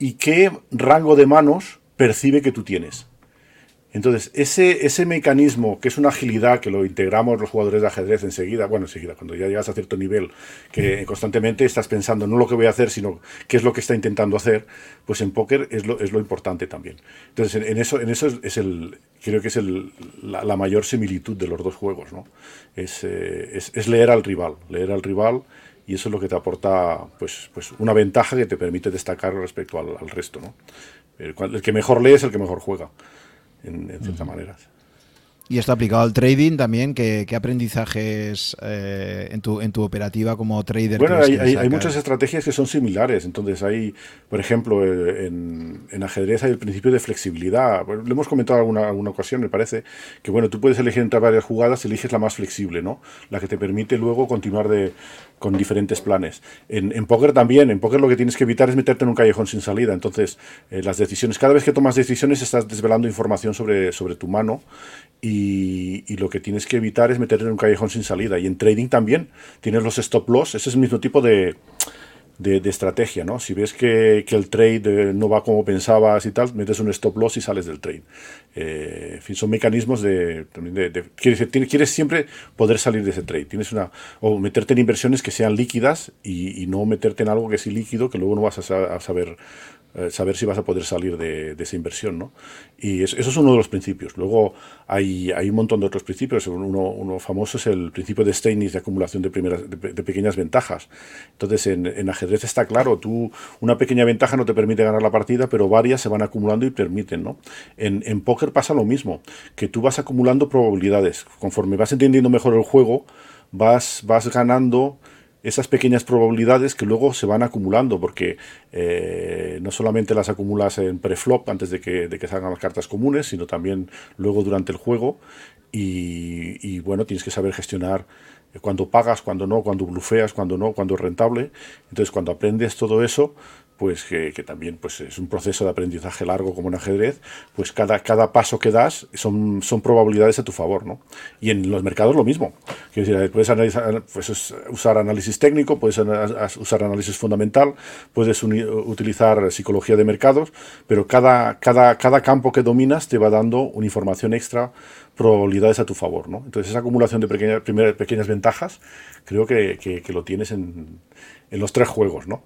y qué rango de manos percibe que tú tienes. Entonces, ese, ese mecanismo, que es una agilidad que lo integramos los jugadores de ajedrez enseguida, bueno, enseguida, cuando ya llegas a cierto nivel, que constantemente estás pensando no lo que voy a hacer, sino qué es lo que está intentando hacer, pues en póker es lo, es lo importante también. Entonces, en, en eso, en eso es, es, el, creo que es el, la, la, mayor similitud de los dos juegos, ¿no? Es, eh, es, es leer al rival, leer al rival y eso es lo que te aporta pues, pues una ventaja que te permite destacar respecto al, al resto. ¿no? El, el, que mejor lee es el que mejor juega, en, en cierta uh -huh. manera. Y esto aplicado al trading también, ¿qué, qué aprendizajes eh, en, tu, en tu operativa como trader? Bueno, hay, hay, hay, muchas estrategias que son similares. Entonces hay, por ejemplo, eh, en, en ajedrez hay el principio de flexibilidad. Bueno, lo hemos comentado en alguna, alguna ocasión, me parece, que bueno, tú puedes elegir entre varias jugadas, eliges la más flexible, ¿no? La que te permite luego continuar de, con diferentes planes. En, en póker también, en póker lo que tienes que evitar es meterte en un callejón sin salida. Entonces, eh, las decisiones, cada vez que tomas decisiones estás desvelando información sobre, sobre tu mano y, y, lo que tienes que evitar es meterte en un callejón sin salida. Y en trading también tienes los stop loss, ese es el mismo tipo de, de, estrategia, ¿no? Si ves que, que, el trade no va como pensabas y tal, metes un stop loss y sales del trade. Eh, en fin, son mecanismos de... de, quieres, siempre poder salir de ese trade. Tienes una... O meterte en inversiones que sean líquidas y, y no meterte en algo que es ilíquido que luego no vas a, a saber eh, saber si vas a poder salir de, esa inversión, ¿no? Y es, eso es uno de los principios. Luego hay, hay un montón de otros principios. Uno, famoso es el principio de Steinitz de acumulación de, primeras, de, pequeñas ventajas. Entonces, en, en, ajedrez está claro, tú una pequeña ventaja no te permite ganar la partida, pero varias se van acumulando y permiten, ¿no? En, en póker pasa lo mismo, que tú vas acumulando probabilidades. Conforme vas entendiendo mejor el juego, vas, vas ganando esas pequeñas probabilidades que luego se van acumulando, porque eh, no solamente las acumulas en preflop antes de que, de que salgan las cartas comunes, sino también luego durante el juego. Y, y bueno, tienes que saber gestionar cuando pagas, cuando no, cuando blufeas, cuando no, cuando es rentable. Entonces, cuando aprendes todo eso, pues que, también pues es un proceso de aprendizaje largo como en ajedrez, pues cada, cada paso que das son, son probabilidades a tu favor, ¿no? Y en los mercados lo mismo. Quiero decir, puedes pues, usar análisis técnico, puedes usar análisis fundamental, puedes utilizar psicología de mercados, pero cada, cada, cada campo que dominas te va dando una información extra, probabilidades a tu favor, ¿no? Entonces esa acumulación de pequeñas, pequeñas ventajas creo que, que, lo tienes en, en los tres juegos, ¿no?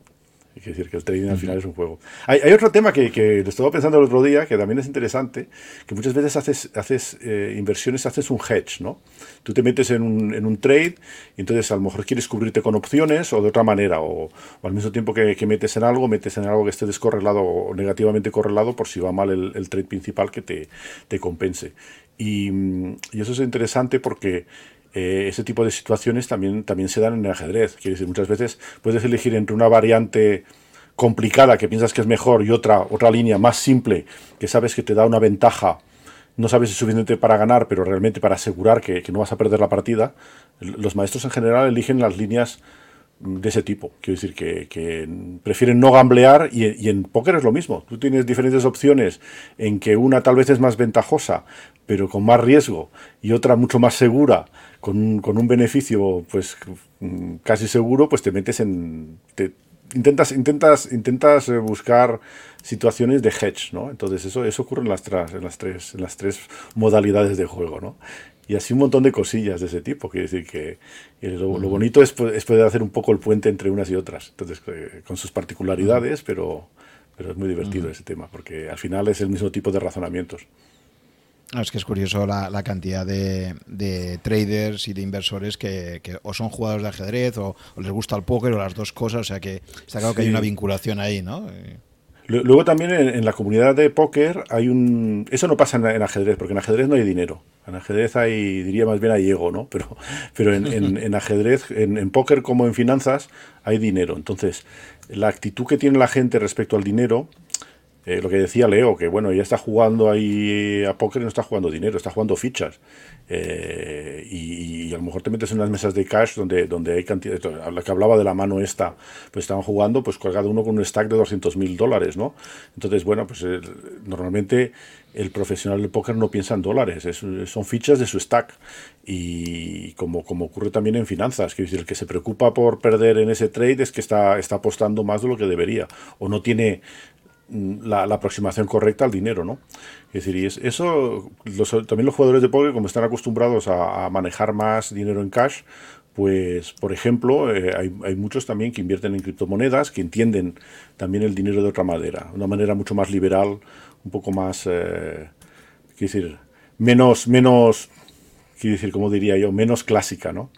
Que decir que el trading al final es un juego. Hay, hay otro tema que, que estaba pensando el otro día, que también es interesante, que muchas veces haces, haces eh, inversiones, haces un hedge, ¿no? Tú te metes en un, en un, trade y entonces a lo mejor quieres cubrirte con opciones o de otra manera, o, al mismo tiempo que, que, metes en algo, metes en algo que esté descorrelado o negativamente correlado por si va mal el, el trade principal que te, te compense. Y, y eso es interesante porque eh, ese tipo de situaciones también, también se dan en el ajedrez. Quiere decir, muchas veces puedes elegir entre una variante complicada que piensas que es mejor y otra, otra línea más simple que sabes que te da una ventaja. No sabes si es suficiente para ganar, pero realmente para asegurar que, no vas a perder la partida. Los maestros en general eligen las líneas de ese tipo. Quiero decir que, prefieren no gamblear y, en póker es lo mismo. Tú tienes diferentes opciones en que una tal vez es más ventajosa, pero con más riesgo, y otra mucho más segura, con, con un beneficio pues casi seguro, pues te metes en... Te, intentas, intentas, intentas eh, buscar situaciones de hedge, ¿no? Entonces eso, eso ocurre en las, en, las tres, en las tres modalidades de juego, ¿no? Y así un montón de cosillas de ese tipo. Quiere decir que lo, bonito es, es, poder hacer un poco el puente entre unas y otras. Entonces, eh, con sus particularidades, pero, pero es muy divertido ese tema, porque al final es el mismo tipo de razonamientos es que es curioso la, cantidad de, traders y de inversores que, o son jugadores de ajedrez o, les gusta el póker o las dos cosas. O sea que está claro que hay una vinculación ahí, ¿no? Luego también en, la comunidad de póker hay un... Eso no pasa en, ajedrez, porque en ajedrez no hay dinero. En ajedrez hay, diría más bien hay ego, ¿no? Pero, pero en, ajedrez, en, póker como en finanzas, hay dinero. Entonces, la actitud que tiene la gente respecto al dinero eh, lo que decía Leo, que bueno, ya está jugando ahí a póker y no está jugando dinero, está jugando fichas. Eh, y, a lo mejor te metes en unas mesas de cash donde, donde hay cantidad, la que hablaba de la mano esta, pues estaban jugando pues cada uno con un stack de 200 mil dólares, ¿no? Entonces, bueno, pues eh, normalmente el profesional del póker no piensa en dólares, son fichas de su stack. Y como, como ocurre también en finanzas, que el que se preocupa por perder en ese trade es que está, está apostando más de lo que debería, o no tiene la, aproximación correcta al dinero, ¿no? Es decir, y eso, también los jugadores de póker, como están acostumbrados a, manejar más dinero en cash, pues, por ejemplo, eh, hay, muchos también que invierten en criptomonedas, que entienden también el dinero de otra manera, una manera mucho más liberal, un poco más, eh, decir, menos, menos, quiero decir, como diría yo, menos clásica, ¿no?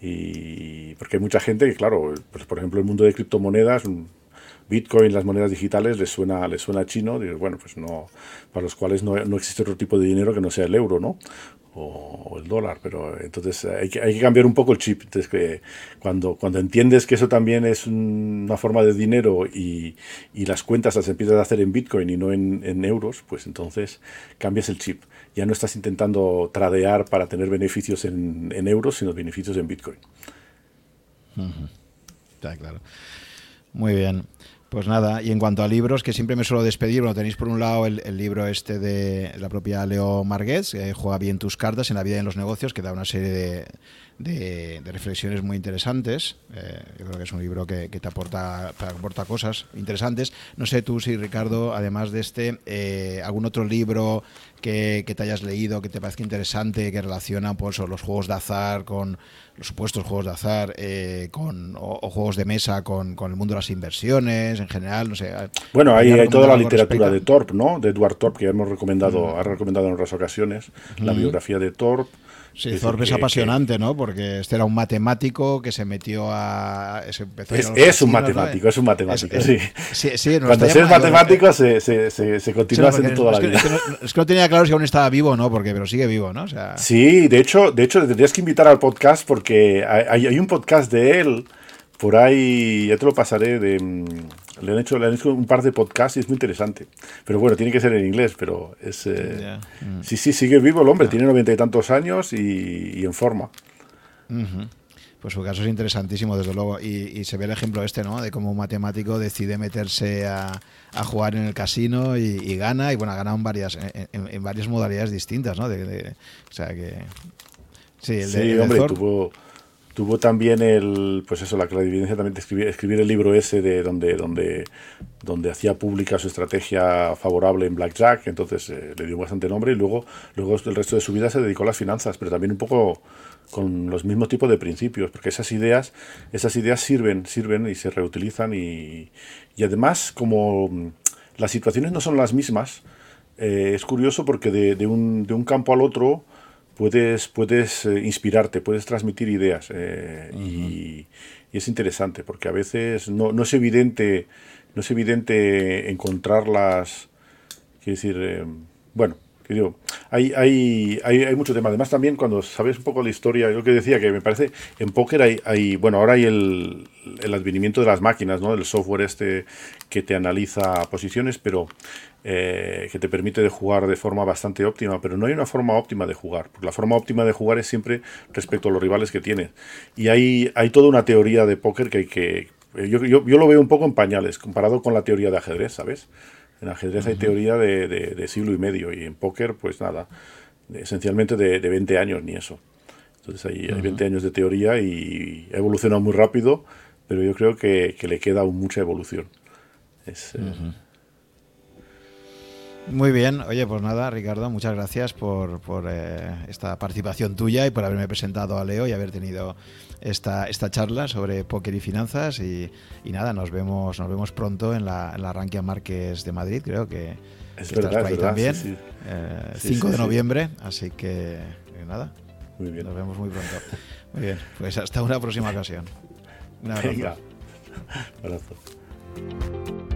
Y porque hay mucha gente que, claro, pues, por ejemplo, el mundo de criptomonedas, Bitcoin, las monedas digitales, les suena, les suena chino, bueno, pues no, para los cuales no, existe otro tipo de dinero que no sea el euro, ¿no? O, el dólar, pero entonces hay que, hay que cambiar un poco el chip. Entonces, cuando, cuando entiendes que eso también es una forma de dinero y, las cuentas las empiezas a hacer en Bitcoin y no en, euros, pues entonces cambias el chip. Ya no estás intentando tradear para tener beneficios en, euros, sino beneficios en Bitcoin. Está claro. Muy bien. Pues nada, y en cuanto a libros, que siempre me suelo despedir, bueno, tenéis por un lado el, libro este de la propia Leo Marguez, que juega bien tus cartas en la vida y en los negocios, que da una serie de, reflexiones muy interesantes. Eh, yo creo que es un libro que, te, aporta, aporta cosas interesantes. No sé tú si, Ricardo, además de este, eh, algún otro libro que, te hayas leído, que te parezca interesante, que relaciona pues, los juegos de azar con los supuestos juegos de azar eh, con, o, juegos de mesa con, el mundo de las inversiones en general, no sé. Bueno, hay, hay toda la literatura de Torp, ¿no? De Edward Torp, que hemos recomendado, ha recomendado en otras ocasiones, la biografía de Torp. Sí, Thorpe es apasionante, ¿no? Porque este era un matemático que se metió a. es, un matemático, es un matemático, sí. Cuando se es matemático se, se, se, continúa haciendo toda la vida. Es que, no tenía claro si aún estaba vivo o no, porque, pero sigue vivo, ¿no? O sea... Sí, de hecho, de hecho, tendrías que invitar al podcast porque hay, hay un podcast de él por ahí, ya te lo pasaré, de, mm, le, han hecho, le han hecho un par de podcasts y es muy interesante. Pero bueno, tiene que ser en inglés, pero es... Eh, Sí, sí, sigue vivo el hombre, tiene noventa y tantos años y, en forma. Pues su caso es interesantísimo, desde luego. Y, se ve el ejemplo este, ¿no? De cómo un matemático decide meterse a, jugar en el casino y, gana. Y bueno, ha ganado en varias, en, varias modalidades distintas, ¿no? De, o sea que. Sí, el hombre, tuvo Tuvo también el, pues eso, la clarividencia también de escribir, escribir, el libro ese de donde, donde, donde hacía pública su estrategia favorable en Blackjack, entonces eh, le dio bastante nombre y luego, luego el resto de su vida se dedicó a las finanzas, pero también un poco con los mismos tipos de principios, porque esas ideas, esas ideas sirven, sirven y se reutilizan y, y además como las situaciones no son las mismas, eh, es curioso porque de, de, un, de un campo al otro puedes, puedes eh, inspirarte, puedes transmitir ideas eh, y, es interesante porque a veces no, no, es evidente no es evidente encontrarlas quiero decir eh, bueno hay, hay, hay, mucho tema. Además, también cuando sabes un poco la historia, yo que decía que me parece, en póker hay, hay bueno, ahora hay el, el advenimiento de las máquinas, ¿no? El software este que te analiza posiciones, pero eh, que te permite de jugar de forma bastante óptima, pero no hay una forma óptima de jugar, porque la forma óptima de jugar es siempre respecto a los rivales que tienes. Y hay, hay toda una teoría de póker que hay que... Yo, yo, yo, lo veo un poco en pañales, comparado con la teoría de ajedrez, ¿sabes? En ajedrez hay teoría de, de, siglo y medio, y en póker, pues nada, esencialmente de, de 20 años, ni eso. Entonces hay, hay 20 años de teoría y ha evolucionado muy rápido, pero yo creo que, que le queda aún mucha evolución. Es, eh, muy bien, oye, pues nada, Ricardo, muchas gracias por, eh, esta participación tuya y por haberme presentado a Leo y haber tenido esta, esta charla sobre póker y finanzas. Y, nada, nos vemos, nos vemos pronto en la, en la Rankia Márquez de Madrid, creo que, es estás por ahí también. 5 eh, de noviembre, así que nada, muy bien. nos vemos muy pronto. Muy bien, pues hasta una próxima ocasión. Un abrazo.